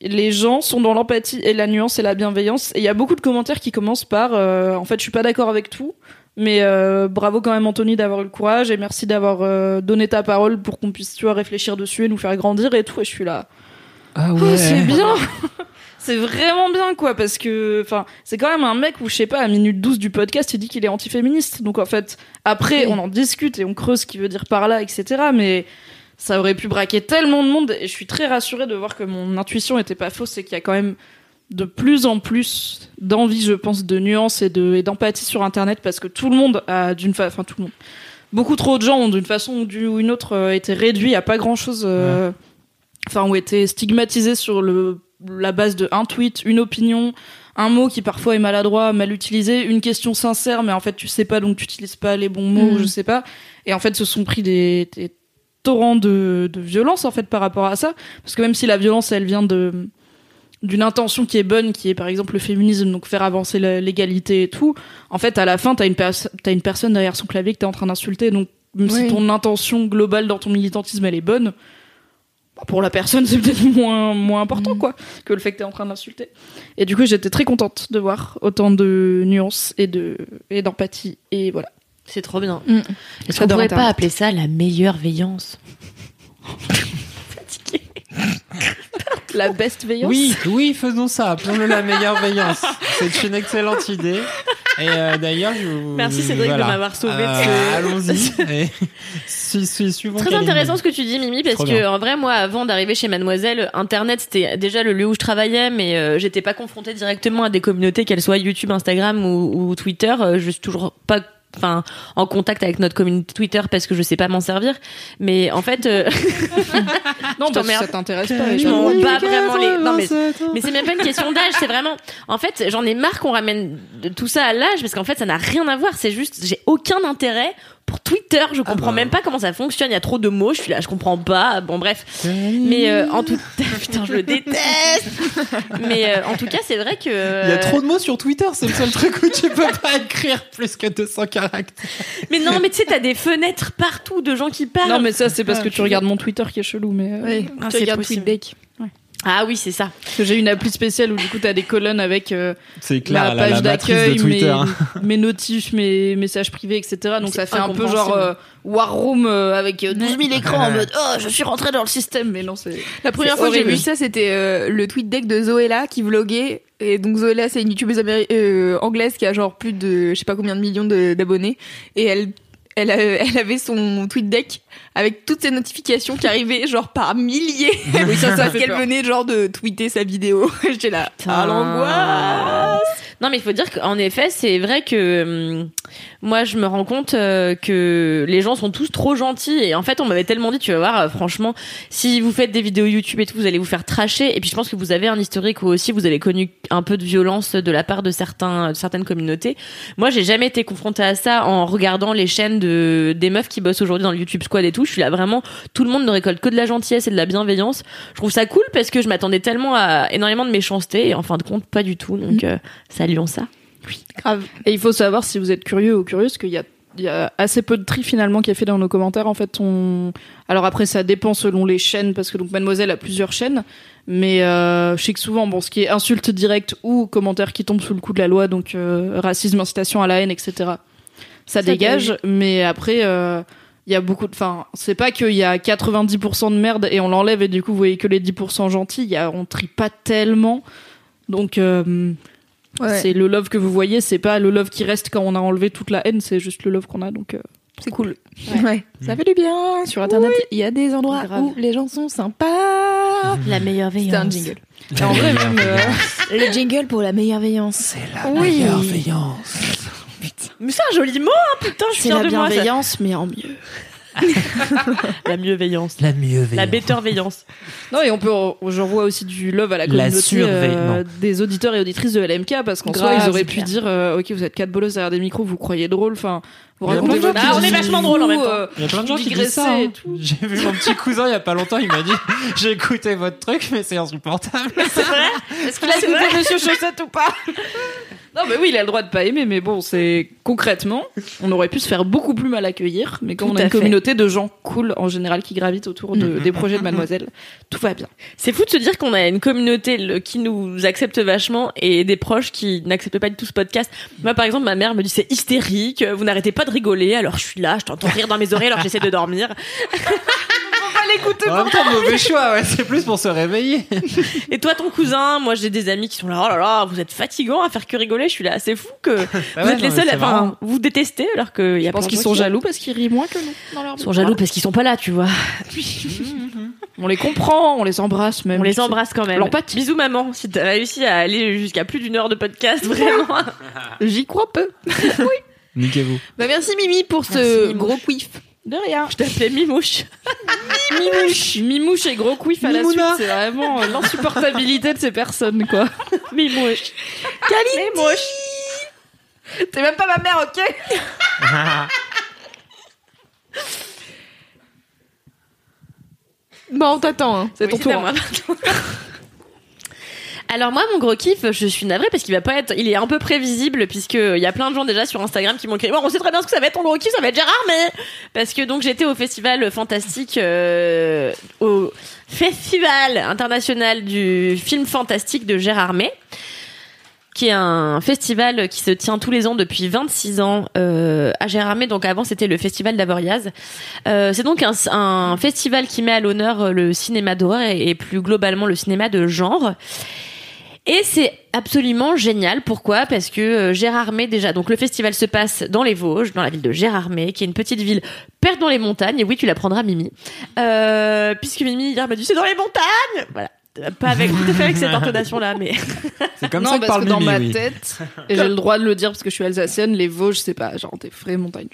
Speaker 5: les gens sont dans l'empathie et la nuance et la bienveillance. Et il y a beaucoup de commentaires qui commencent par euh, en fait je suis pas d'accord avec tout mais euh, bravo quand même Anthony d'avoir eu le courage et merci d'avoir euh, donné ta parole pour qu'on puisse tu vois réfléchir dessus et nous faire grandir et tout. Et je suis là.
Speaker 2: Ah
Speaker 5: Oh, c'est bien (laughs) c'est vraiment bien quoi parce que enfin c'est quand même un mec où je sais pas à minute 12 du podcast il dit qu'il est antiféministe. Donc en fait après on en discute et on creuse ce qu'il veut dire par là etc mais ça aurait pu braquer tellement de monde et je suis très rassurée de voir que mon intuition était pas fausse et qu'il y a quand même de plus en plus d'envie je pense de nuances et de et d'empathie sur internet parce que tout le monde a d'une fa... enfin tout le monde. Beaucoup trop de gens ont d'une façon ou d'une autre euh, été réduits à pas grand chose enfin ont été stigmatisés sur le la base de un tweet une opinion un mot qui parfois est maladroit mal utilisé une question sincère mais en fait tu sais pas donc tu utilises pas les bons mots
Speaker 3: Mhm.
Speaker 5: je sais pas. Et en fait se sont pris des, des torrents de, de violence en fait par rapport à ça. Parce que même si la violence elle vient de d'une intention qui est bonne qui est par exemple le féminisme donc faire avancer l'égalité et tout en fait à la fin t'as une t'as une personne derrière son clavier que t'es en train d'insulter. Donc même si ton intention globale dans ton militantisme elle est bonne pour la personne (laughs) c'est peut-être moins moins important quoi que le fait que t'es en train d'insulter et du coup j'étais très contente de voir autant de nuances et de et d'empathie et voilà
Speaker 4: C'est trop bien.
Speaker 3: Mm.
Speaker 4: Est-ce qu'on pourrait pas appeler ça la meilleure veillance? (laughs) (laughs)
Speaker 5: la best veillance
Speaker 2: Oui, oui, faisons ça. Appelons-le la meilleure veillance. C'est une excellente idée. Et euh, d'ailleurs, je vous-
Speaker 4: Merci, Cédric, de m'avoir sauvé de
Speaker 2: Euh,
Speaker 4: ce-
Speaker 2: Allons-y. (laughs) Su-
Speaker 4: Très intéressant ce que tu dis, Mimi, parce
Speaker 2: Trop
Speaker 4: que
Speaker 2: bien.
Speaker 4: en vrai, moi, avant d'arriver chez Mademoiselle, Internet c'était déjà le lieu où je travaillais, mais euh, j'étais pas confrontée directement à des communautés, qu'elles soient YouTube, Instagram ou, ou Twitter. Euh, je suis toujours pas enfin en contact avec notre communauté Twitter parce que je sais pas m'en servir mais en fait euh, (laughs)
Speaker 5: non parce que ça t'intéresse pas
Speaker 4: je m'en bats vraiment les non mais mais c'est même pas une question d'âge, c'est vraiment. En fait, j'en ai marre qu'on ramène tout ça à l'âge parce qu'en fait, ça n'a rien à voir. C'est juste, j'ai aucun intérêt pour Twitter. Je comprends
Speaker 2: bah.
Speaker 4: même pas comment ça fonctionne. Il y a trop de mots. Je suis là, je comprends pas. Bon, bref. Mais euh, en tout, (laughs) putain, je le déteste. Mais euh, en tout cas, c'est vrai que.
Speaker 2: Il y a trop de mots sur Twitter, c'est le seul truc où tu peux pas écrire plus que 200 caractères.
Speaker 4: Mais non, mais tu sais, t'as des fenêtres partout de gens qui parlent.
Speaker 5: non mais ça c'est parce
Speaker 2: Ah,
Speaker 5: que tu regardes mon Twitter qui est chelou mais euh,
Speaker 3: Ouais,
Speaker 4: Ah,
Speaker 3: tu
Speaker 4: c'est
Speaker 3: regardes
Speaker 4: possible.
Speaker 3: TweetDeck.
Speaker 4: Ah oui, c'est ça.
Speaker 5: j'ai une appli spéciale où du coup t'as des colonnes avec euh,
Speaker 2: clair,
Speaker 5: ma
Speaker 2: la,
Speaker 5: page d'accueil, mes, (laughs) mes notifs, mes messages privés, etc. Donc ça fait un peu genre euh, War Room euh, avec euh, 12 000 écrans en mode oh je suis rentré dans le système mais non c'est
Speaker 3: La première fois que j'ai vu ça, c'était euh, le tweet deck de Zoella qui vloguait. Et donc Zoella, c'est une youtubeuse euh, anglaise qui a genre plus de je sais pas combien de millions d'abonnés. Et elle, elle, a- (laughs) elle avait son tweet deck avec toutes ses notifications qui arrivaient genre par milliers. (laughs)
Speaker 5: Oui, ça, ça
Speaker 3: parce qu'elle venait genre de tweeter sa vidéo. (laughs) J'étais là, ah l'angoisse.
Speaker 4: Non, mais il faut dire qu'en effet, c'est vrai que hum, moi, je me rends compte euh, que les gens sont tous trop gentils. Et en fait, on m'avait tellement dit, tu vas voir, euh, franchement, si vous faites des vidéos YouTube et tout, vous allez vous faire tracher. Et puis, je pense que vous avez un historique où aussi vous avez connu un peu de violence de la part de certains, de certaines communautés. Moi, j'ai jamais été confrontée à ça en regardant les chaînes de des meufs qui bossent aujourd'hui dans le YouTube Squad et tout. Je suis là vraiment, tout le monde ne récolte que de la gentillesse et de la bienveillance. Je trouve ça cool parce que je m'attendais tellement à énormément de méchanceté et en fin de compte, pas du tout. Donc, euh, saluons ça.
Speaker 3: Grave.
Speaker 5: Et il faut savoir, si vous êtes curieux ou curieuse, qu'il y a, il y a assez peu de tri finalement qui est fait dans nos commentaires. En fait, on... alors après, ça dépend selon les chaînes, parce que donc Mademoiselle a plusieurs chaînes. Mais euh, je sais que souvent, bon, ce qui est insulte directe ou commentaires qui tombent sous le coup de la loi, donc euh, racisme, incitation à la haine, etc. Ça, dégage. Mais après, euh, il y a beaucoup de. Enfin, c'est pas qu'il y a 90% de merde et on l'enlève et du coup vous voyez que les 10% gentils. Il y a, on trie pas tellement. Donc euh,
Speaker 3: Ouais.
Speaker 5: c'est le love que vous voyez, c'est pas le love qui reste quand on a enlevé toute la haine, c'est juste le love qu'on a. Donc euh,
Speaker 3: C'est cool. Ouais. Ça fait du bien. Sur Internet, il y a des endroits
Speaker 5: Grave.
Speaker 3: où les gens sont sympas.
Speaker 4: La meilleure
Speaker 3: C'est
Speaker 4: veillance.
Speaker 3: un jingle.
Speaker 5: et en vrai, même, euh,
Speaker 3: Le jingle pour la meilleure veillance.
Speaker 5: oui,
Speaker 4: Mais c'est un joli mot, hein, putain, je suis fière
Speaker 5: la
Speaker 4: de moi. ça.
Speaker 5: bienveillance, mais en mieux. (laughs)
Speaker 4: La mieux veillance.
Speaker 2: La mieux
Speaker 4: La better veillance.
Speaker 5: Non, et on peut, je revois aussi du love à la
Speaker 2: La
Speaker 5: communauté euh, des auditeurs et auditrices de LMK parce qu'en soi, ils auraient pu
Speaker 3: clair.
Speaker 5: dire, euh, ok, vous êtes quatre bolos derrière des micros, vous croyez drôle, enfin, vous racontez votre
Speaker 2: Ah, on est
Speaker 4: vachement drôle en même temps.
Speaker 5: euh,
Speaker 2: Il y a plein de gens qui disent ça.
Speaker 5: et
Speaker 2: hein.
Speaker 5: tout. (laughs)
Speaker 2: J'ai vu mon petit cousin il y a pas longtemps, il m'a dit (laughs) J'ai écouté votre truc, mais c'est insupportable.
Speaker 4: C'est vrai?
Speaker 5: Est-ce qu'il a écouté Monsieur Chaussette ou pas? Non, mais oui, il a le droit de pas aimer, mais bon, c'est concrètement, on aurait pu se faire beaucoup plus mal accueillir, mais quand
Speaker 4: Tout
Speaker 5: on a une
Speaker 4: fait.
Speaker 5: communauté de gens cool en général qui gravitent autour de, des projets de Mademoiselle, tout va bien.
Speaker 4: C'est fou de se dire qu'on a une communauté le- qui nous accepte vachement et des proches qui n'acceptent pas du tout ce podcast. Moi, par exemple, ma mère me dit c'est hystérique, vous n'arrêtez pas de rigoler, alors je suis là, je t'entends rire dans mes oreilles alors j'essaie de dormir. (laughs)
Speaker 2: En même temps, mauvais choix, ouais, c'est plus pour se réveiller.
Speaker 4: Et toi, ton cousin, moi j'ai des amis qui sont là, oh là là, vous êtes fatigant à faire que rigoler, je suis là, c'est fou que (laughs) vous
Speaker 2: Bah ouais,
Speaker 4: êtes les
Speaker 2: non,
Speaker 4: seuls, enfin, vous détestez alors qu'il y a
Speaker 5: Je pense qu'ils sont
Speaker 4: qui-
Speaker 5: jaloux parce qu'ils rient moins que nous dans leur
Speaker 4: Ils sont jaloux parce qu'ils sont pas là, tu vois. (laughs)
Speaker 5: On les comprend, on les embrasse même.
Speaker 4: On les embrasse quand même.
Speaker 5: L'empathie.
Speaker 4: Bisous maman, si t'as réussi à aller jusqu'à plus d'une heure de podcast, vraiment.
Speaker 5: J'y crois peu. (laughs)
Speaker 2: Niquez-vous.
Speaker 3: Bah merci Mimi pour ce
Speaker 4: Merci,
Speaker 3: gros quiff.
Speaker 5: De rien.
Speaker 4: Je t'appelais Mimouche. (laughs)
Speaker 5: Mimouche. Mimouche et gros quiff à la suite. C'est vraiment euh, l'insupportabilité de ces personnes, quoi. (laughs)
Speaker 4: Mimouche.
Speaker 5: Mimouche. T'es même pas ma mère, ok? (laughs)
Speaker 3: Bon, on t'attend. Hein.
Speaker 5: C'est ton tour.
Speaker 4: Alors moi mon gros kiff, je suis navrée parce qu'il va pas être, il est un peu prévisible puisque il y a plein de gens déjà sur Instagram qui m'ont écrit, bon, on sait très bien ce que ça va être ton gros kiff, ça va être Gérard, mais parce que donc j'étais au festival fantastique, euh, au festival international du film fantastique de Gérard May qui est un festival qui se tient tous les ans depuis 26 ans euh, à Gérardmer. Donc avant c'était le festival d'Avoriaz. Euh, c'est donc un, festival qui met à l'honneur euh, le cinéma d'horreur et plus globalement le cinéma de genre. Et c'est absolument génial. Pourquoi? Parce que euh, Gérardmer déjà. Donc le festival se passe dans les Vosges, dans la ville de Gérardmer, qui est une petite ville perdue dans les montagnes. Et oui, tu l'apprendras, Mimi. Euh, puisque Mimi hier me dit c'est dans les montagnes. Voilà. Pas avec tout à fait avec cette intonation là, mais (laughs)
Speaker 2: C'est comme
Speaker 5: non,
Speaker 2: ça que
Speaker 5: parce
Speaker 2: parle
Speaker 5: que dans
Speaker 2: Mimi,
Speaker 5: ma
Speaker 2: oui.
Speaker 5: tête, (laughs) et j'ai le droit de le dire parce que je suis alsacienne, les Vosges, c'est pas genre des vraies montagnes.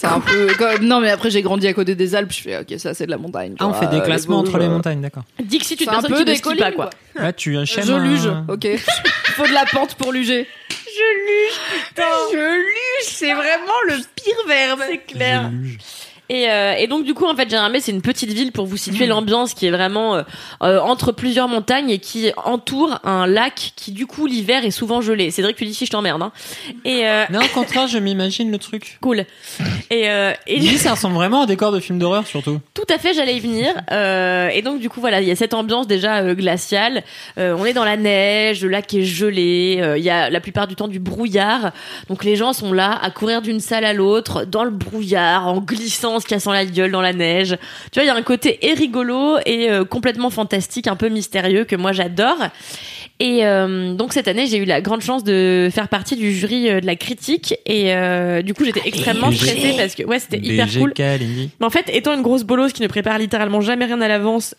Speaker 5: C'est un peu comme... Non, mais après, j'ai grandi à côté des Alpes, je fais, ok, ça, c'est de la montagne.
Speaker 2: Ah, on fait des
Speaker 5: euh,
Speaker 2: classements entre les montagnes, d'accord.
Speaker 4: Dixit, une
Speaker 5: C'est un
Speaker 4: personne
Speaker 5: peu
Speaker 4: qui
Speaker 5: des collines,
Speaker 4: pas quoi.
Speaker 2: Là, tu enchaînes.
Speaker 5: Je luge, ok. Il (laughs) faut de la pente pour luger.
Speaker 3: Je luge, c'est vraiment le pire verbe.
Speaker 4: C'est clair.
Speaker 2: Je luge.
Speaker 4: Et, euh, et donc du coup en fait Gérardmer c'est une petite ville pour vous situer l'ambiance qui est vraiment euh, euh, entre plusieurs montagnes et qui entoure un lac qui du coup l'hiver est souvent gelé. Cédric tu dis si je t'emmerde hein. Et euh,
Speaker 2: Non, au contraire, je m'imagine le truc. (laughs)
Speaker 4: cool. Et, euh, et
Speaker 2: dit, ça ressemble vraiment à un décor de film d'horreur, surtout.
Speaker 4: tout à fait j'allais y venir. Euh, et donc du coup voilà il y a cette ambiance déjà glaciale. Euh, on est dans la neige, le lac est gelé. euh, Il y a la plupart du temps du brouillard. Donc les gens sont là à courir d'une salle à l'autre dans le brouillard en glissant, se cassant la gueule dans la neige. Tu vois, il y a un côté et rigolo et euh, complètement fantastique, un peu mystérieux que moi j'adore. Et euh, donc cette année, j'ai eu la grande chance de faire partie du jury euh, de la critique et euh, du coup j'étais extrêmement
Speaker 2: BG.
Speaker 4: stressée parce que ouais c'était hyper cool. Mais en fait, étant une grosse bolosse qui ne prépare littéralement jamais rien à l'avance,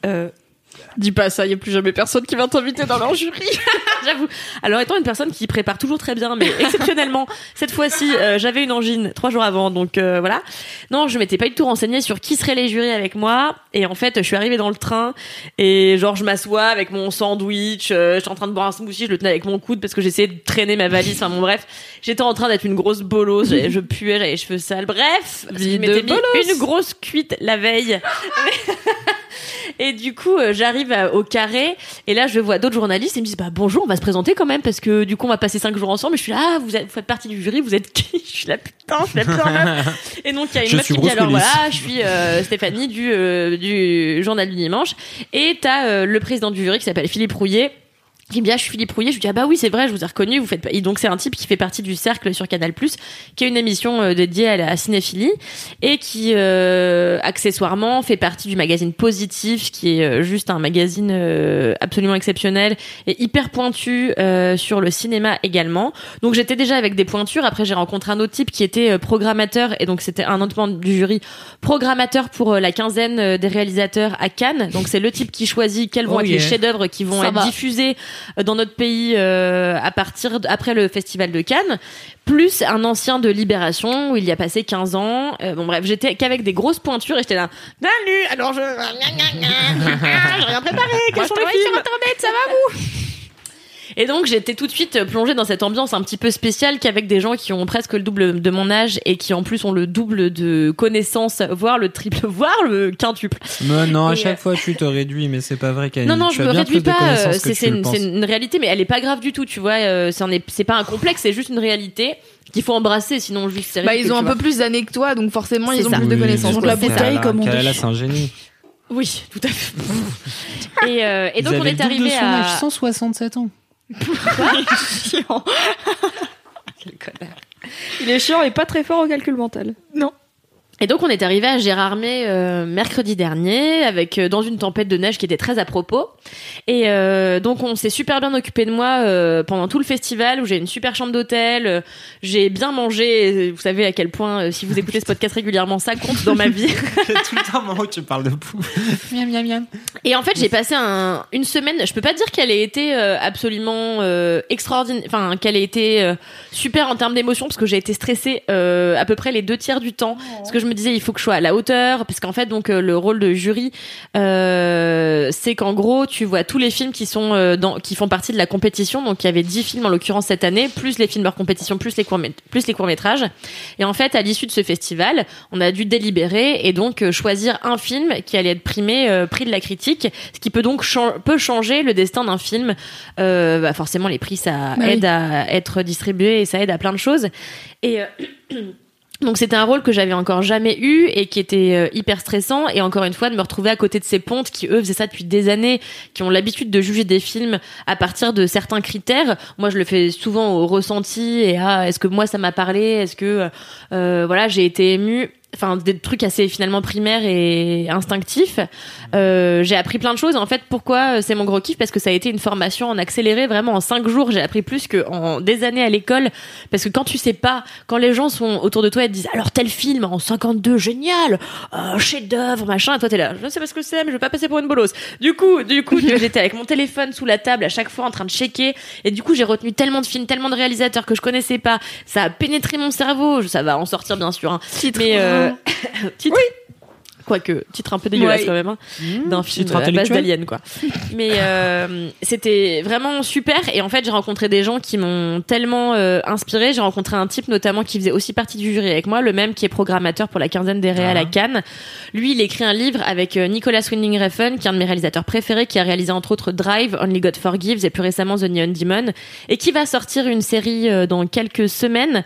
Speaker 5: Dis pas ça, il y a plus jamais personne qui va t'inviter dans leur jury. (laughs)
Speaker 4: J'avoue. Alors étant une personne qui prépare toujours très bien, mais exceptionnellement cette fois-ci, euh, j'avais une angine trois jours avant, donc euh, voilà. Non, je m'étais pas du tout renseignée sur qui seraient les jurys avec moi, et en fait, je suis arrivée dans le train et genre je m'assois avec mon sandwich, euh, je suis en train de boire un smoothie, je le tenais avec mon coude parce que j'essayais de traîner ma valise. Enfin bon bref, j'étais en train d'être une grosse bolos, je, je puais, j'avais les cheveux sales. Bref, je m'étais mis une grosse cuite la veille. (laughs) Et du coup, euh, j'arrive au carré et là, je vois d'autres journalistes et ils me disent bah bonjour, on va se présenter quand même parce que du coup, on va passer cinq jours ensemble. Et je suis là, ah, vous, êtes- vous faites partie du jury, vous êtes qui? (laughs) Je suis là, putain, je suis la pire meuf. Et donc, il y a une
Speaker 2: Je
Speaker 4: meuf qui me dit alors voilà, je suis euh, Stéphanie du euh, du journal du dimanche et t'as euh, le président du jury qui s'appelle Philippe Rouillet. Qui me dit ah, je suis Philippe Rouillet. Je lui dis ah bah oui c'est vrai je vous ai reconnu vous faites pas. Et donc c'est un type qui fait partie du cercle sur Canal qui est une émission euh, dédiée à la cinéphilie et qui euh, accessoirement fait partie du magazine Positif qui est euh, juste un magazine euh, absolument exceptionnel et hyper pointu euh, sur le cinéma également. Donc j'étais déjà avec des pointures. Après j'ai rencontré un autre type qui était programmateur et donc c'était un autre membre du jury programmateur pour la quinzaine des réalisateurs à Cannes. Donc c'est le type qui choisit quels vont
Speaker 2: Oh
Speaker 4: être
Speaker 2: yeah.
Speaker 4: les chefs-d'œuvre qui vont
Speaker 3: Ça
Speaker 4: être
Speaker 3: va.
Speaker 4: diffusés dans notre pays euh, à partir après le festival de Cannes plus un ancien de Libération où il y a passé 15 ans. Euh, bon bref j'étais qu'avec des grosses pointures et j'étais là salut alors je (laughs) j'ai rien préparé quels sont les films ça va vous? Et donc j'étais tout de suite plongée dans cette ambiance un petit peu spéciale qu'avec des gens qui ont presque le double de mon âge et qui en plus ont le double de connaissances, voire le triple, (laughs) voire le quintuple.
Speaker 2: Mais non, à
Speaker 4: Et,
Speaker 2: chaque fois tu te réduis, mais c'est pas vrai, Camille.
Speaker 4: Non, non,
Speaker 2: tu
Speaker 4: je me réduis pas. euh, C'est une, réalité, mais elle est pas grave du tout. Tu vois, euh, c'est pas un complexe, c'est juste une réalité qu'il faut embrasser. Sinon, juste c'est
Speaker 3: Bah, ils ont un peu plus d'années que toi, donc forcément, ils ont
Speaker 4: ça.
Speaker 3: plus de connaissances.
Speaker 5: Donc la
Speaker 2: c'est ça,
Speaker 5: bouteille,
Speaker 2: là.
Speaker 5: comme on dit.
Speaker 2: Kalala, c'est un génie.
Speaker 4: Oui, tout à fait. (laughs) et, euh, et donc
Speaker 2: Ils
Speaker 4: on est arrivé
Speaker 2: son âge,
Speaker 4: à.
Speaker 2: 167 ans. (laughs)
Speaker 4: Quel connard.
Speaker 5: Il est chiant et pas très fort au calcul mental.
Speaker 4: Et donc on est arrivé à Gérardmer euh, mercredi dernier avec euh, dans une tempête de neige qui était très à propos. Et euh, donc on s'est super bien occupé de moi euh, pendant tout le festival où j'ai une super chambre d'hôtel, euh, j'ai bien mangé. Et Vous savez à quel point euh, si vous (laughs) écoutez ce podcast régulièrement ça compte dans ma vie. (laughs)
Speaker 2: tout le temps, moment où tu parles de poux. (laughs) miam, miam, miam.
Speaker 4: Et en fait, j'ai passé un, une semaine. Je peux pas dire qu'elle ait été euh, absolument euh, extraordinaire, enfin qu'elle ait été euh, super en termes d'émotion, parce que j'ai été stressée euh, à peu près les deux tiers du temps, parce que je me disais il faut que je sois à la hauteur, parce qu'en fait donc euh, le rôle de jury, euh, c'est qu'en gros tu vois tous les films qui sont euh, dans, qui font partie de la compétition. Donc il y avait 10 films en l'occurrence cette année, plus les films hors compétition, plus les courts plus les courts métrages. Et en fait, à l'issue de ce festival, on a dû délibérer et donc euh, choisir un film qui allait être primé, prix de la critique, ce qui peut donc peut changer le destin d'un film. Bah forcément, les prix ça
Speaker 3: Bah oui.
Speaker 4: aide à être distribué et ça aide à plein de choses. Et (clears throat) Donc c'était un rôle que j'avais encore jamais eu et qui était euh, hyper stressant et encore une fois de me retrouver à côté de ces pontes qui eux faisaient ça depuis des années, qui ont l'habitude de juger des films à partir de certains critères. Moi je le fais souvent au ressenti et à est-ce que moi ça m'a parlé, est-ce que euh, voilà j'ai été émue? Enfin, des trucs assez finalement primaires et instinctifs. Euh, j'ai appris plein de choses. En fait, pourquoi euh, c'est mon gros kiff? Parce que ça a été une formation en accéléré. Vraiment, en cinq jours, j'ai appris plus que en des années à l'école. Parce que quand tu sais pas, quand les gens sont autour de toi et te disent alors tel film en 52, génial, euh, chef d'œuvre, machin, et toi t'es là, je ne sais pas ce que c'est, mais je vais pas passer pour une bolosse. Du coup, du coup, j'étais avec mon téléphone sous la table à chaque fois en train de checker. Et du coup, j'ai retenu tellement de films, tellement de réalisateurs que je connaissais pas. Ça a pénétré mon cerveau. Ça va en sortir bien sûr. Hein. Mais euh, (coughs) titre. Quoique, titre un peu dégueulasse
Speaker 3: Ouais.
Speaker 4: quand même, hein, d'un film à base
Speaker 2: intellectuel.
Speaker 4: d'alien, quoi. (laughs) Mais euh, c'était vraiment super. Et en fait, j'ai rencontré des gens qui m'ont tellement euh, inspiré. J'ai rencontré un type notamment qui faisait aussi partie du jury avec moi, le même qui est programmateur pour la quinzaine des réals à Cannes. Lui, il écrit un livre avec euh, Nicolas Winding Refn, qui est un de mes réalisateurs préférés, qui a réalisé entre autres Drive, Only God Forgives et plus récemment The Neon Demon, et qui va sortir une série euh, dans quelques semaines.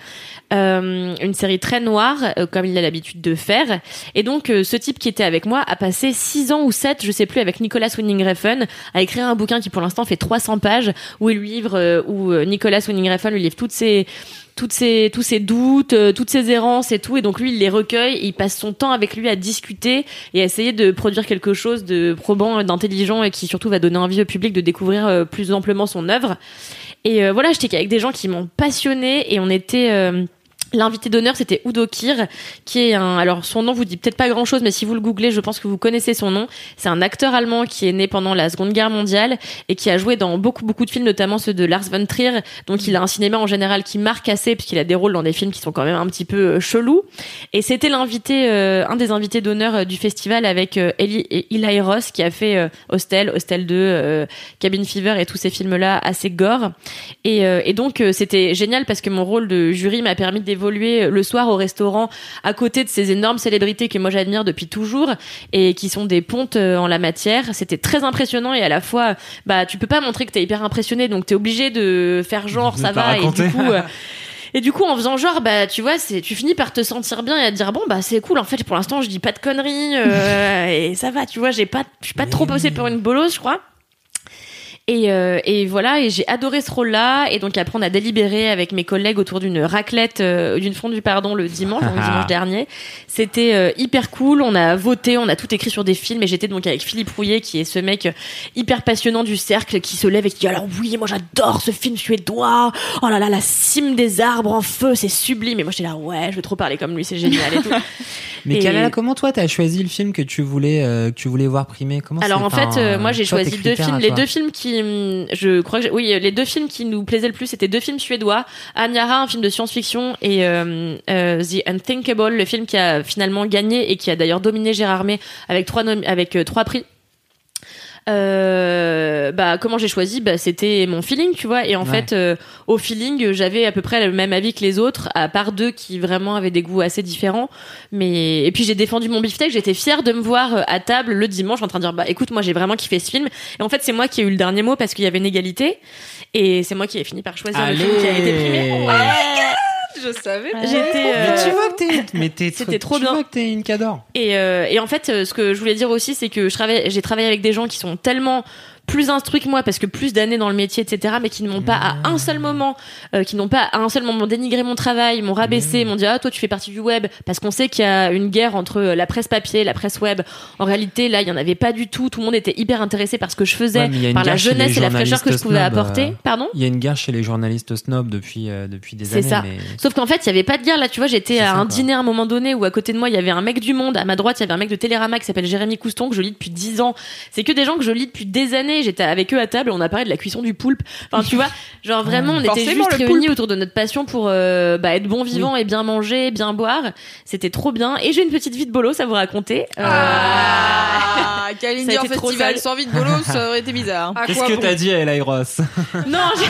Speaker 4: Euh, une série très noire, euh, comme il a l'habitude de faire. Et donc, euh, ce type qui était avec moi a passé 6 ans ou 7, je sais plus, avec Nicolas Winding Refn, à écrire un bouquin qui pour l'instant fait 300 pages, où il livre, euh, où euh, Nicolas Winding Refn lui livre toutes ses toutes ses, tous ses doutes, euh, toutes ses errances et tout. Et donc lui, il les recueille, il passe son temps avec lui à discuter et à essayer de produire quelque chose de probant, d'intelligent et qui surtout va donner envie au public de découvrir plus amplement son œuvre. Et voilà, j'étais avec des gens qui m'ont passionné et on était... L'invité d'honneur, c'était Udo Kir, qui est un. Alors, son nom vous dit peut-être pas grand-chose, mais si vous le googlez, je pense que vous connaissez son nom. C'est un acteur allemand qui est né pendant la Seconde Guerre mondiale et qui a joué dans beaucoup beaucoup de films, notamment ceux de Lars von Trier. Donc, il a un cinéma en général qui marque assez, puisqu'il a des rôles dans des films qui sont quand même un petit peu euh, chelous. Et c'était l'invité, euh, un des invités d'honneur euh, du festival avec euh, Eli, Eli Ross, qui a fait Hostel, Hostel 2, euh, Cabin Fever et tous ces films-là assez gore. Et, et donc, c'était génial parce que mon rôle de jury m'a permis le soir au restaurant à côté de ces énormes célébrités que moi j'admire depuis toujours et qui sont des pontes euh, en la matière. C'était très impressionnant et à la fois, bah, tu peux pas montrer que t'es hyper impressionné, donc t'es obligé de faire genre ça va et du coup. euh, (laughs) et du coup, en faisant genre, bah, tu vois, c'est, tu finis par te sentir bien et à te dire, bon, bah, c'est cool. En fait, pour l'instant, je dis pas de conneries, euh, (laughs) et ça va, tu vois, j'ai pas, je suis pas trop passée pour une bolosse, je crois. Et, euh, et voilà, et j'ai adoré ce rôle-là. Et donc après, on a délibéré avec mes collègues autour d'une raclette, euh, d'une fondue, pardon, le dimanche, donc le (laughs) dimanche dernier. C'était euh, hyper cool. On a voté, on a tout écrit sur des films. Et j'étais donc avec Philippe Rouillet, qui est ce mec hyper passionnant du cercle, qui se lève et qui dit alors oui, moi j'adore ce film suédois. Oh là là, la cime des arbres en feu, c'est sublime. Et moi j'étais là, ouais, je veux trop parler comme lui, c'est génial et tout. (laughs)
Speaker 2: Mais
Speaker 4: Et-
Speaker 2: Kalala, comment toi t'as choisi le film que tu voulais euh, que tu voulais voir primé Comment
Speaker 4: Alors en fait, euh, moi j'ai choisi deux films. Les deux films qui, je crois que oui, les deux films qui nous plaisaient le plus, c'était deux films suédois. Anyara, un film de science-fiction, et euh, euh, The Unthinkable, le film qui a finalement gagné et qui a d'ailleurs dominé Gérardmer avec trois avec euh, trois prix. Euh, bah comment j'ai choisi? Bah c'était mon feeling tu vois. Et en
Speaker 2: Ouais.
Speaker 4: fait euh, au feeling j'avais à peu près le même avis que les autres à part deux qui vraiment avaient des goûts assez différents. Mais et puis j'ai défendu mon beefsteak. J'étais fière de me voir euh, à table le dimanche en train de dire bah écoute moi j'ai vraiment kiffé ce film. Et en fait c'est moi qui ai eu le dernier mot parce qu'il y avait une égalité. Et c'est moi qui ai fini par choisir le film qui a été primé
Speaker 5: Je savais.
Speaker 4: j'étais
Speaker 2: Mais
Speaker 4: euh,
Speaker 2: tu vois que t'es, mais t'es,
Speaker 4: c'était trop
Speaker 2: tu
Speaker 4: bien.
Speaker 2: vois que t'es une cador.
Speaker 4: Et, euh, et en fait, euh, ce que je voulais dire aussi, c'est que je travaille, j'ai travaillé avec des gens qui sont tellement plus instruits que moi parce que plus d'années dans le métier, etc., mais qui ne m'ont pas à un seul moment, euh, qui n'ont pas à un seul moment dénigré mon travail, m'ont rabaissé, m'ont dit ah toi tu fais partie du web parce qu'on sait qu'il y a une guerre entre euh, la presse papier, et la presse web. En réalité, là, il y en avait pas du tout. Tout le monde était hyper intéressé par ce que je faisais,
Speaker 2: Ouais,
Speaker 4: par la jeunesse et la fraîcheur que je pouvais apporter.
Speaker 2: euh,
Speaker 4: Pardon?
Speaker 2: Il y a une guerre chez les journalistes snobs depuis euh, depuis des
Speaker 4: C'est
Speaker 2: années.
Speaker 4: ça.
Speaker 2: Mais...
Speaker 4: Sauf qu'en fait, il y avait pas de guerre là, tu vois, j'étais
Speaker 2: C'est
Speaker 4: à
Speaker 2: ça,
Speaker 4: un
Speaker 2: quoi.
Speaker 4: dîner à un moment donné où à côté de moi, il y avait un mec du monde, à ma droite, il y avait un mec de Télérama qui s'appelle Jérémy Couston que je lis depuis 10 ans. C'est que des gens que je lis depuis des années, j'étais avec eux à table, on a parlé de la cuisson du poulpe. Enfin, tu vois, genre (laughs) vraiment on était juste réunis autour de notre passion pour euh, bah, être bon vivant et bien manger, bien boire. C'était trop bien et j'ai une petite vie de bolos à vous raconter. Euh,
Speaker 3: Ah, (laughs) Kalindi en festival sans vie de bolos, ça aurait été bizarre.
Speaker 5: À
Speaker 2: Qu'est-ce que
Speaker 5: bon
Speaker 2: t'as dit à Eli Ross
Speaker 4: Non, (laughs) j'ai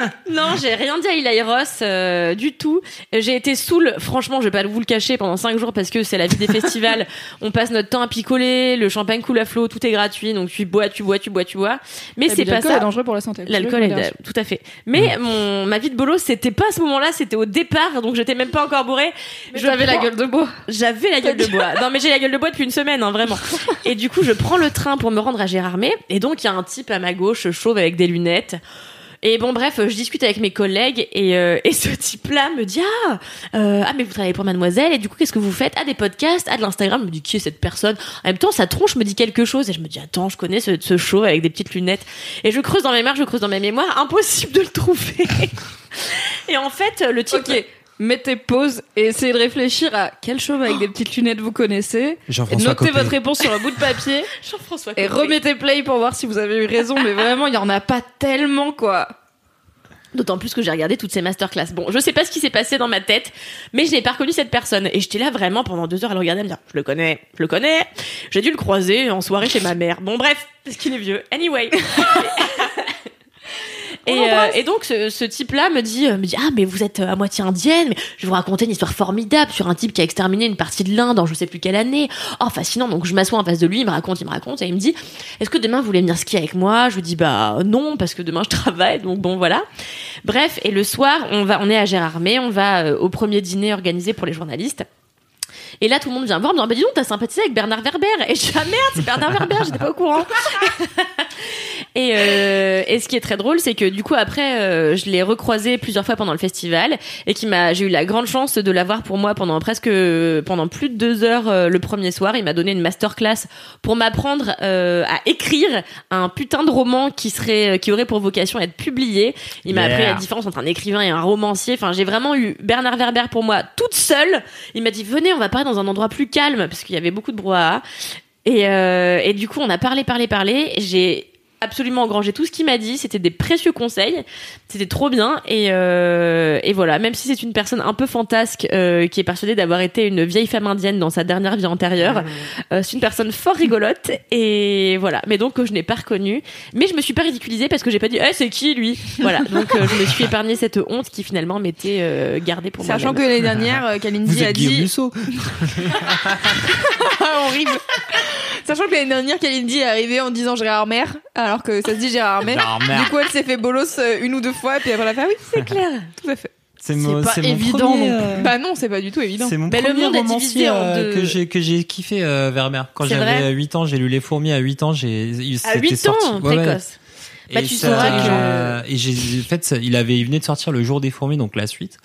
Speaker 4: (laughs) Non, j'ai rien dit à Eli Ross euh, du tout. J'ai été saoule, franchement, je vais pas vous le cacher pendant cinq jours parce que c'est la vie des festivals. (laughs) On passe notre temps à picoler, le champagne coule à flot, tout est gratuit, donc tu bois, tu bois, tu bois, tu bois. Mais c'est pas
Speaker 5: L'alcool
Speaker 4: ça.
Speaker 5: est dangereux pour la santé.
Speaker 4: L'alcool est tout à fait. Mais mon ma vie de bolos, c'était pas à ce moment-là, c'était au départ, donc j'étais même pas encore bourrée.
Speaker 5: Je avais la gueule de bois.
Speaker 4: j'avais la gueule de bois. Non, mais j'ai la gueule de bois depuis une semaine, hein, vraiment. Et du coup, je prends le train pour me rendre à Gérardmer. Et donc, il y a un type à ma gauche, chauve avec des lunettes. Et bon, bref, je discute avec mes collègues et, euh, et ce type-là me dit ah euh, ah mais vous travaillez pour Mademoiselle et du coup qu'est-ce que vous faites? Ah des podcasts ah de l'Instagram. Je me dis qui est cette personne? En même temps sa tronche me dit quelque chose et je me dis attends je connais ce, ce chauve avec des petites lunettes. Et je creuse dans mes mémoires je creuse dans mes mémoires. Impossible de le trouver. (laughs) Et en fait le type.
Speaker 5: Mettez pause et essayez de réfléchir à quel chauve avec des petites lunettes vous connaissez.
Speaker 2: Jean-François
Speaker 5: notez
Speaker 2: Copé.
Speaker 5: votre réponse sur un bout de papier (laughs)
Speaker 4: Jean-François
Speaker 5: et
Speaker 4: Copé.
Speaker 5: remettez play pour voir si vous avez eu raison. Mais vraiment, il y en a pas tellement quoi.
Speaker 4: D'autant plus que j'ai regardé toutes ces masterclass. Bon, je sais pas ce qui s'est passé dans ma tête, mais je n'ai pas reconnu cette personne. Et j'étais là vraiment pendant deux heures à le regarder à me dire, je le connais, je le connais. J'ai dû le croiser en soirée chez ma mère. Bon, bref, parce qu'il est vieux. Anyway. (laughs) Et, euh, et donc ce, ce type-là me dit, euh, me dit ah mais vous êtes euh, à moitié indienne, mais je vais vous raconter une histoire formidable sur un type qui a exterminé une partie de l'Inde en je sais plus quelle année. Oh fascinant. Donc je m'assois en face de lui, il me raconte, il me raconte et il me dit est-ce que demain vous voulez venir skier avec moi? Je lui dis bah non parce que demain je travaille donc bon voilà. Bref et le soir on va on est à Gérardmer, on va au premier dîner organisé pour les journalistes. Et là, tout le monde vient voir, me dit, bah, dis donc, t'as sympathisé avec Bernard Werber. Et je dis, ah merde, c'est Bernard Werber, j'étais pas au courant. (laughs) Et, euh, et ce qui est très drôle, c'est que du coup après, euh, je l'ai recroisé plusieurs fois pendant le festival et qui m'a, j'ai eu la grande chance de l'avoir pour moi pendant presque, pendant plus de deux heures euh, le premier soir. Il m'a donné une masterclass pour m'apprendre euh, à écrire un putain de roman qui serait, qui aurait pour vocation à être publié. Il m'a
Speaker 2: Yeah.
Speaker 4: appris la différence entre un écrivain et un romancier. Enfin, j'ai vraiment eu Bernard Werber pour moi toute seule. Il m'a dit venez, on va parler dans un endroit plus calme parce qu'il y avait beaucoup de brouhaha. Et, euh, et du coup, on a parlé, parlé, parlé. J'ai absolument engrangé tout ce qu'il m'a dit. C'était des précieux conseils. C'était trop bien. Et, euh, et voilà, même si c'est une personne un peu fantasque euh, qui est persuadée d'avoir été une vieille femme indienne dans sa dernière vie antérieure, euh, c'est une personne fort rigolote. Et voilà. Mais donc, que je n'ai pas reconnu. Mais je me suis pas ridiculisée parce que j'ai pas dit, eh, c'est qui lui? Voilà. (laughs) Donc, euh, je me suis épargné cette honte qui finalement m'était euh, gardée pour moi.
Speaker 3: Sachant que l'année dernière, Kalindi a
Speaker 2: êtes Guillaume
Speaker 3: dit (laughs) (laughs) horrible. Sachant que l'année dernière, Kalindi est arrivée en disant Gérard Mer, alors que ça se dit Gérard Mer.
Speaker 2: Gérard Mer.
Speaker 3: Du coup, elle s'est fait bolos euh, une ou deux fois, et puis après, elle a fait ah oui, c'est (laughs) clair. Tout à fait.
Speaker 2: C'est
Speaker 5: pas
Speaker 2: mon
Speaker 5: évident
Speaker 2: premier,
Speaker 5: non
Speaker 2: euh,
Speaker 3: Bah non, c'est pas du tout évident.
Speaker 2: C'est mon
Speaker 4: le
Speaker 2: premier
Speaker 4: monde
Speaker 2: romancier
Speaker 4: en
Speaker 2: euh,
Speaker 4: deux.
Speaker 2: que j'ai que j'ai kiffé euh, Vermeer. Quand
Speaker 4: C'est
Speaker 2: j'avais
Speaker 4: vrai
Speaker 2: 8 ans, j'ai lu Les Fourmis à 8 ans, j'ai il-
Speaker 4: À
Speaker 2: c'était
Speaker 4: 8
Speaker 2: sorti.
Speaker 4: ans,
Speaker 2: Ouais, ouais.
Speaker 4: précoce. Bah,
Speaker 2: Et
Speaker 4: tu
Speaker 2: ça-
Speaker 4: sauras que-
Speaker 2: et j'ai en fait ça- il avait il venait de sortir le jour des fourmis donc la suite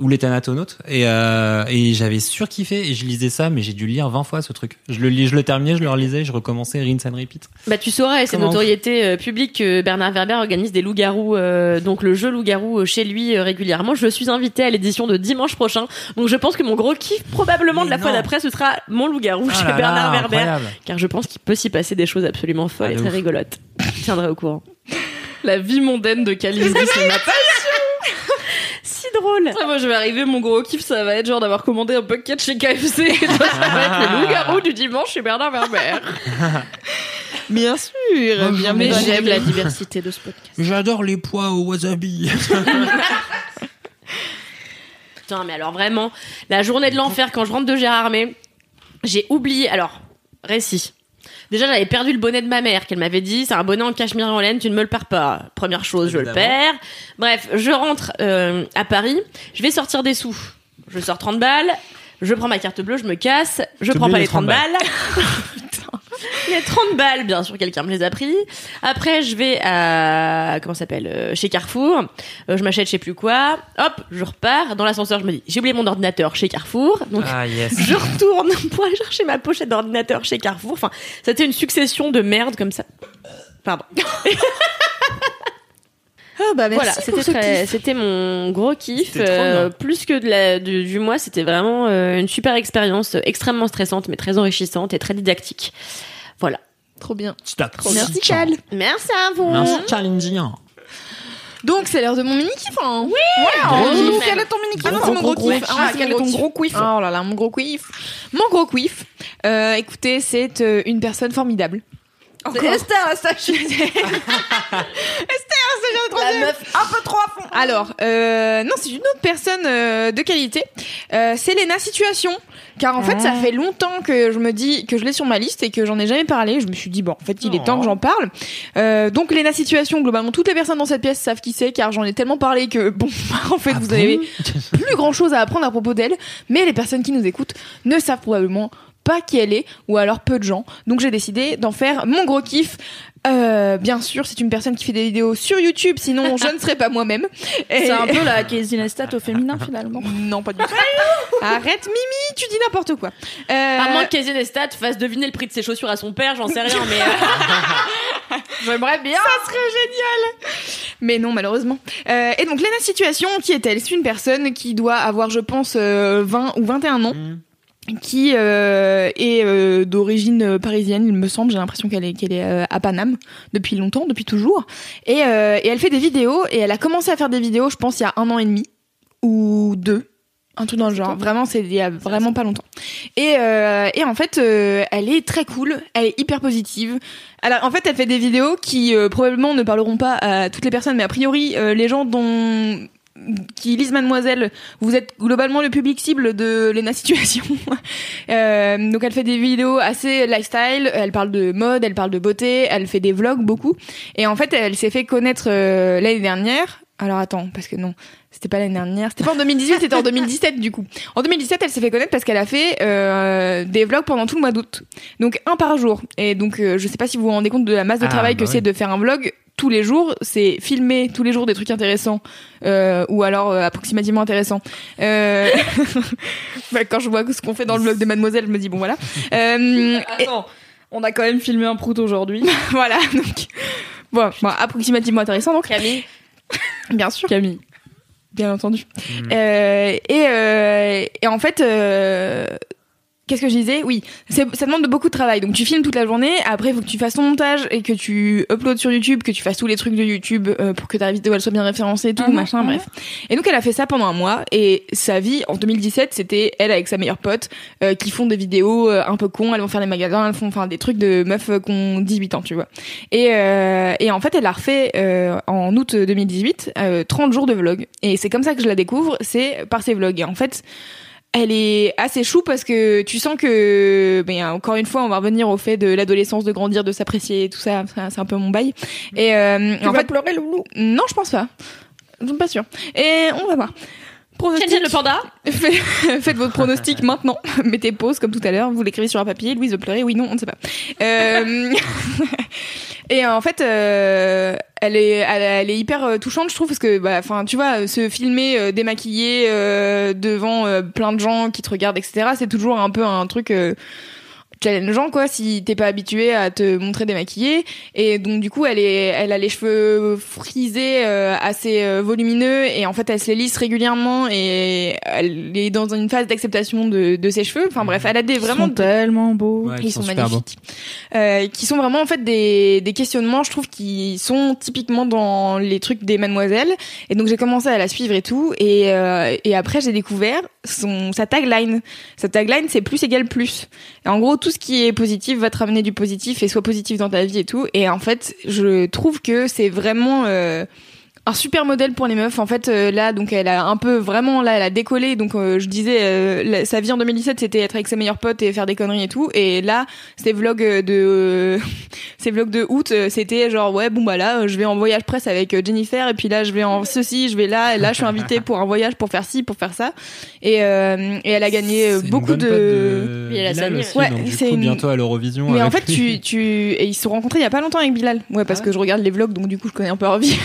Speaker 2: ou les Thanatonautes et euh, et j'avais surkiffé et je lisais ça mais j'ai dû lire 20 fois ce truc. Je le lis, je le terminais, je le relisais, je recommençais rinse and repeat.
Speaker 4: Bah tu sauras, et c'est notoriété euh, publique que Bernard Werber organise des loups-garous, euh, donc le jeu loup-garou euh, chez lui euh, régulièrement. Je suis invitée à l'édition de dimanche prochain, donc je pense que mon gros kiff probablement
Speaker 2: Mais
Speaker 4: de la fois d'après ce sera mon loup-garou
Speaker 2: Ah
Speaker 4: chez
Speaker 2: là
Speaker 4: Bernard
Speaker 2: là,
Speaker 4: Werber,
Speaker 2: incroyable.
Speaker 4: car je pense qu'il peut s'y passer des choses absolument folles
Speaker 2: Ah,
Speaker 4: et très
Speaker 2: ouf.
Speaker 4: rigolotes. (laughs) Je tiendrai au courant.
Speaker 5: La vie mondaine de Kalindi ce matin.
Speaker 4: Drôle.
Speaker 5: Moi, je vais arriver, mon gros kiff, ça va être genre d'avoir commandé un bucket chez KFC. Et toi, ça va être le loup-garou du dimanche chez Bernard Werber. (laughs)
Speaker 3: Bien sûr. bien
Speaker 5: Mais j'aime la (laughs) diversité de ce podcast.
Speaker 2: J'adore les pois au wasabi. (laughs)
Speaker 4: Putain, mais alors vraiment, la journée de l'enfer quand je rentre de Gérardmer, j'ai oublié. Alors, récit. Déjà, j'avais perdu le bonnet de ma mère qu'elle m'avait dit. C'est un bonnet en cachemire en laine, tu ne me le perds pas. Première chose, je le perds. Bref, je rentre euh, à Paris. Je vais sortir des sous. Je sors 30 balles. Je prends ma carte bleue, je me casse. Je prends pas
Speaker 2: les
Speaker 4: les 30
Speaker 2: 30
Speaker 4: balles. (laughs) (laughs) Les 30 balles, bien sûr, quelqu'un me les a pris. Après, je vais à, comment ça s'appelle, euh, chez Carrefour. Euh, je m'achète je sais plus quoi. Hop, je repars. Dans l'ascenseur, je me dis, j'ai oublié mon ordinateur chez Carrefour. Donc,
Speaker 2: Ah yes.
Speaker 4: je retourne (laughs) pour aller chercher ma pochette d'ordinateur chez Carrefour. Enfin, c'était une succession de merde comme ça. Pardon. (laughs)
Speaker 3: Ah bah merci
Speaker 4: voilà, c'était
Speaker 3: ce
Speaker 4: très-
Speaker 3: kiff.
Speaker 4: c'était mon gros kiff.
Speaker 2: Trop
Speaker 4: Euh, plus que de la, du, du mois, c'était vraiment euh, une super expérience, euh, extrêmement stressante, mais très enrichissante et très didactique. Voilà.
Speaker 3: Trop bien.
Speaker 2: Stop.
Speaker 3: Merci Cal.
Speaker 4: Merci à vous.
Speaker 2: Merci challenging.
Speaker 3: Donc c'est l'heure de mon mini kiff. Hein. Oui.
Speaker 4: Gros
Speaker 3: Ouais,
Speaker 4: kiff.
Speaker 5: Quel est ton mini
Speaker 3: Ah non, c'est mon gros kiff.
Speaker 5: Ah, quel est ton gros kiff?
Speaker 3: Oh là là, mon gros kiff. Mon gros kiff. Euh, écoutez, c'est euh, une personne formidable.
Speaker 5: C'est Esther, la (laughs) station.
Speaker 3: La meuf un peu trop à fond. Alors, euh, non, c'est une autre personne euh, de qualité. Euh, c'est Lena Situation. Car en fait, ça fait longtemps que je me dis que je l'ai sur ma liste et que j'en ai jamais parlé. Je me suis dit, bon, en fait, il est temps que j'en parle. Euh, donc, Lena Situation, globalement, toutes les personnes dans cette pièce savent qui c'est, car j'en ai tellement parlé que, bon, (laughs) en fait, vous avez plus grand chose à apprendre à propos d'elle. Mais les personnes qui nous écoutent ne savent probablement pas qui elle est, ou alors peu de gens. Donc j'ai décidé d'en faire mon gros kiff. Euh, bien sûr, c'est une personne qui fait des vidéos sur YouTube, sinon je ne serais pas moi-même. Et-
Speaker 5: C'est un peu la Casey Neistat au féminin, finalement.
Speaker 3: Non, pas du tout. Arrête, Mimi, tu dis n'importe quoi. Euh,
Speaker 4: À moins que Casey Neistat fasse deviner le prix de ses chaussures à son père, j'en sais rien, mais euh, (laughs)
Speaker 3: J'aimerais bien. Ça serait génial. Mais non, malheureusement. Euh, et donc, Lena Situation, qui est-elle? C'est une personne qui doit avoir, je pense, euh, 20 ou 21 ans. Qui euh, est euh, d'origine euh, parisienne, il me semble. J'ai l'impression qu'elle est, qu'elle est euh, à Paname depuis longtemps, depuis toujours. Et, et elle fait des vidéos, et elle a commencé à faire des vidéos, je pense, il y a un an et demi, ou deux. Un truc dans le genre. Vraiment, c'est il y a vraiment pas longtemps. Et, euh, et en fait, euh, elle est très cool. Elle est hyper positive. Alors, en fait, elle fait des vidéos qui euh, probablement ne parleront pas à toutes les personnes, mais a priori, les gens dont qui lisent Mademoiselle, vous êtes globalement le public cible de Lena Situation. (laughs) Euh, donc elle fait des vidéos assez lifestyle, elle parle de mode, elle parle de beauté, elle fait des vlogs beaucoup. Et en fait, elle s'est fait connaître euh, l'année dernière Alors attends, parce que non, c'était pas l'année dernière. C'était pas en 2018, c'était en 2017 du coup. En 2017, elle s'est fait connaître parce qu'elle a fait euh, des vlogs pendant tout le mois d'août. Donc un par jour. Et donc euh, je sais pas si vous vous rendez compte de la masse de
Speaker 2: Ah,
Speaker 3: travail que
Speaker 2: bah
Speaker 3: c'est
Speaker 2: oui.
Speaker 3: de faire un vlog tous les jours. C'est filmer tous les jours des trucs intéressants euh, ou alors euh, approximativement intéressants. Euh... (laughs) bah, quand je vois ce qu'on fait dans le vlog de Mademoiselle, je me dis bon voilà. Euh, et-
Speaker 5: Attends, on a quand même filmé un prout aujourd'hui. (laughs)
Speaker 3: voilà donc bon, bon, approximativement intéressant donc.
Speaker 4: Camille. (laughs)
Speaker 3: Bien sûr.
Speaker 5: Camille.
Speaker 3: bien entendu.
Speaker 2: Mm.
Speaker 3: Euh, et, euh, et en fait, euh, qu'est-ce que je disais Oui, ça demande de beaucoup de travail. Donc tu filmes toute la journée, après il faut que tu fasses ton montage et que tu uploads sur YouTube, que tu fasses tous les trucs de YouTube euh, pour que ta vidéo elle soit bien référencée et tout,
Speaker 5: Mhm,
Speaker 3: machin,
Speaker 5: mhm.
Speaker 3: bref. Et donc elle a fait ça pendant un mois et sa vie en 2017 c'était elle avec sa meilleure pote euh, qui font des vidéos euh, un peu cons, elles vont faire des magasins, elles font enfin des trucs de meufs euh, qui ont 18 ans, tu vois. Et, euh, et en fait, elle a refait euh, en août 2018 euh, 30 jours de vlog. Et c'est comme ça que je la découvre, c'est par ses vlogs. Et en fait, elle est assez chou parce que tu sens que, ben, encore une fois, on va revenir au fait de l'adolescence, de grandir, de s'apprécier, tout ça, c'est un peu mon bail. Et euh,
Speaker 5: Tu
Speaker 3: en
Speaker 5: vas
Speaker 3: fait,
Speaker 5: pleurer, Loulou?
Speaker 3: non, je pense pas. Je suis pas sûre. Et on va voir. Pronostic.
Speaker 4: Le panda. (laughs)
Speaker 3: Fait- Faites votre pronostic maintenant. (laughs) Mettez pause comme tout à l'heure. Vous l'écrivez sur un papier. Louise veut pleurer. Oui, non, on ne sait pas. Euh, (laughs) Et en fait, euh, elle est, elle, elle est hyper euh, touchante, je trouve, parce que, bah, enfin, tu vois, se filmer euh, démaquillé euh, devant plein de gens qui te regardent, etc. C'est toujours un peu un truc. Challengeant quoi si t'es pas habitué à te montrer démaquillée. Et donc du coup elle est elle a les cheveux frisés euh, assez euh, volumineux. Et en fait elle se les lisse régulièrement et elle est dans une phase d'acceptation de, de ses cheveux. Enfin bref elle a des vraiment
Speaker 5: Ils sont tellement beaux.
Speaker 2: Ouais,
Speaker 3: ils
Speaker 2: qui
Speaker 3: sont, magnifiques. Euh, qui sont vraiment en fait des, des questionnements je trouve qui sont typiquement dans les trucs des mademoiselles. Et donc j'ai commencé à la suivre et tout. Et, euh, et après j'ai découvert son sa tagline. Sa tagline c'est plus égale plus. Et en gros tout qui est positif va te ramener du positif et soit positif dans ta vie et tout. Et en fait je trouve que c'est vraiment euh, un super modèle pour les meufs en fait euh, là donc elle a un peu vraiment là elle a décollé donc euh, je disais euh, la- sa vie en 2017 c'était être avec ses meilleurs potes et faire des conneries et tout et là ces vlogs de (laughs) euh, ces vlogs de août euh, c'était genre ouais bon bah là euh, je vais en voyage presse avec Jennifer et puis là je vais en ceci je vais là et là je suis invitée pour un voyage pour faire ci pour faire ça et, euh, et elle a gagné beaucoup de,
Speaker 2: de
Speaker 4: Oui, elle a
Speaker 2: aussi,
Speaker 3: ouais.
Speaker 2: donc du
Speaker 3: c'est
Speaker 2: coup,
Speaker 3: une-
Speaker 2: bientôt à l'Eurovision.
Speaker 3: mais en fait,
Speaker 2: lui.
Speaker 3: tu, tu, et ils se sont rencontrés il y a pas longtemps avec Bilal. Ouais, parce
Speaker 2: Ah
Speaker 3: que je regarde les vlogs, donc du coup, je connais un peu leur (laughs) vie.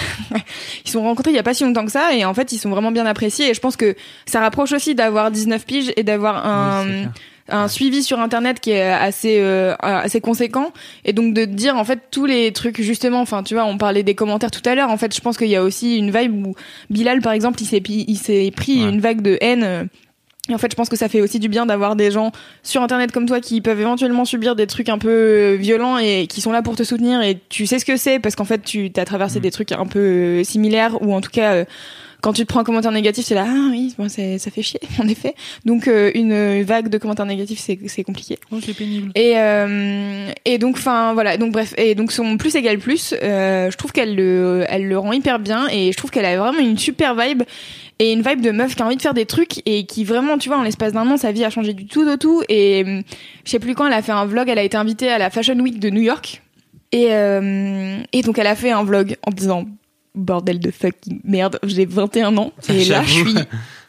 Speaker 3: Ils sont rencontrés il y a pas si longtemps que ça, et en fait, ils sont vraiment bien appréciés. Et je pense que ça rapproche aussi d'avoir 19 piges et d'avoir un,
Speaker 2: Oui,
Speaker 3: un suivi sur internet qui est assez euh, assez conséquent et donc de dire en fait tous les trucs justement enfin tu vois on parlait des commentaires tout à l'heure en fait je pense qu'il y a aussi une vibe où Bilal par exemple il s'est il s'est pris
Speaker 2: Ouais.
Speaker 3: une vague de haine euh, et en fait, je pense que ça fait aussi du bien d'avoir des gens sur Internet comme toi qui peuvent éventuellement subir des trucs un peu euh, violents et qui sont là pour te soutenir et tu sais ce que c'est parce qu'en fait, tu as traversé
Speaker 2: Mm.
Speaker 3: des trucs un peu euh, similaires ou en tout cas, euh, quand tu te prends un commentaire négatif, c'est là, ah oui, bon, ça fait chier, (laughs) en effet. Donc, euh, une vague de commentaires négatifs, c'est c'est compliqué.
Speaker 2: Oh, c'est pénible.
Speaker 3: Et, euh, et donc, enfin, voilà. Donc, bref. Et donc, son plus égale plus, euh, je trouve qu'elle le, elle le rend hyper bien et je trouve qu'elle a vraiment une super vibe et une vibe de meuf qui a envie de faire des trucs et qui vraiment, tu vois, en l'espace d'un an, sa vie a changé du tout au tout. Et euh, je sais plus quand elle a fait un vlog, elle a été invitée à la Fashion Week de New York. Et, euh, et donc, elle a fait un vlog en disant, bordel de fucking merde, j'ai 21 ans. (laughs) Et là, je suis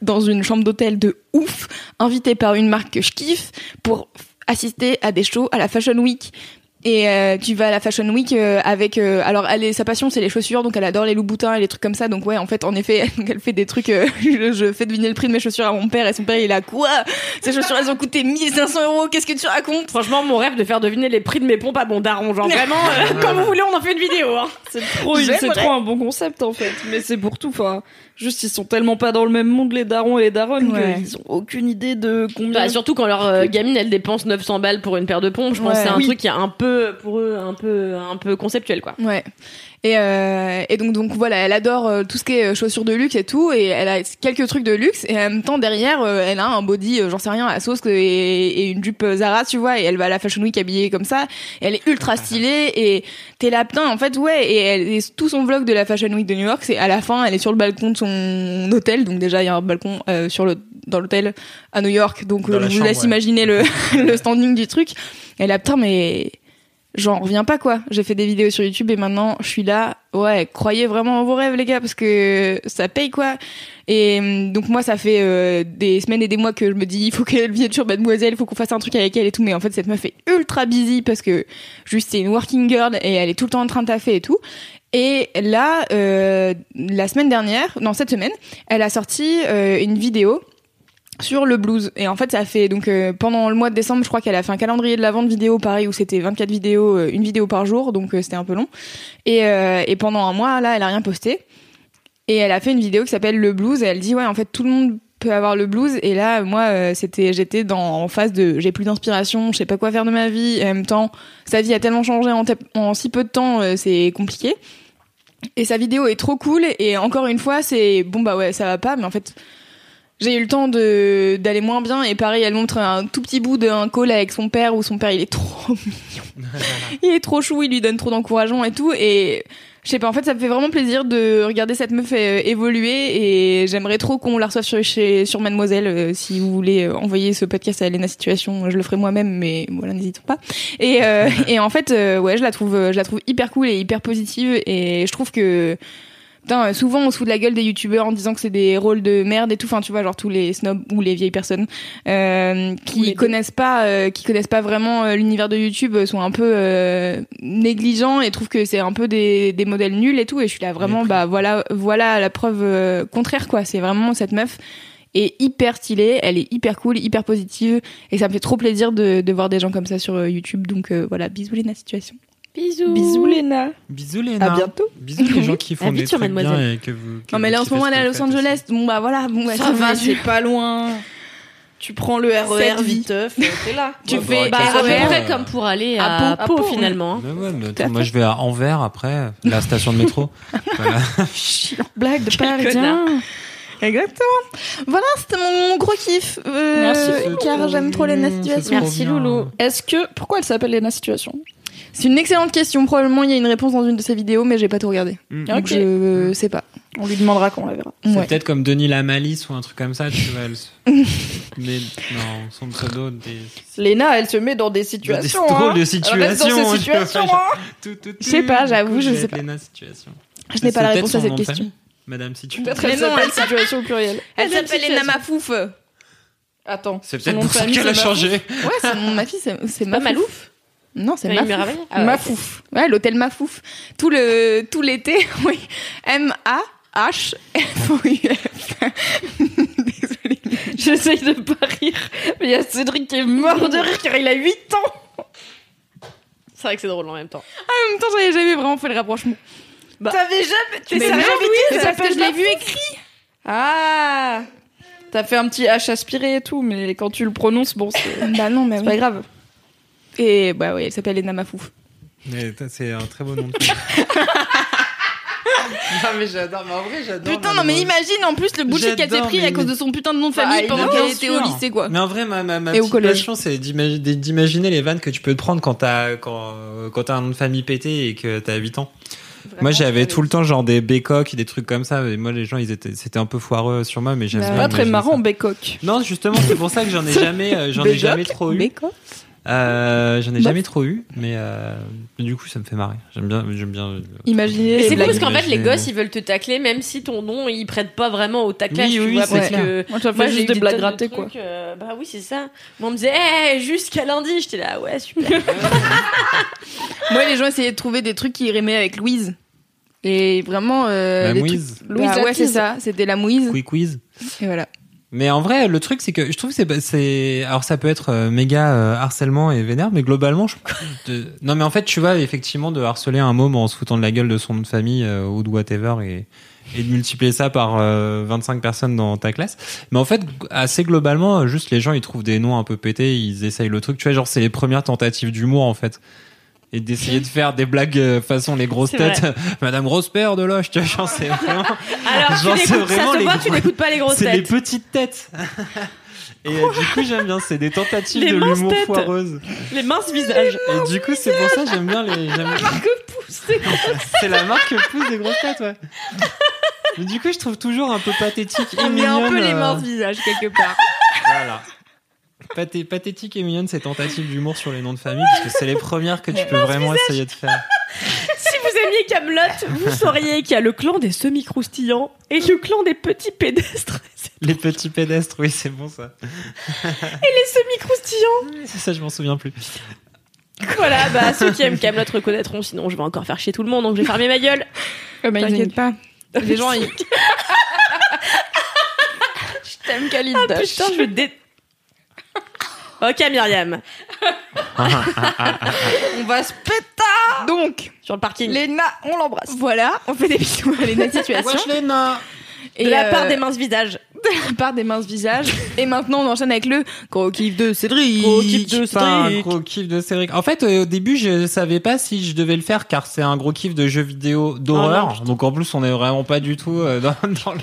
Speaker 3: dans une chambre d'hôtel de ouf, invitée par une marque que je kiffe pour assister à des shows à la Fashion Week. Et euh, tu vas à la Fashion Week euh, avec euh, alors elle est, sa passion c'est les chaussures donc elle adore les loups-boutins et les trucs comme ça. Donc ouais en fait en effet (laughs) elle fait des trucs euh, (laughs) je fais deviner le prix de mes chaussures à mon père et son père il a quoi? Ces chaussures elles ont coûté 1500 euros qu'est-ce que tu racontes
Speaker 4: Franchement, mon rêve de faire deviner les prix de mes pompes à mon daron. Genre vraiment, euh, (laughs) comme vous voulez, on en fait une vidéo. Hein.
Speaker 5: C'est trop, c'est trop un bon concept en fait. Mais c'est pour tout. Enfin, juste ils sont tellement pas dans le même monde les darons et les daronnes
Speaker 3: Ouais.
Speaker 5: qu'ils ont aucune idée de combien.
Speaker 4: Bah, surtout quand leur euh, gamine elle dépense 900 balles pour une paire de pompes, je pense
Speaker 3: Ouais.
Speaker 4: que c'est un
Speaker 3: Oui.
Speaker 4: truc qui est un peu pour eux un peu un peu conceptuel quoi.
Speaker 3: Ouais. Et, euh, et donc donc voilà, elle adore euh, tout ce qui est euh, chaussures de luxe et tout, et elle a quelques trucs de luxe, et en même temps derrière, euh, elle a un body, j'en sais rien, à sauce et, et une jupe Zara, tu vois, et elle va à la Fashion Week habillée comme ça, et elle est ultra (laughs) stylée, et t'es là, putain, en fait, ouais, et, elle, et tout son vlog de la Fashion Week de New York, c'est à la fin, elle est sur le balcon de son hôtel, donc déjà il y a un balcon euh, sur le dans l'hôtel à New York, donc je vous
Speaker 2: chambre,
Speaker 3: laisse
Speaker 2: ouais.
Speaker 3: imaginer le, (laughs) le standing du truc. Et là, putain, mais j'en reviens pas quoi. J'ai fait des vidéos sur YouTube et maintenant je suis là. Ouais, croyez vraiment en vos rêves les gars parce que ça paye quoi. Et hum, donc moi ça fait euh, des semaines et des mois que je me dis il faut qu'elle vienne sur Mademoiselle, il faut qu'on fasse un truc avec elle et tout. Mais en fait cette meuf est ultra busy parce que juste c'est une working girl et elle est tout le temps en train de taffer et tout. Et là, euh, la semaine dernière, non cette semaine, elle a sorti euh, une vidéo sur le blues. Et en fait ça fait donc euh, pendant le mois de décembre je crois qu'elle a fait un calendrier de la vente vidéo pareil où c'était 24 vidéos euh, une vidéo par jour donc euh, c'était un peu long. Et, et pendant un mois là elle a rien posté. Et elle a fait une vidéo qui s'appelle le blues et elle dit ouais en fait tout le monde peut avoir le blues. Et là moi c'était j'étais dans en phase de j'ai plus d'inspiration je sais pas quoi faire de ma vie. Et en même temps sa vie a tellement changé en, en si peu de temps c'est compliqué. Et sa vidéo est trop cool. Et encore une fois c'est bon bah ouais ça va pas mais en fait j'ai eu le temps de d'aller moins bien et pareil elle montre un tout petit bout d'un call avec son père où son père il est trop (laughs) mignon. Il est trop chou il lui donne trop d'encouragement et tout et je sais pas en fait ça me fait vraiment plaisir de regarder cette meuf euh, évoluer et j'aimerais trop qu'on la reçoive sur chez sur Mademoiselle euh, si vous voulez euh, envoyer ce podcast à Elena Situation. Je le ferai moi-même mais voilà n'hésitons pas. Et euh, (laughs) et en fait euh, ouais je la trouve je la trouve hyper cool et hyper positive et je trouve que Putain, euh, souvent on se fout de la gueule des youtubeurs en disant que c'est des rôles de merde et tout. Enfin, tu vois, genre tous les snobs ou les vieilles personnes euh, qui connaissent pas, euh, qui connaissent pas vraiment euh, l'univers de YouTube euh, sont un peu euh, négligents et trouvent que c'est un peu des, des modèles nuls et tout. Et je suis là vraiment, bah voilà, voilà la preuve euh, contraire quoi. C'est vraiment cette meuf est hyper stylée, elle est hyper cool, hyper positive et ça me fait trop plaisir de, de voir des gens comme ça sur YouTube. Donc euh, voilà, bisous les situation.
Speaker 4: Bisous.
Speaker 5: Bisous Léna.
Speaker 2: Bisous Léna.
Speaker 5: À bientôt.
Speaker 2: Bisous les gens qui (laughs) font des trucs bien
Speaker 4: Mademoiselle.
Speaker 2: et que vous. que
Speaker 3: Non mais là en ce moment elle est à Los Angeles. Bon bah voilà, bon bah,
Speaker 5: Ça
Speaker 3: ça
Speaker 5: va, c'est pas loin. Tu prends le RER viteuf, et t'es là.
Speaker 3: Tu
Speaker 2: Ouais,
Speaker 3: fais
Speaker 2: bah,
Speaker 4: Bah, à peu près comme pour aller
Speaker 3: À
Speaker 4: à,
Speaker 5: Pau.
Speaker 4: Pau,
Speaker 5: À Pau,
Speaker 4: finalement. hein.
Speaker 2: Mais ouais, mais attends, moi je vais à Anvers après, la station de métro. (laughs) Voilà.
Speaker 5: Blague de parisien.
Speaker 3: Exactement. Voilà, c'était mon gros kiff. euh,
Speaker 5: Merci.
Speaker 3: car j'aime trop Lena
Speaker 2: C'est
Speaker 3: Situation.
Speaker 4: Merci. Loulou.
Speaker 5: Est-ce que pourquoi elle s'appelle Léna Situation
Speaker 3: C'est une excellente question. Probablement il y a une réponse dans une de ses vidéos, mais j'ai pas tout regardé.
Speaker 2: Mm.
Speaker 3: Donc je euh, sais pas.
Speaker 5: On lui demandera quand on la verra.
Speaker 2: C'est
Speaker 3: Ouais.
Speaker 2: peut-être comme Denis Lamalis ou un truc comme ça, tu vois. elle se- Mais non, son pseudo des.
Speaker 5: Léna, elle se met dans des situations.
Speaker 2: Des drôles
Speaker 5: hein.
Speaker 2: de
Speaker 5: Elle reste
Speaker 2: situations,
Speaker 5: dans
Speaker 2: je
Speaker 5: ces situations. hein.
Speaker 2: Tout, tout, tout.
Speaker 3: Je sais pas, j'avoue, je sais pas.
Speaker 2: Léna Situation.
Speaker 3: Je n'ai pas la réponse à cette question.
Speaker 2: Madame Situation.
Speaker 5: Peut-être elle s'appelle
Speaker 3: elle
Speaker 5: situation au pluriel.
Speaker 3: Elle s'appelle. Lena Mafouf.
Speaker 5: Attends.
Speaker 2: C'est peut-être pour ça qu'elle a changé.
Speaker 3: Ouais, c'est ma fille, c'est Mafouf.
Speaker 4: Malouf
Speaker 3: Non, c'est Mafouf.
Speaker 5: Mafouf.
Speaker 4: Ah ouais,
Speaker 5: Mafouf.
Speaker 3: Ouais, l'hôtel Mafouf. Tout le tout l'été, (laughs) oui. M A H F O U F. (laughs) Désolée.
Speaker 5: J'essaye de pas rire, mais il y a Cédric qui est mort de rire car il a 8 ans.
Speaker 4: C'est vrai que c'est drôle en même temps.
Speaker 3: En même temps, j'avais jamais vraiment fait le rapprochement.
Speaker 5: T'avais jamais. Tu savais
Speaker 3: oui, parce que je l'ai vu écrit.
Speaker 5: Ah T'as fait un petit H aspiré et tout, mais quand tu le prononces, bon, c'est
Speaker 3: Bah non, mais
Speaker 5: c'est
Speaker 3: oui.
Speaker 5: pas grave.
Speaker 3: Et bah oui, elle s'appelle Lena Mafouf.
Speaker 2: Mais c'est un très beau nom de famille. (laughs) Non mais j'adore, mais en vrai j'adore.
Speaker 3: Putain, non, mais imagine en plus le bullshit qu'elle s'est pris à
Speaker 2: mais-
Speaker 3: cause de son putain de nom de
Speaker 5: Bah,
Speaker 3: famille pendant
Speaker 5: bien
Speaker 3: qu'elle était au lycée, quoi.
Speaker 2: Mais en vrai, ma, ma, ma petite passion, c'est d'imagi- d'imaginer les vannes que tu peux te prendre quand t'as quand, quand t'as un nom de famille pété et que t'as 8 ans. moi, j'avais tout le temps genre des bécoques, des trucs comme ça. Et moi, les gens, ils étaient, c'était un peu foireux sur moi, mais j'aime
Speaker 3: Bah,
Speaker 5: Pas très marrant,
Speaker 2: ça.
Speaker 5: Bécoque.
Speaker 2: Non, justement, c'est pour ça que j'en ai (laughs) jamais, euh, j'en ai
Speaker 5: Bécoque
Speaker 2: jamais trop eu.
Speaker 3: Béco
Speaker 2: Euh, j'en ai
Speaker 3: Bof.
Speaker 2: jamais trop eu, mais euh, du coup, ça me fait marrer. J'aime bien, j'aime bien. euh,
Speaker 4: Mais c'est cool parce qu'en fait, les
Speaker 2: imaginer,
Speaker 4: gosses, ils veulent te tacler même si ton nom, il prête pas vraiment au taclage,
Speaker 2: Oui,
Speaker 4: tu
Speaker 2: oui,
Speaker 4: vois,
Speaker 2: c'est
Speaker 4: parce
Speaker 3: clair.
Speaker 4: que...
Speaker 5: Moi,
Speaker 4: j'ai
Speaker 5: juste
Speaker 4: eu
Speaker 5: des blagues
Speaker 4: tonnes de
Speaker 5: ratées, quoi.
Speaker 4: trucs, euh, bah oui, c'est ça. Moi, on me disait, hey, jusqu'à lundi, j'étais là, ouais, super. (laughs)
Speaker 3: Moi, les gens essayaient de trouver des trucs qui rimaient avec Louise. Et vraiment. Euh,
Speaker 2: La
Speaker 3: des
Speaker 2: mouise.
Speaker 3: trucs-
Speaker 5: Louise
Speaker 3: Bah ouais, c'est ça. C'était la mouise.
Speaker 2: Quick quiz.
Speaker 3: Et voilà.
Speaker 2: Mais en vrai, le truc, c'est que je trouve que c'est, alors ça peut être euh, méga euh, harcèlement et vénère, mais globalement, je, de- non mais en fait, tu vois, effectivement, de harceler un môme en se foutant de la gueule de son nom de famille euh, ou de whatever et, de multiplier ça par euh, 25 personnes dans ta classe. Mais en fait, assez globalement, juste les gens, ils trouvent des noms un peu pétés, ils essayent le truc. Tu vois, genre, c'est les premières tentatives d'humour, en fait. Et d'essayer de faire des blagues euh, façon les grosses têtes. (laughs) Madame Grospère de Loche, tu vois, genre, c'est (laughs) vraiment,
Speaker 4: Alors, tu n'écoutes, ça
Speaker 2: vraiment
Speaker 4: se
Speaker 2: les
Speaker 4: voit,
Speaker 2: gros-
Speaker 4: tu n'écoutes pas les grosses
Speaker 2: c'est les
Speaker 4: têtes.
Speaker 2: petites têtes. (laughs) Et euh, du coup, j'aime bien. C'est des tentatives
Speaker 4: Les
Speaker 2: de
Speaker 4: minces
Speaker 2: l'humour
Speaker 4: têtes.
Speaker 2: foireuse.
Speaker 4: Les minces visages.
Speaker 2: Et du coup, c'est pour ça que j'aime bien les. j'aime- C'est la marque pouce des grosses têtes, ouais. Mais du coup, je trouve toujours un peu pathétique et
Speaker 3: On met un peu les
Speaker 2: euh,
Speaker 3: mains au visage quelque part.
Speaker 2: Voilà. Pathé- pathétique et mignonne ces tentatives d'humour sur les noms de famille, parce que c'est les premières que tu peux vraiment essayer de faire. (laughs)
Speaker 4: Si vous aimiez Camelot, vous sauriez qu'il y a le clan des semi-croustillants et le clan des petits pédestres. (laughs)
Speaker 2: Les petits pédestres, oui, c'est bon ça.
Speaker 4: Et les semi-croustillants
Speaker 2: C'est ça, je m'en souviens plus.
Speaker 4: Voilà, bah ceux qui aiment Camelot reconnaîtront, sinon je vais encore faire chier tout le monde, donc je vais fermer ma gueule.
Speaker 3: T'inquiète pas. Les gens, ils. (laughs)
Speaker 5: Je t'aime, Khalid.
Speaker 4: Ah putain, je dé... Ok Myriam, (laughs)
Speaker 5: On va se péter
Speaker 3: Donc,
Speaker 4: sur le parking.
Speaker 5: Léna, on l'embrasse.
Speaker 3: voilà, on fait des bisous à Léna (laughs) Situation.
Speaker 4: De la
Speaker 3: euh,
Speaker 4: part des minces visages.
Speaker 3: De la part des minces visages. Et maintenant, on enchaîne avec le gros kiff de Cédric.
Speaker 4: Gros kiff de
Speaker 2: C'est un
Speaker 4: Cédric.
Speaker 2: gros kiff de Cédric. En fait, euh, au début, je savais pas si je devais le faire car c'est un gros kiff de jeux vidéo d'horreur. Donc en plus, on est vraiment pas du tout euh, dans, (laughs) dans le,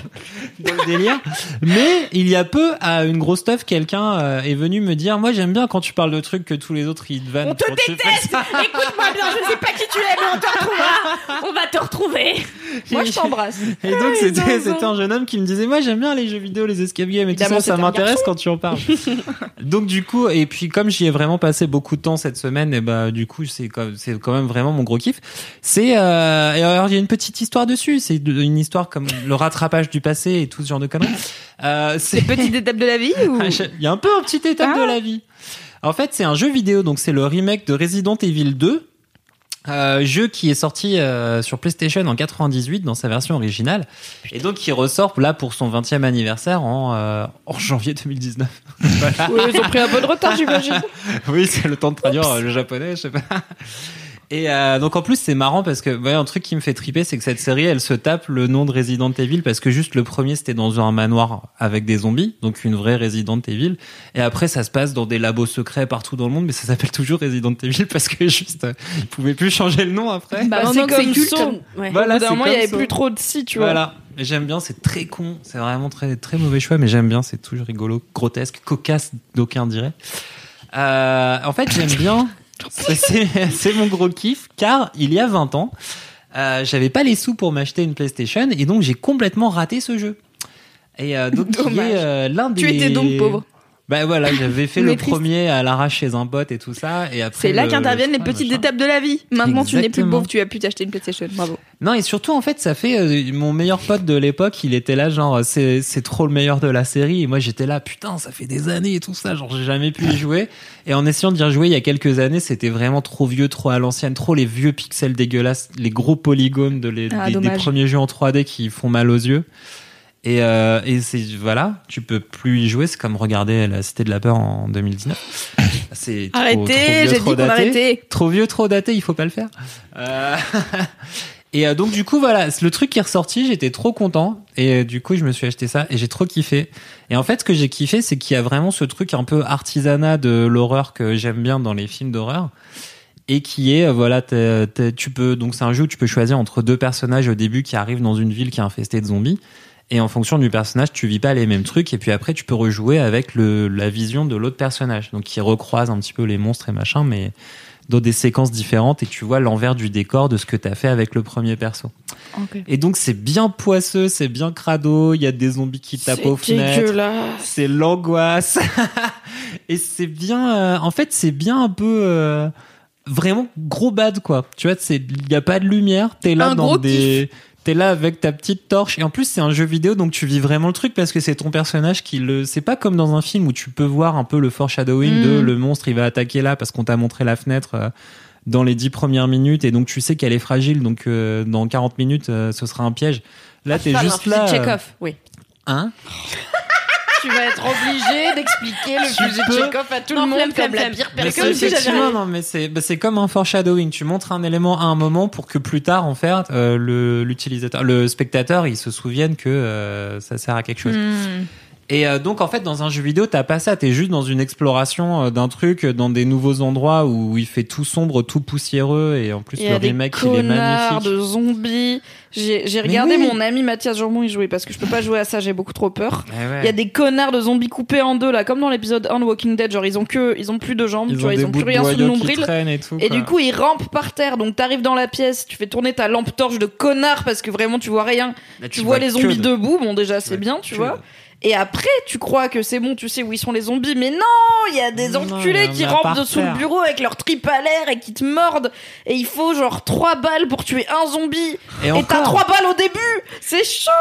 Speaker 2: dans le délire. Mais il y a peu, à une grosse stuff, quelqu'un euh, est venu me dire, moi j'aime bien quand tu parles de trucs que tous les autres ils te vannent.
Speaker 4: On te déteste. (laughs) Écoute-moi bien, je sais pas qui tu es, mais on te retrouvera On va te retrouver
Speaker 5: Moi, je t'embrasse.
Speaker 2: Et donc c'était c'était un jeune homme qui me disait moi j'aime bien les jeux vidéo, les escape games et tout ça, m'intéresse quand tu en parles. (laughs) donc du coup et puis comme j'y ai vraiment passé beaucoup de temps cette semaine et bah du coup c'est quand c'est quand même vraiment mon gros kiff. C'est euh, et alors il y a une petite histoire dessus, c'est une histoire comme le rattrapage du passé et tout ce genre de conneries. Euh, c'est
Speaker 3: Petite étape de la vie ou... (laughs)
Speaker 2: ah, Il y a un peu un petit étape
Speaker 3: Ah.
Speaker 2: de la vie. En fait, c'est un jeu vidéo, donc c'est le remake de Resident Evil 2. Euh, jeu qui est sorti euh, sur PlayStation en 98 dans sa version originale et donc qui ressort là pour son 20e anniversaire en, euh, en janvier 2019. Voilà.
Speaker 5: Oui, ils ont pris un peu de retard, j'imagine. (laughs)
Speaker 2: Oui, c'est le temps de traduire euh, le japonais, je sais pas. Et euh, donc en plus c'est marrant parce que ouais, un truc qui me fait triper c'est que cette série elle se tape le nom de Resident Evil parce que juste le premier c'était dans un manoir avec des zombies donc une vraie Resident Evil et après ça se passe dans des labos secrets partout dans le monde mais ça s'appelle toujours Resident Evil (laughs) parce que juste euh, ils pouvaient plus changer le nom après.
Speaker 3: Bah,
Speaker 5: Bah, c'est comme
Speaker 3: culte.
Speaker 5: Saw.
Speaker 4: Ouais.
Speaker 2: Voilà,
Speaker 5: Au bout d'un
Speaker 2: c'est
Speaker 5: moment, il y
Speaker 2: comme
Speaker 5: avait
Speaker 2: ça.
Speaker 5: plus trop de si, tu vois.
Speaker 2: Voilà. J'aime bien, c'est très con, c'est vraiment très très mauvais choix, mais j'aime bien, c'est toujours rigolo, grotesque, cocasse, d'aucuns diraient. Euh, en fait, j'aime bien. (laughs) (laughs) C'est- mon gros kiff, car il y a 20 ans, euh, j'avais pas les sous pour m'acheter une PlayStation, et donc j'ai complètement raté ce jeu. Et euh, donc, qui
Speaker 3: Dommage.
Speaker 2: est euh, des.
Speaker 3: Tu étais donc pauvre.
Speaker 2: Bah voilà, j'avais fait le
Speaker 3: triste.
Speaker 2: premier à l'arrache chez un pote et tout ça, et après.
Speaker 3: C'est là
Speaker 2: le-
Speaker 3: qu'interviennent les
Speaker 2: le-
Speaker 3: petites
Speaker 2: machin.
Speaker 3: étapes de la vie. Maintenant, tu n'es plus
Speaker 2: Exactement.
Speaker 3: pauvre, tu as pu t'acheter une PlayStation. Bravo.
Speaker 2: Non, et surtout, en fait, ça fait. euh, mon meilleur pote de l'époque, il était là, genre, c'est c'est trop le meilleur de la série. Et moi, j'étais là, putain, ça fait des années et tout ça. Genre, j'ai jamais pu y jouer. Et en essayant d'y rejouer il y a quelques années, c'était vraiment trop vieux, trop à l'ancienne, trop les vieux pixels dégueulasses, les gros polygones de les,
Speaker 3: Ah,
Speaker 2: des, premiers jeux en 3D qui font mal aux yeux. Et, euh, et c'est voilà, tu peux plus y jouer. C'est comme regarder La Cité de la Peur en 2019. (coughs) C'est trop- trop
Speaker 3: Arrêtez,
Speaker 2: vieux,
Speaker 3: j'ai dit
Speaker 2: trop
Speaker 3: qu'on
Speaker 2: daté.
Speaker 3: arrêtait.
Speaker 2: Trop vieux, trop daté, il faut pas le faire. Euh, (laughs) Et euh, donc du coup voilà, c'est le truc qui est ressorti, j'étais trop content et euh, du coup je me suis acheté ça et j'ai trop kiffé. Et en fait ce que j'ai kiffé c'est qu'il y a vraiment ce truc un peu artisanat de l'horreur que j'aime bien dans les films d'horreur et qui est euh, voilà t'es- t'es- tu peux donc c'est un jeu où tu peux choisir entre deux personnages au début qui arrivent dans une ville qui est infestée de zombies et en fonction du personnage tu vis pas les mêmes trucs et puis après tu peux rejouer avec le la vision de l'autre personnage donc qui recroise un petit peu les monstres et machin mais dans des séquences différentes et tu vois l'envers du décor de ce que t'as fait avec le premier perso. Et donc c'est bien poisseux, c'est bien crado, il y a des zombies qui tapent aux fenêtres, c'est l'angoisse. (laughs) et c'est bien euh, en fait c'est bien un peu euh, vraiment gros bad quoi. Tu vois, c'est il y a pas de lumière, t'es là
Speaker 3: Un
Speaker 2: dans des T'es là avec ta petite torche et en plus c'est un jeu vidéo donc tu vis vraiment le truc parce que c'est ton personnage qui le c'est pas comme dans un film où tu peux voir un peu le foreshadowing
Speaker 3: Mm.
Speaker 2: de le monstre il va attaquer là parce qu'on t'a montré la fenêtre euh, dans les dix premières minutes et donc tu sais qu'elle est fragile donc euh, dans 40 minutes euh, ce sera un piège. Là t'es
Speaker 4: Enfin,
Speaker 2: juste là.
Speaker 4: Chekhov, oui.
Speaker 2: Hein? (laughs)
Speaker 5: Tu vas être obligé d'expliquer le
Speaker 2: Tu
Speaker 5: fusil de Chekhov à tout
Speaker 4: Non,
Speaker 5: le monde
Speaker 4: flemme,
Speaker 5: comme
Speaker 4: flemme,
Speaker 5: la pire personne.
Speaker 2: effectivement, non, mais c'est bah, c'est comme un foreshadowing. Tu montres un élément à un moment pour que plus tard, en fait, euh, le l'utilisateur, le spectateur, il se souvienne que euh, ça sert à quelque chose.
Speaker 3: Hmm.
Speaker 2: Et euh, donc en fait dans un jeu vidéo t'as pas ça, t'es juste dans une exploration euh, d'un truc, dans des nouveaux endroits où il fait tout sombre, tout poussière et en plus
Speaker 5: Il y
Speaker 2: le
Speaker 5: a des
Speaker 2: remake il est
Speaker 5: connards
Speaker 2: magnifique.
Speaker 5: de zombies. J'ai regardé
Speaker 2: oui.
Speaker 5: mon ami Mathias Jambon y jouer parce que je peux pas jouer à ça, j'ai beaucoup trop peur.
Speaker 2: Eh ouais.
Speaker 5: Il y a des connards de zombies coupés en deux là, comme dans l'épisode 1 de Walking Dead, genre ils ont que, ils ont plus de jambes,
Speaker 2: ils
Speaker 5: tu
Speaker 2: ont
Speaker 5: vois, ils ont plus rien sous le nombril.
Speaker 2: et tout.
Speaker 5: Et du coup, ils rampent par terre. Donc, t'arrives dans la pièce, tu fais tourner ta lampe torche de connard parce que vraiment, tu vois rien.
Speaker 2: Là,
Speaker 5: Tu, vois, les zombies
Speaker 2: de-
Speaker 5: debout. Bon, déjà, c'est bien, tu vois.
Speaker 2: de-
Speaker 5: Et après, tu crois que c'est bon, tu sais où ils sont les zombies, mais non, il y a des
Speaker 2: Non,
Speaker 5: enculés
Speaker 2: y
Speaker 5: qui rampent dessous le bureau avec leur tripes à l'air et qui te mordent. Et il faut genre trois balles pour tuer un zombie.
Speaker 2: Et
Speaker 5: Et t'as. Trois balles au début. C'est chaud.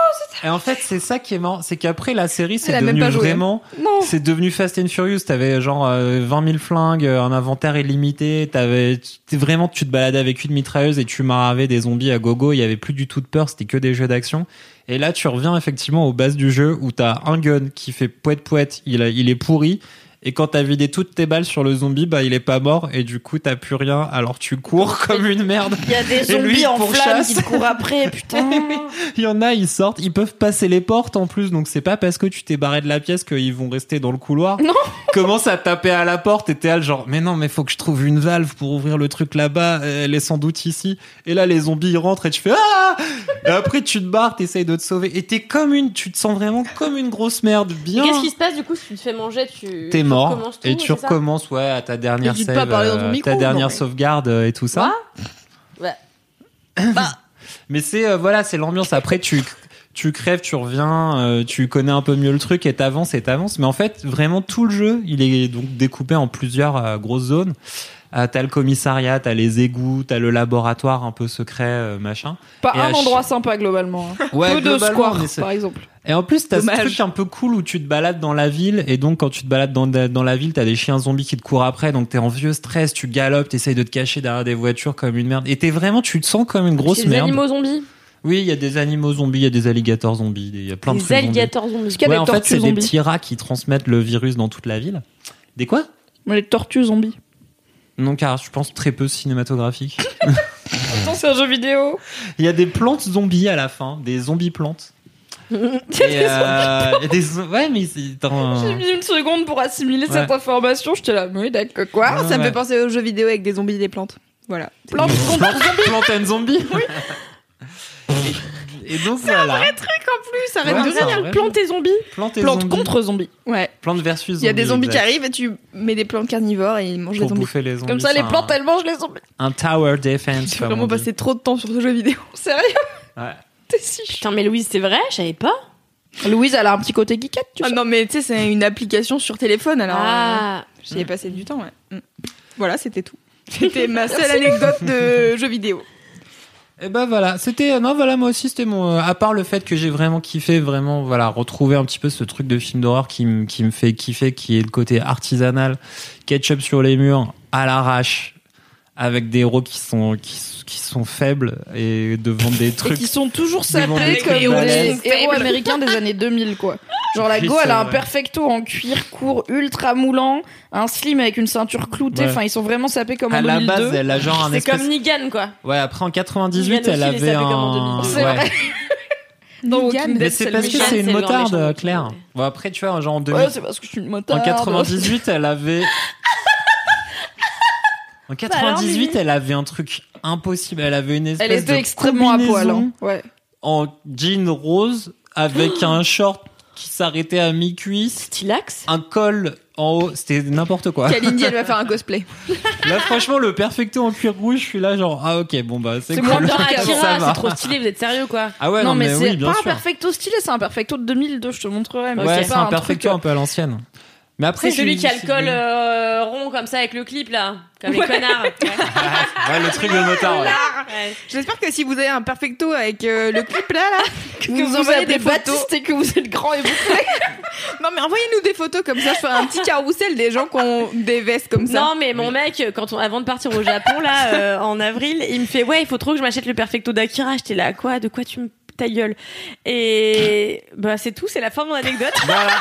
Speaker 2: Et en fait, c'est ça qui est marrant, c'est qu'après la série, c'est devenu vraiment,
Speaker 5: Non.
Speaker 2: c'est devenu Fast and Furious. T'avais genre euh, 20 000 flingues, un inventaire illimité. T'avais, vraiment, tu te baladais avec une mitrailleuse et tu maravais des zombies à gogo. Il y avait plus du tout de peur, c'était que des jeux d'action. Et là, tu reviens effectivement aux bases du jeu où t'as un gun qui fait poète poète, il, a- il est pourri. Et quand t'as vidé toutes tes balles sur le zombie, bah il est pas mort et du coup t'as plus rien. Alors tu cours (laughs) comme une merde.
Speaker 5: Il y a des
Speaker 2: lui,
Speaker 5: zombies en flammes qui te courent après, (laughs) putain.
Speaker 2: Il y en a, ils sortent, ils peuvent passer les portes en plus, donc c'est pas parce que tu t'es barré de la pièce qu'ils vont rester dans le couloir.
Speaker 5: Non. (laughs)
Speaker 2: Commence à taper à la porte et t'es là, genre, mais non, mais faut que je trouve une valve pour ouvrir le truc là-bas, elle est sans doute ici. Et là, les zombies ils rentrent et tu fais ah Et après, tu te barres, t'essayes de te sauver. Et t'es comme une, tu te sens vraiment comme une grosse merde, bien.
Speaker 4: Qu'est-ce qui se passe du coup si tu te fais manger tu
Speaker 2: T'es
Speaker 4: tu
Speaker 2: mort
Speaker 4: recommences tout,
Speaker 2: et tu recommences ouais à ta dernière
Speaker 3: N'hésite
Speaker 2: save,
Speaker 3: pas à parler dans ton
Speaker 2: euh,
Speaker 3: micro,
Speaker 2: ta dernière
Speaker 3: non, mais-
Speaker 2: sauvegarde et tout ça.
Speaker 4: Ouais. (coughs)
Speaker 2: Mais c'est euh, voilà, c'est l'ambiance. Après, tu tu crèves, tu reviens, euh, tu connais un peu mieux le truc et t'avances et t'avances. Mais en fait, vraiment tout le jeu, il est donc découpé en plusieurs euh, grosses zones. Euh, t'as le commissariat, t'as les égouts, t'as le laboratoire un peu secret, euh, machin.
Speaker 5: Pas
Speaker 2: Et
Speaker 5: un
Speaker 2: ch-
Speaker 5: endroit sympa globalement. hein.
Speaker 2: Ouais,
Speaker 5: Peu de
Speaker 2: c'est-
Speaker 5: par exemple.
Speaker 2: Et en plus, t'as ce
Speaker 3: Dommage.
Speaker 2: truc un peu cool où tu te balades dans la ville et donc quand tu te balades dans, dans la ville, t'as des chiens zombies qui te courent après, donc t'es en vieux stress, tu galopes, t'essayes de te cacher derrière des voitures comme une merde. Et t'es vraiment, tu te sens comme une grosse
Speaker 4: C'est des
Speaker 2: merde.
Speaker 4: animaux zombies.
Speaker 2: Oui, il y a des animaux zombies, il y a des alligators zombies, il y a plein de
Speaker 4: Des
Speaker 2: trucs zombies.
Speaker 4: alligators zombies.
Speaker 5: qu'il y a
Speaker 2: Ouais,
Speaker 5: des
Speaker 2: en fait, c'est des
Speaker 5: zombies
Speaker 2: petits rats qui transmettent le virus dans toute la ville. Des quoi?
Speaker 5: Mais les tortues zombies.
Speaker 2: Non, car je pense très peu cinématographique. (laughs)
Speaker 5: Attends, c'est un jeu vidéo.
Speaker 2: Il y a des plantes zombies à la fin, des zombies plantes. Euh, (laughs) il y a des... Ouais, mais c'est dans
Speaker 5: J'ai mis une seconde pour assimiler
Speaker 2: Ouais.
Speaker 5: cette information. J'étais là, mais d'accord, quoi
Speaker 3: Ah, ça me fait penser aux jeux vidéo avec des zombies et des plantes. Voilà.
Speaker 5: Plante
Speaker 2: Plante, plante and zombie. Et, (laughs) et donc voilà.
Speaker 3: Truc en plus, arrête
Speaker 2: Ouais,
Speaker 3: de
Speaker 2: c'est un
Speaker 3: rire.
Speaker 2: vrai
Speaker 5: Plante et zombies.
Speaker 2: Plante et
Speaker 5: Plante
Speaker 2: zombies.
Speaker 5: contre zombies.
Speaker 3: Ouais.
Speaker 2: Plante versus
Speaker 3: Il y a des zombies qui
Speaker 2: exact.
Speaker 3: arrivent et tu mets des plantes carnivores et ils mangent les
Speaker 2: pour
Speaker 3: zombies.
Speaker 2: bouffer les zombies.
Speaker 5: Comme ça,
Speaker 2: c'est
Speaker 5: les
Speaker 2: un-
Speaker 5: plantes, elles mangent les zombies.
Speaker 2: Un tower defense.
Speaker 3: J'ai
Speaker 2: comme
Speaker 3: vraiment
Speaker 2: dit.
Speaker 3: passé trop de temps sur ce jeu vidéo. (laughs)
Speaker 5: Sérieux
Speaker 2: Ouais.
Speaker 5: T'es si chiant.
Speaker 4: Putain, mais Louise, c'est vrai Je savais pas.
Speaker 5: Louise, elle a un petit côté geekette, tu
Speaker 3: Ah
Speaker 5: sais.
Speaker 3: non, mais tu sais, c'est une application sur téléphone alors. euh,
Speaker 4: Ah.
Speaker 3: J'y ai passé du temps, ouais. Mm. Voilà, c'était tout. C'était ma seule anecdote de jeu vidéo.
Speaker 2: Et ben voilà, c'était non voilà moi aussi c'était mon euh, à part le fait que j'ai vraiment kiffé vraiment voilà retrouver un petit peu ce truc de film d'horreur qui me qui me fait kiffer qui est le côté artisanal, ketchup sur les murs à l'arrache avec des héros qui sont qui, qui sont faibles et devant des
Speaker 5: Et
Speaker 2: trucs
Speaker 5: qui sont toujours sapés comme des
Speaker 2: balèzes.
Speaker 5: héros américains des années 2000, quoi. Genre la go, elle a un perfecto en cuir court ultra moulant, un slim avec une ceinture cloutée.
Speaker 2: Ouais.
Speaker 5: Enfin, ils sont vraiment sapés comme en
Speaker 2: à la
Speaker 5: 2002.
Speaker 2: base elle a genre un
Speaker 4: C'est
Speaker 2: espèce
Speaker 4: comme Negan, quoi.
Speaker 2: ouais après en 98
Speaker 4: Negan
Speaker 2: elle avait
Speaker 4: en
Speaker 2: un
Speaker 4: 2002.
Speaker 5: C'est
Speaker 2: ouais.
Speaker 5: vrai. (laughs) Walking
Speaker 2: mais c'est parce que c'est une motarde
Speaker 4: méchant,
Speaker 2: Claire bon après tu vois genre en 2000
Speaker 5: Ouais, c'est parce que je suis une
Speaker 2: En
Speaker 5: motarde.
Speaker 2: 98, elle avait. (laughs) En
Speaker 5: Bah
Speaker 2: 98, elle avait un truc impossible. Elle avait une espèce
Speaker 5: Elle était
Speaker 2: de
Speaker 5: extrêmement à poil. hein. Ouais.
Speaker 2: En jean rose avec (gasps) un short qui s'arrêtait à mi-cuisse,
Speaker 4: Stylax
Speaker 2: un col en haut. C'était n'importe quoi.
Speaker 3: Kalindi, elle va (laughs) faire un cosplay.
Speaker 2: Là, franchement, le perfecto en cuir rouge, je suis là genre ah ok bon bah c'est
Speaker 5: C'est
Speaker 2: cool. (laughs)
Speaker 4: c'est trop stylé, vous êtes sérieux, quoi.
Speaker 2: Ah ouais
Speaker 5: non,
Speaker 2: non,
Speaker 5: mais,
Speaker 2: mais,
Speaker 5: c'est
Speaker 2: oui
Speaker 5: pas
Speaker 2: sûr.
Speaker 5: un perfecto stylé, c'est un perfecto de 2002, je te montrerai. Mais
Speaker 2: Ouais,
Speaker 5: c'est
Speaker 2: un
Speaker 5: un
Speaker 2: perfecto
Speaker 5: truc,
Speaker 2: un peu à l'ancienne. Mais après
Speaker 4: C'est celui qui a le col euh, rond comme ça avec le clip, là. Comme les connards. (laughs) Ouais.
Speaker 2: Ouais, le truc de motard. ouais.
Speaker 3: J'espère que si vous avez un perfecto avec euh, le clip là, là que, (laughs)
Speaker 5: que
Speaker 3: vous,
Speaker 5: vous,
Speaker 3: envoyez
Speaker 5: avez
Speaker 3: des
Speaker 5: des
Speaker 3: photos.
Speaker 5: Et que vous êtes grand et bouclé. (laughs)
Speaker 3: Non, mais envoyez-nous des photos comme ça. Je ferai un petit carrousel des gens qui ont des vestes comme ça.
Speaker 4: Non, mais mon mec, quand on, avant de partir au Japon, là, euh, en avril, il me fait, ouais, il faut trop que je m'achète le perfecto d'Akira. J'étais là, quoi? De quoi tu me, ta gueule? Et, bah, c'est tout, c'est la fin de mon anecdote.
Speaker 2: Voilà.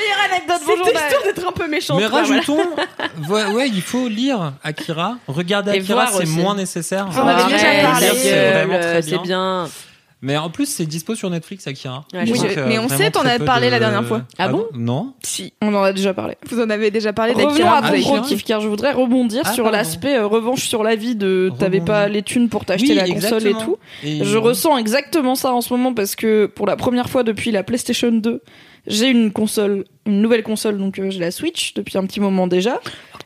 Speaker 5: Meilleure anecdote, bonjour.
Speaker 4: C'était histoire d'être un peu méchante.
Speaker 2: Mais
Speaker 4: quoi, voilà.
Speaker 2: rajoutons, ouais, ouais, il faut lire Akira. Regarder
Speaker 4: Et
Speaker 2: Akira, c'est moins nécessaire.
Speaker 5: J'en avais
Speaker 2: Ouais,
Speaker 5: déjà parlé.
Speaker 2: C'est vraiment très
Speaker 4: Euh,
Speaker 2: bien.
Speaker 4: C'est bien.
Speaker 2: Mais en plus, c'est dispo sur Netflix, Akira.
Speaker 4: Ouais,
Speaker 3: Oui, je-
Speaker 2: euh,
Speaker 3: mais on sait, t'en as parlé
Speaker 2: de-
Speaker 3: la dernière fois.
Speaker 4: Ah bon
Speaker 2: Non.
Speaker 3: Si.
Speaker 5: On en a déjà parlé.
Speaker 3: Vous en avez déjà parlé
Speaker 5: Revenons
Speaker 3: d'Akira.
Speaker 5: à gros kiff car je voudrais rebondir
Speaker 2: Ah,
Speaker 5: sur l'aspect euh, revanche sur la vie de t'avais pas les thunes pour t'acheter
Speaker 2: Oui,
Speaker 5: la console et tout.
Speaker 2: Et-
Speaker 5: Je ressens exactement ça en ce moment parce que pour la première fois depuis la PlayStation 2, j'ai une console, une nouvelle console, donc euh, j'ai la Switch depuis un petit moment déjà.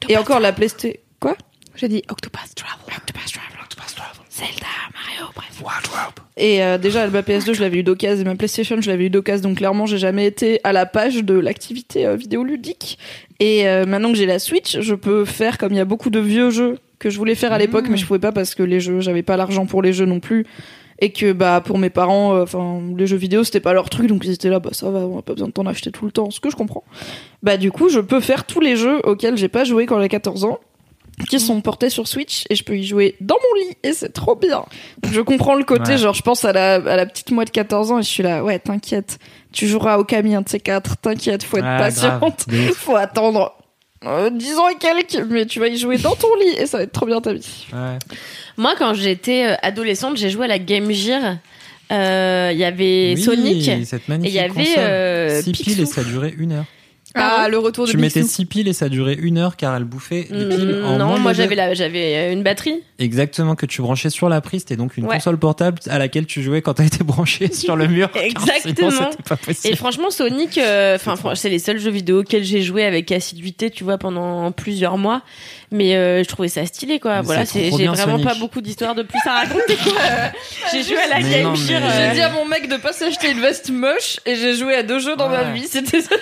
Speaker 5: Et encore la PlayStation. Quoi?
Speaker 3: J'ai dit Octopus Travel. Octopus Travel. Octopus Travel. Zelda, Mario, bref.
Speaker 5: Et euh, déjà, ma PS2, je l'avais eu d'occasion, et ma PlayStation, je l'avais eu d'occasion, donc clairement, j'ai jamais été à la page de l'activité euh, vidéoludique. Et euh, maintenant que j'ai la Switch, je peux faire comme il y a beaucoup de vieux jeux que je voulais faire à l'époque, mais je pouvais pas parce que les jeux, j'avais pas l'argent pour les jeux non plus. Et que bah pour mes parents, euh, enfin les jeux vidéo c'était pas leur truc, donc ils étaient là, bah ça va, on a pas besoin de t'en acheter tout le temps, ce que je comprends. Bah du coup, je peux faire tous les jeux auxquels j'ai pas joué quand j'ai 14 ans qui sont portés sur Switch et je peux y jouer dans mon lit et c'est trop bien. Donc, je comprends le côté,
Speaker 2: Ouais.
Speaker 5: genre je pense à la, à la petite moi de 14 ans et je suis là, ouais t'inquiète, tu joueras au Camille un de ces quatre, t'inquiète, faut être
Speaker 2: Ouais,
Speaker 5: patiente, faut attendre euh, 10 ans et quelques, mais tu vas y jouer dans ton lit et ça va être trop bien ta vie.
Speaker 2: Ouais.
Speaker 4: Moi, quand j'étais euh, adolescente, j'ai joué à la Game Gear. Euh, Il y avait
Speaker 2: Oui,
Speaker 4: Sonic
Speaker 2: cette
Speaker 4: et il y avait euh,
Speaker 2: Six piles et ça durait une heure.
Speaker 3: Ah, le retour de
Speaker 2: Tu mettais
Speaker 3: Picsou.
Speaker 2: 6 piles et ça durait une heure car elle bouffait des piles
Speaker 4: Mm,
Speaker 2: en
Speaker 4: non,
Speaker 2: moins
Speaker 4: moi j'avais la, j'avais euh, une batterie.
Speaker 2: Exactement, que tu branchais sur la prise. C'était donc une
Speaker 4: Ouais.
Speaker 2: console portable à laquelle tu jouais quand t'as été branché (laughs) sur le mur.
Speaker 4: Exactement.
Speaker 2: sinon, c'était pas
Speaker 4: Et franchement, Sonic, euh, enfin, c'est les seuls jeux vidéo auxquels j'ai joué avec assiduité, tu vois, pendant plusieurs mois. Mais euh, je trouvais ça stylé, quoi.
Speaker 2: Mais
Speaker 4: voilà, j'ai vraiment
Speaker 2: Sonic.
Speaker 4: pas beaucoup d'histoires de plus à raconter, quoi. (laughs) J'ai joué à la
Speaker 2: Mais
Speaker 4: Game
Speaker 2: non,
Speaker 4: Gear.
Speaker 2: mais-
Speaker 5: J'ai dit à mon mec de pas s'acheter une veste moche et j'ai joué à deux jeux dans ma vie, c'était ça.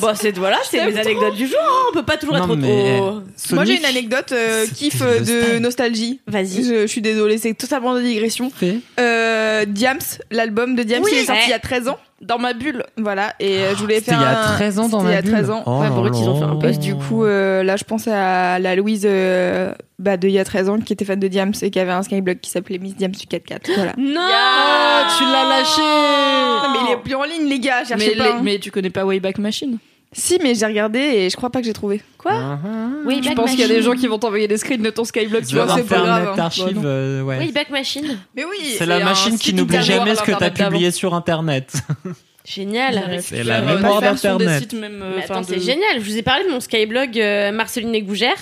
Speaker 4: Bon, c'est voilà, c'est mes anecdotes du jour. hein. On peut pas toujours
Speaker 2: Non,
Speaker 4: être
Speaker 2: mais,
Speaker 4: trop.
Speaker 3: Moi
Speaker 2: Sonic,
Speaker 3: j'ai une anecdote euh, kiff euh, de
Speaker 2: style.
Speaker 3: nostalgie.
Speaker 4: Vas-y.
Speaker 3: Je, je suis désolée, c'est totalement de digression.
Speaker 2: fait.
Speaker 3: Euh, Diams, l'album de Diams,
Speaker 4: Oui,
Speaker 3: il est sorti
Speaker 4: ouais.
Speaker 3: il y a 13 ans.
Speaker 5: Dans ma bulle.
Speaker 3: Voilà, et euh, je voulais faire
Speaker 2: il y a
Speaker 3: un-
Speaker 2: 13 ans dans ma
Speaker 3: il y a 13
Speaker 2: bulle.
Speaker 3: ans.
Speaker 2: Oh
Speaker 3: Ouais, brut, ils ont fait un post. Du coup, euh, là, je pense à la Louise euh, bah, de il y a 13 ans qui était fan de Diams et qui avait un skyblog qui s'appelait Miss Diams du 4-4. Voilà.
Speaker 4: Non
Speaker 5: Ah, tu l'as lâché
Speaker 3: Non, mais il est plus en ligne, les gars, cherchez
Speaker 5: mais,
Speaker 3: pas.
Speaker 5: les-
Speaker 3: hein.
Speaker 5: mais tu connais pas Wayback Machine?
Speaker 3: Si, mais j'ai regardé et je crois pas que j'ai trouvé.
Speaker 4: Quoi?
Speaker 2: Uh-huh.
Speaker 4: Oui,
Speaker 5: Je pense qu'il y a des
Speaker 4: Machine.
Speaker 5: gens qui vont t'envoyer des screens de ton Skyblog, tu
Speaker 2: Tu vas
Speaker 5: vois, c'est pas grave.
Speaker 2: Internet
Speaker 5: hein.
Speaker 2: Archive,
Speaker 5: Bah,
Speaker 2: euh, ouais.
Speaker 4: Oui, Back Machine.
Speaker 3: Mais oui,
Speaker 2: C'est la machine qui n'oublie jamais ce que t'as publié sur Internet.
Speaker 4: Génial.
Speaker 2: C'est la mémoire d'Internet.
Speaker 5: euh, de-
Speaker 4: c'est génial. Je vous ai parlé de mon skyblog euh, Marceline et Gougère,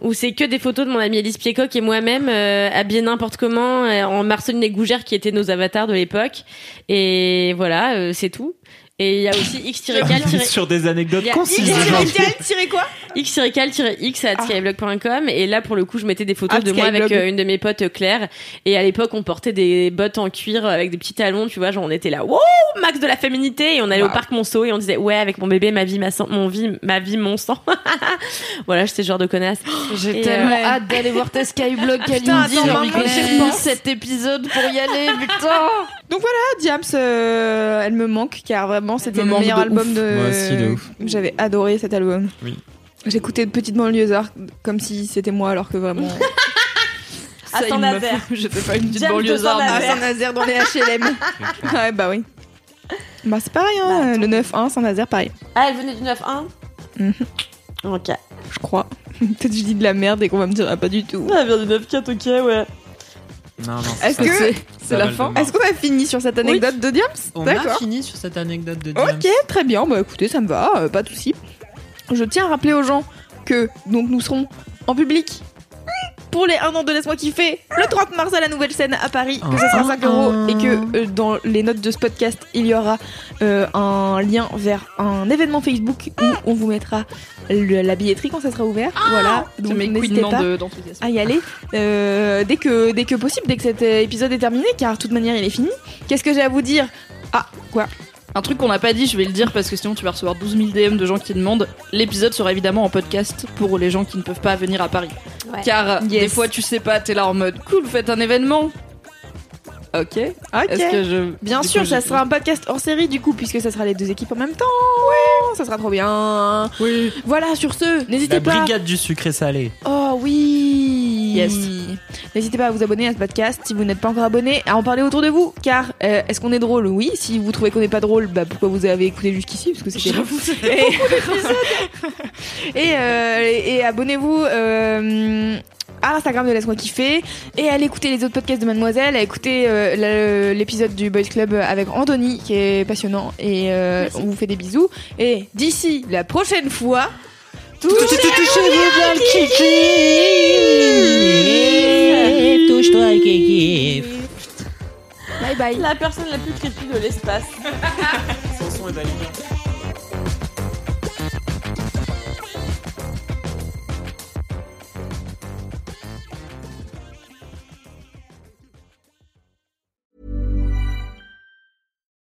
Speaker 4: où c'est que des photos de mon ami Alice Piecock et moi-même euh, habillés n'importe comment euh, en Marceline et Gougère qui étaient nos avatars de l'époque. Et voilà, euh, c'est tout. Et il y a aussi x-cal
Speaker 2: sur des anecdotes concises.
Speaker 4: X-
Speaker 2: aujourd'hui.
Speaker 3: tiré quoi
Speaker 4: x-cal-x à skyblog.com et là pour le coup je mettais des photos
Speaker 3: Ah,
Speaker 4: de moi avec euh, une de mes potes euh, Claire. Et à l'époque on portait des bottes en cuir avec des petits talons tu vois. Genre on était là wow max de la féminité. Et on allait au parc Monceau et on disait ouais avec mon bébé ma vie ma sang mon vie ma vie mon sang. (laughs) Voilà j'étais ce genre de connasse.
Speaker 5: J'ai tellement
Speaker 3: euh,
Speaker 5: hâte d'aller voir tes Skyblog, (laughs)
Speaker 3: Putain,
Speaker 5: Kalindi.
Speaker 3: attends,
Speaker 5: J'ai cet épisode pour y aller, putain.
Speaker 3: Ah, Diams, euh, elle me manque car vraiment c'était le meilleur
Speaker 5: de
Speaker 3: album
Speaker 5: ouf.
Speaker 3: de.
Speaker 2: Moi aussi, de ouf.
Speaker 3: J'avais adoré cet album.
Speaker 2: Oui.
Speaker 3: J'écoutais de petites banlieusards comme si c'était moi alors que vraiment. (laughs)
Speaker 4: À Saint-Nazaire. (laughs)
Speaker 5: J'étais pas une petite banlieusarde.
Speaker 3: à
Speaker 4: Saint-Nazaire.
Speaker 3: Dans les HLM. (laughs) ouais, bah oui. Bah c'est pareil, hein, le 9-1, Saint-Nazaire, pareil.
Speaker 4: ah elle venait du 9-1
Speaker 3: Mhm.
Speaker 4: ok
Speaker 3: Je crois. Peut-être que je dis de la merde et qu'on va me dire ah, pas du tout.
Speaker 4: elle vient du 9-4 ok ouais
Speaker 2: Non, non.
Speaker 3: Est-ce
Speaker 5: Que c'est la fin
Speaker 3: Est-ce qu'on a fini sur cette anecdote de Diams
Speaker 2: On a fini sur cette anecdote de James.
Speaker 3: Ok, très bien. Bah écoutez, ça me va, euh, pas de souci. Je tiens à rappeler aux gens que donc nous serons en public pour les 1 an de Laisse-moi kiffer le 30 mars à la nouvelle scène à Paris, que ça sera 5 euros et que euh, dans les notes de ce podcast il y aura euh, un lien vers un événement Facebook où on vous mettra le- la billetterie quand ça sera ouvert. voilà,
Speaker 5: C'est
Speaker 3: donc n'hésitez pas
Speaker 5: d'enthousiasme.
Speaker 3: à y aller euh, dès que dès que possible, dès que cet épisode est terminé, car de toute manière il est fini. Qu'est-ce que j'ai à vous dire? Ah quoi?
Speaker 5: Un truc qu'on n'a pas dit, je vais le dire parce que sinon tu vas recevoir 12 000 DM de gens qui demandent. L'épisode sera évidemment en podcast pour les gens qui ne peuvent pas venir à Paris.
Speaker 4: Ouais.
Speaker 5: Car
Speaker 3: Yes.
Speaker 5: des fois tu sais pas, t'es là en mode cool, faites un événement. Ok.
Speaker 3: Ok.
Speaker 5: Est-ce que je.
Speaker 3: Bien
Speaker 5: du
Speaker 3: sûr,
Speaker 5: coup,
Speaker 3: ça
Speaker 5: je-
Speaker 3: sera un podcast hors série du coup, puisque ça sera les deux équipes en même temps. Oui, ça sera trop bien.
Speaker 5: Oui.
Speaker 3: Voilà, sur ce, n'hésitez
Speaker 2: La
Speaker 3: pas.
Speaker 2: brigade du sucré salé.
Speaker 3: Oh oui.
Speaker 5: Yes.
Speaker 3: N'hésitez pas à vous abonner à ce podcast si vous n'êtes pas encore abonné, à en parler autour de vous. Car euh, est-ce qu'on est drôle? Oui. Si vous trouvez qu'on n'est pas drôle, bah pourquoi vous avez écouté jusqu'ici? Parce que c'était
Speaker 5: J'avoue, c'est
Speaker 3: et, (laughs) et, euh, et- et abonnez-vous euh, à l'Instagram de Laisse-moi kiffer et allez écouter les autres podcasts de Mademoiselle, à écouter euh, l'épisode du Boys Club avec Anthony qui est passionnant et euh, on vous fait des bisous. Et d'ici la prochaine fois, touchez-vous bien le kiki
Speaker 2: Touche-toi, Kiki.
Speaker 3: Bye bye.
Speaker 4: La personne la plus creepy de l'espace. (laughs)
Speaker 2: Son son est